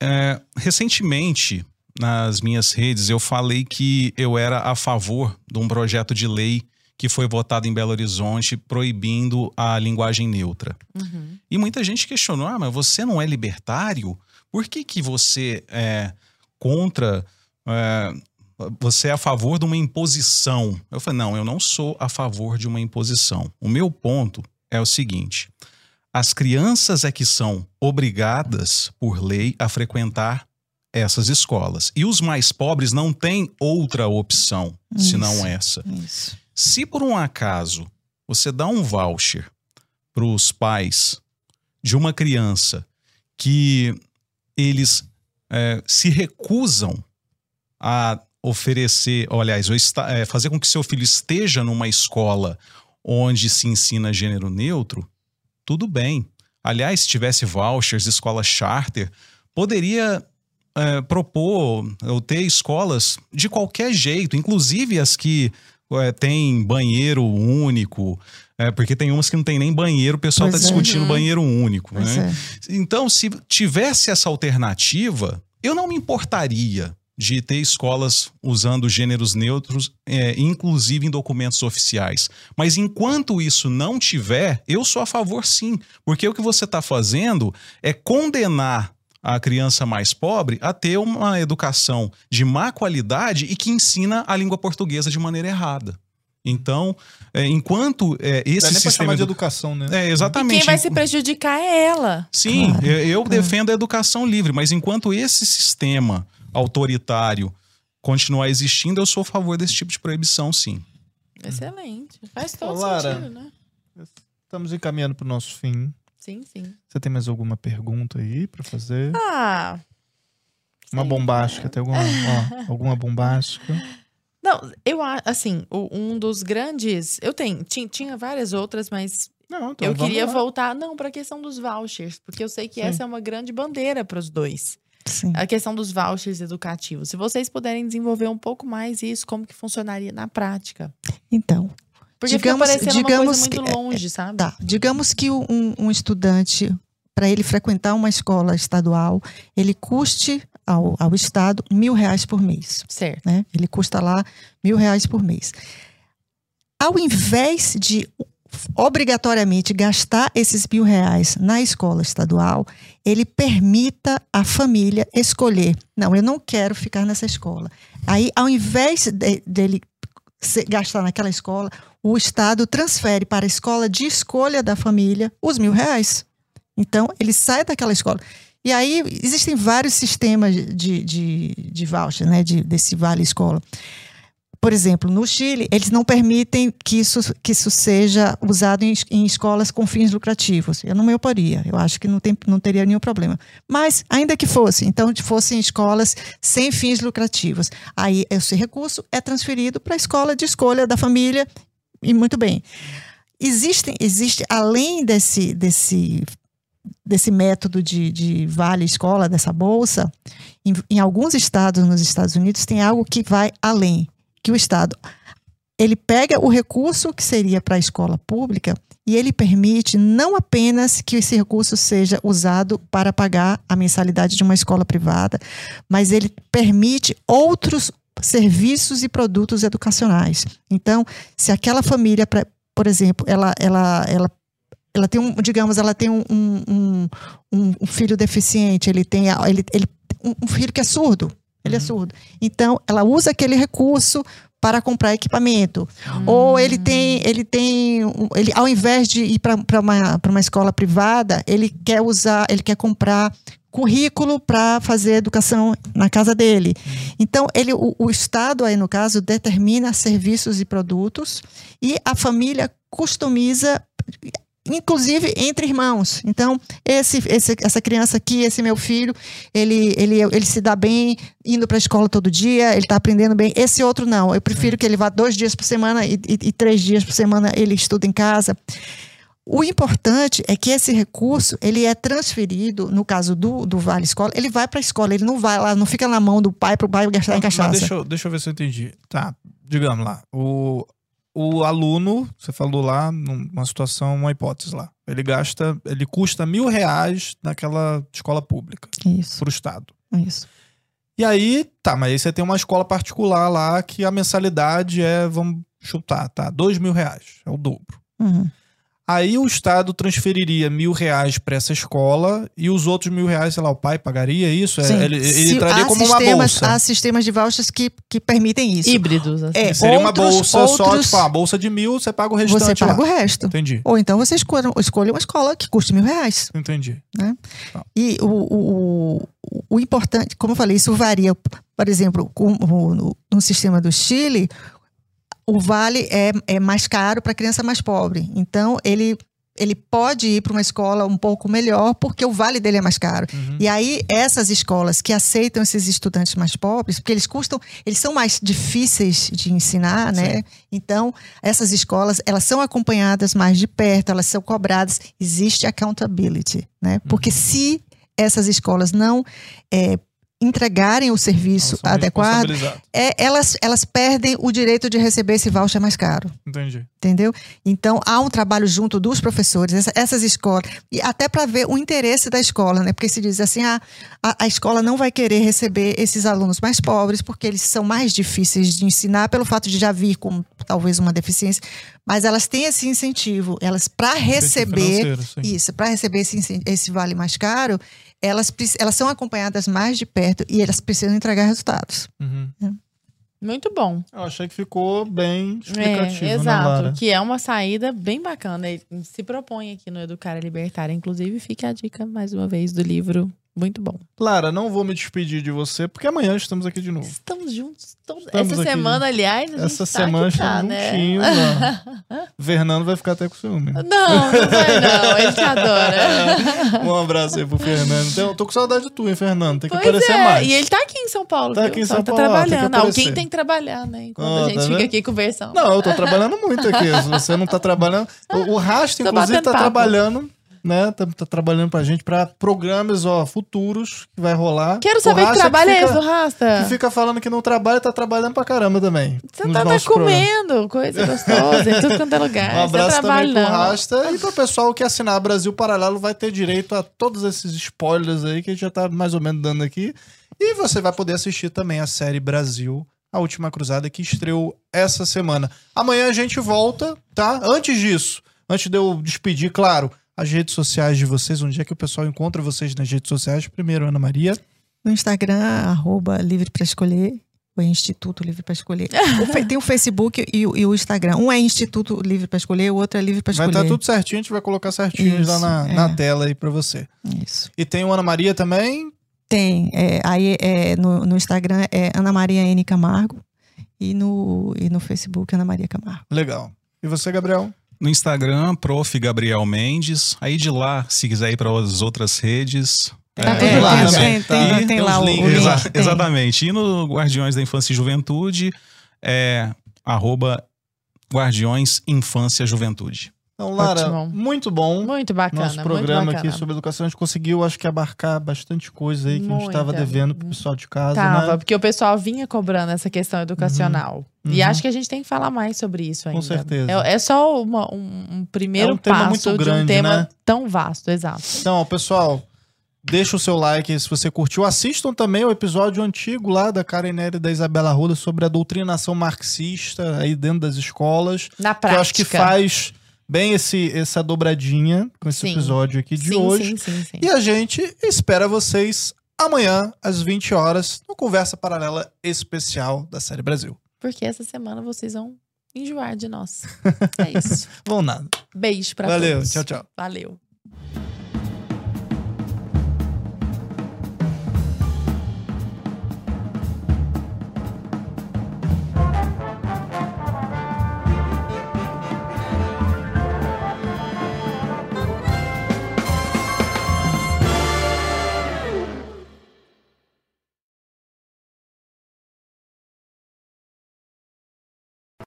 [SPEAKER 4] É, recentemente, nas minhas redes, eu falei que eu era a favor de um projeto de lei que foi votado em Belo Horizonte proibindo a linguagem neutra.
[SPEAKER 1] Uhum.
[SPEAKER 4] E muita gente questionou: ah, mas você não é libertário? Por que, que você é contra é, você é a favor de uma imposição. Eu falei, não, eu não sou a favor de uma imposição. O meu ponto é o seguinte: as crianças é que são obrigadas, por lei, a frequentar essas escolas. E os mais pobres não têm outra opção
[SPEAKER 3] Isso.
[SPEAKER 4] senão essa.
[SPEAKER 3] Isso.
[SPEAKER 4] Se por um acaso você dá um voucher para os pais de uma criança que eles é, se recusam a oferecer, ou, aliás, é, fazer com que seu filho esteja numa escola onde se ensina gênero neutro, tudo bem. Aliás, se tivesse vouchers, escola charter, poderia é, propor ou ter escolas de qualquer jeito, inclusive as que é, têm banheiro único, é, porque tem umas que não tem nem banheiro, o pessoal está
[SPEAKER 3] é.
[SPEAKER 4] discutindo
[SPEAKER 1] Uhum.
[SPEAKER 4] banheiro único. Né?
[SPEAKER 3] é.
[SPEAKER 4] Então, se tivesse essa alternativa, eu não me importaria de ter escolas usando gêneros neutros, é, inclusive em documentos oficiais. Mas enquanto isso não tiver, eu sou a favor sim. Porque o que você está fazendo é condenar a criança mais pobre a ter uma educação de má qualidade e que ensina a língua portuguesa de maneira errada. Então, é, enquanto é, esse
[SPEAKER 2] Dá nem pra
[SPEAKER 4] sistema
[SPEAKER 2] chamar de
[SPEAKER 4] edu-
[SPEAKER 2] educação, né?
[SPEAKER 4] É,
[SPEAKER 1] E
[SPEAKER 4] exatamente.
[SPEAKER 1] quem vai se prejudicar é ela.
[SPEAKER 4] Sim,
[SPEAKER 3] Claro,
[SPEAKER 4] eu, eu defendo a educação livre, mas enquanto esse sistema autoritário continuar existindo, eu sou a favor desse tipo de proibição, sim.
[SPEAKER 1] Excelente. Faz todo
[SPEAKER 2] Lara.
[SPEAKER 1] sentido, né?
[SPEAKER 2] Estamos encaminhando para o nosso fim.
[SPEAKER 1] Sim, sim.
[SPEAKER 2] Você tem mais alguma pergunta aí para fazer?
[SPEAKER 1] Ah.
[SPEAKER 2] Uma
[SPEAKER 1] sei.
[SPEAKER 2] bombástica, tem alguma, ó, alguma bombástica?
[SPEAKER 1] Não, eu acho, assim, um dos grandes. Eu tenho, tinha, tinha várias outras, mas
[SPEAKER 2] Não, então
[SPEAKER 1] eu queria
[SPEAKER 2] lá.
[SPEAKER 1] voltar, não, para a questão dos vouchers, porque eu sei que
[SPEAKER 2] Sim.
[SPEAKER 1] essa é uma grande bandeira para os dois.
[SPEAKER 3] Sim.
[SPEAKER 1] A questão dos vouchers educativos. Se vocês puderem desenvolver um pouco mais isso, como que funcionaria na prática?
[SPEAKER 3] Então,
[SPEAKER 1] Porque
[SPEAKER 3] Digamos-
[SPEAKER 1] fica parecendo uma
[SPEAKER 3] digamos
[SPEAKER 1] coisa muito
[SPEAKER 3] que-
[SPEAKER 1] longe, sabe?
[SPEAKER 3] tá. Digamos que um, um estudante, para ele frequentar uma escola estadual, ele custe ao, ao Estado mil reais por mês.
[SPEAKER 1] Certo.
[SPEAKER 3] né? Ele custa lá mil reais por mês. Ao invés de obrigatoriamente gastar esses mil reais na escola estadual, ele permita a família escolher. Não, eu não quero ficar nessa escola. Aí, ao invés de- dele gastar naquela escola, o Estado transfere para a escola de escolha da família os mil reais. Então, ele sai daquela escola. E aí, existem vários sistemas de, de, de voucher, né? De, desse Vale Escola. Por exemplo, no Chile, eles não permitem que isso, que isso seja usado em, em escolas com fins lucrativos. Eu não me oporia, eu acho que não, tem, não teria nenhum problema. Mas, ainda que fosse, então, fossem escolas sem fins lucrativos, aí esse recurso é transferido para a escola de escolha da família, e muito bem. Existem, existe, além desse, desse, desse método de, de vale escola, dessa bolsa, em, em alguns estados nos Estados Unidos tem algo que vai além, que o estado ele pega o recurso que seria para a escola pública e ele permite não apenas que esse recurso seja usado para pagar a mensalidade de uma escola privada, mas ele permite outros serviços e produtos educacionais. Então, se aquela família, por exemplo, ela, ela, ela ela tem um, digamos, ela tem um, um, um- filho deficiente, ele tem ele, ele, um filho que é surdo, ele é surdo. Então, ela usa aquele recurso para comprar equipamento. Ou ele tem, ele tem, ele, ao invés de ir para uma, pra uma escola privada, ele quer usar, ele quer comprar currículo para fazer educação na casa dele. Então, ele, o, o Estado, aí no caso, determina serviços e produtos e a família customiza inclusive entre irmãos. Então, esse, esse- essa criança aqui, esse meu filho, ele, ele, ele se dá bem indo para a escola todo dia, ele está aprendendo bem. Esse outro não. Eu prefiro que ele vá dois dias por semana e, e- e três dias por semana ele estuda em casa. O importante é que esse recurso ele é transferido, no caso do, do Vale Escola, ele vai para a escola, ele não vai lá, não fica na mão do pai para o pai gastar em
[SPEAKER 2] Mas
[SPEAKER 3] cachaça.
[SPEAKER 2] deixa, eu- deixa eu ver se eu entendi. Tá, digamos lá. O, o aluno, você falou lá, numa situação, uma hipótese lá. Ele gasta, ele custa mil reais naquela escola pública,
[SPEAKER 3] Isso,
[SPEAKER 2] pro Estado.
[SPEAKER 3] isso.
[SPEAKER 2] E aí, tá, mas aí você tem uma escola particular lá que a mensalidade é, vamos chutar, tá? Dois mil reais, é o dobro.
[SPEAKER 3] Uhum.
[SPEAKER 2] Aí o Estado transferiria mil reais para essa escola e os outros mil reais, sei lá, o pai pagaria isso? É,
[SPEAKER 3] Sim.
[SPEAKER 2] Ele, ele
[SPEAKER 3] Se-
[SPEAKER 2] traria como uma
[SPEAKER 3] sistemas-
[SPEAKER 2] bolsa.
[SPEAKER 3] Há sistemas de vouchers que, que permitem isso.
[SPEAKER 1] Híbridos, assim.
[SPEAKER 3] É,
[SPEAKER 2] Seria uma
[SPEAKER 3] outros-
[SPEAKER 2] bolsa só,
[SPEAKER 3] outros-
[SPEAKER 2] tipo, uma bolsa de mil, você paga o restante
[SPEAKER 3] Você paga
[SPEAKER 2] lá.
[SPEAKER 3] o resto.
[SPEAKER 2] Entendi,
[SPEAKER 3] Ou então você escolha, escolha uma escola que custe mil reais.
[SPEAKER 2] entendi.
[SPEAKER 3] E o, o, o, o importante, como eu falei, isso varia. Por exemplo, com, no, no sistema do Chile, o vale é, é mais caro para a criança mais pobre. Então, ele, ele pode ir para uma escola um pouco melhor, porque o vale dele é mais caro.
[SPEAKER 2] Uhum.
[SPEAKER 3] E aí, essas escolas que aceitam esses estudantes mais pobres, porque eles custam, eles são mais difíceis de ensinar, né? Então, essas escolas, elas são acompanhadas mais de perto, elas são cobradas, existe accountability, né? Porque se essas escolas não eh, entregarem o serviço adequado, é, elas, elas perdem o direito de receber esse voucher mais caro
[SPEAKER 2] Entendi.
[SPEAKER 3] entendeu? Então há um trabalho junto dos professores, essa- essas escolas, e até para ver o interesse da escola, né? Porque se diz assim, ah, a, a escola não vai querer receber esses alunos mais pobres porque eles são mais difíceis de ensinar pelo fato de já vir com talvez uma deficiência, mas elas têm esse incentivo, elas para receber isso, para receber esse, esse vale mais caro, elas, elas são acompanhadas mais de perto e elas precisam entregar resultados.
[SPEAKER 2] Uhum.
[SPEAKER 1] Muito bom.
[SPEAKER 2] Eu achei que ficou bem explicativo,
[SPEAKER 1] É,
[SPEAKER 2] né,
[SPEAKER 1] exato.
[SPEAKER 2] Lara?
[SPEAKER 1] que é uma saída bem bacana. Ele se propõe aqui no Educar e Libertar. Inclusive, fica a dica, mais uma vez, do livro. Muito bom.
[SPEAKER 2] Lara, não vou me despedir de você, porque amanhã estamos aqui de novo.
[SPEAKER 1] Estamos juntos. todos-
[SPEAKER 2] Estamos
[SPEAKER 1] Essa semana, aliás, a gente
[SPEAKER 2] Essa
[SPEAKER 1] tá
[SPEAKER 2] semana
[SPEAKER 1] tá,
[SPEAKER 2] estamos
[SPEAKER 1] né?
[SPEAKER 2] juntinhos. Fernando vai ficar até com ciúme.
[SPEAKER 1] Não, não vai não. Ele te adora.
[SPEAKER 2] Um abraço aí pro Fernando. Então, eu tô com saudade de tu, hein, Fernando? Tem que
[SPEAKER 1] Pois
[SPEAKER 2] aparecer
[SPEAKER 1] é,
[SPEAKER 2] mais.
[SPEAKER 1] e ele tá aqui em São Paulo,
[SPEAKER 2] Tá
[SPEAKER 1] viu?
[SPEAKER 2] aqui em São
[SPEAKER 1] tá
[SPEAKER 2] Paulo, tem que
[SPEAKER 1] trabalhando.
[SPEAKER 2] aparecer.
[SPEAKER 1] Alguém tem que trabalhar, né? Enquanto
[SPEAKER 2] Ó,
[SPEAKER 1] a gente
[SPEAKER 2] tá
[SPEAKER 1] fica
[SPEAKER 2] vendo?
[SPEAKER 1] aqui conversando.
[SPEAKER 2] Não, eu tô trabalhando muito aqui. Se você não tá trabalhando. O, o Rasta, inclusive, tá
[SPEAKER 1] papo.
[SPEAKER 2] trabalhando, né? Tá, tá trabalhando pra gente pra programas, ó, futuros que vai rolar.
[SPEAKER 1] Quero saber que trabalho é esse do Rasta.
[SPEAKER 2] Que fica falando que não trabalha, tá trabalhando pra caramba também.
[SPEAKER 1] Você tá, tá comendo coisa gostosa em tudo quanto é lugar.
[SPEAKER 2] Um abraço
[SPEAKER 1] Você
[SPEAKER 2] também pro. Rasta. E pro pessoal que assinar Brasil Paralelo vai ter direito a todos esses spoilers aí que a gente já tá mais ou menos dando aqui. E você vai poder assistir também a série Brasil, a última cruzada, que estreou essa semana. Amanhã a gente volta, tá? Antes disso, antes de eu despedir, claro, as redes sociais de vocês, onde é que o pessoal encontra vocês nas redes sociais? Primeiro, Ana Maria.
[SPEAKER 3] No Instagram, arroba Livre para Escolher, ou é Instituto Livre para Escolher. O tem o Facebook e, o- e o Instagram. Um é Instituto Livre para Escolher, o outro é Livre para
[SPEAKER 2] Vai
[SPEAKER 3] Escolher.
[SPEAKER 2] estar tudo certinho, a gente vai colocar certinho lá
[SPEAKER 3] Isso,
[SPEAKER 2] na,
[SPEAKER 3] é.
[SPEAKER 2] na tela aí pra você.
[SPEAKER 3] Isso.
[SPEAKER 2] E tem o Ana Maria também.
[SPEAKER 3] Tem. é, aí é, no, no Instagram é Ana Maria N. Camargo e no, e no Facebook Ana Maria Camargo.
[SPEAKER 2] Legal. E você, Gabriel?
[SPEAKER 4] No Instagram, prof. Gabriel Mendes. Aí de lá, se quiser ir para as outras redes.
[SPEAKER 3] Tá
[SPEAKER 4] é,
[SPEAKER 3] tudo lá, tem, tem,
[SPEAKER 4] E
[SPEAKER 3] tem
[SPEAKER 2] os
[SPEAKER 3] lá o, link.
[SPEAKER 4] Exa-
[SPEAKER 3] tem.
[SPEAKER 4] Exatamente. E no Guardiões da Infância e Juventude é arroba Guardiões Infância Juventude.
[SPEAKER 2] Então, Lara,
[SPEAKER 1] Ótimo.
[SPEAKER 2] muito bom.
[SPEAKER 1] Muito bacana.
[SPEAKER 2] Nosso programa
[SPEAKER 1] bacana.
[SPEAKER 2] aqui sobre educação, a gente conseguiu, acho que, abarcar bastante coisa aí que a gente estava
[SPEAKER 1] Muita.
[SPEAKER 2] devendo pro pessoal de casa,
[SPEAKER 1] Tava,
[SPEAKER 2] né?
[SPEAKER 1] porque o pessoal vinha cobrando essa questão educacional. E
[SPEAKER 2] Uhum.
[SPEAKER 1] acho que a gente tem que falar mais sobre isso ainda.
[SPEAKER 2] certeza.
[SPEAKER 1] É, é só uma- um, um primeiro
[SPEAKER 2] É um
[SPEAKER 1] passo
[SPEAKER 2] muito
[SPEAKER 1] de um
[SPEAKER 2] grande,
[SPEAKER 1] tema
[SPEAKER 2] né?
[SPEAKER 1] tão vasto, exato.
[SPEAKER 2] Então, pessoal, deixa o seu like se você curtiu. Assistam também o episódio antigo lá da Karen Nery e da Isabela Ruda sobre a doutrinação marxista aí dentro das escolas.
[SPEAKER 1] Na
[SPEAKER 2] Que
[SPEAKER 1] prática.
[SPEAKER 2] eu acho que faz bem esse, essa dobradinha com esse
[SPEAKER 1] Sim.
[SPEAKER 2] episódio aqui de
[SPEAKER 1] sim,
[SPEAKER 2] hoje.
[SPEAKER 1] Sim, sim, sim.
[SPEAKER 2] E a gente espera vocês amanhã, às 20 horas, no Conversa Paralela Especial da Série Brasil.
[SPEAKER 1] Porque essa semana vocês vão enjoar de nós. É isso.
[SPEAKER 2] Vão nada.
[SPEAKER 1] Beijo pra
[SPEAKER 2] Valeu,
[SPEAKER 1] todos.
[SPEAKER 2] tchau, tchau.
[SPEAKER 1] Valeu.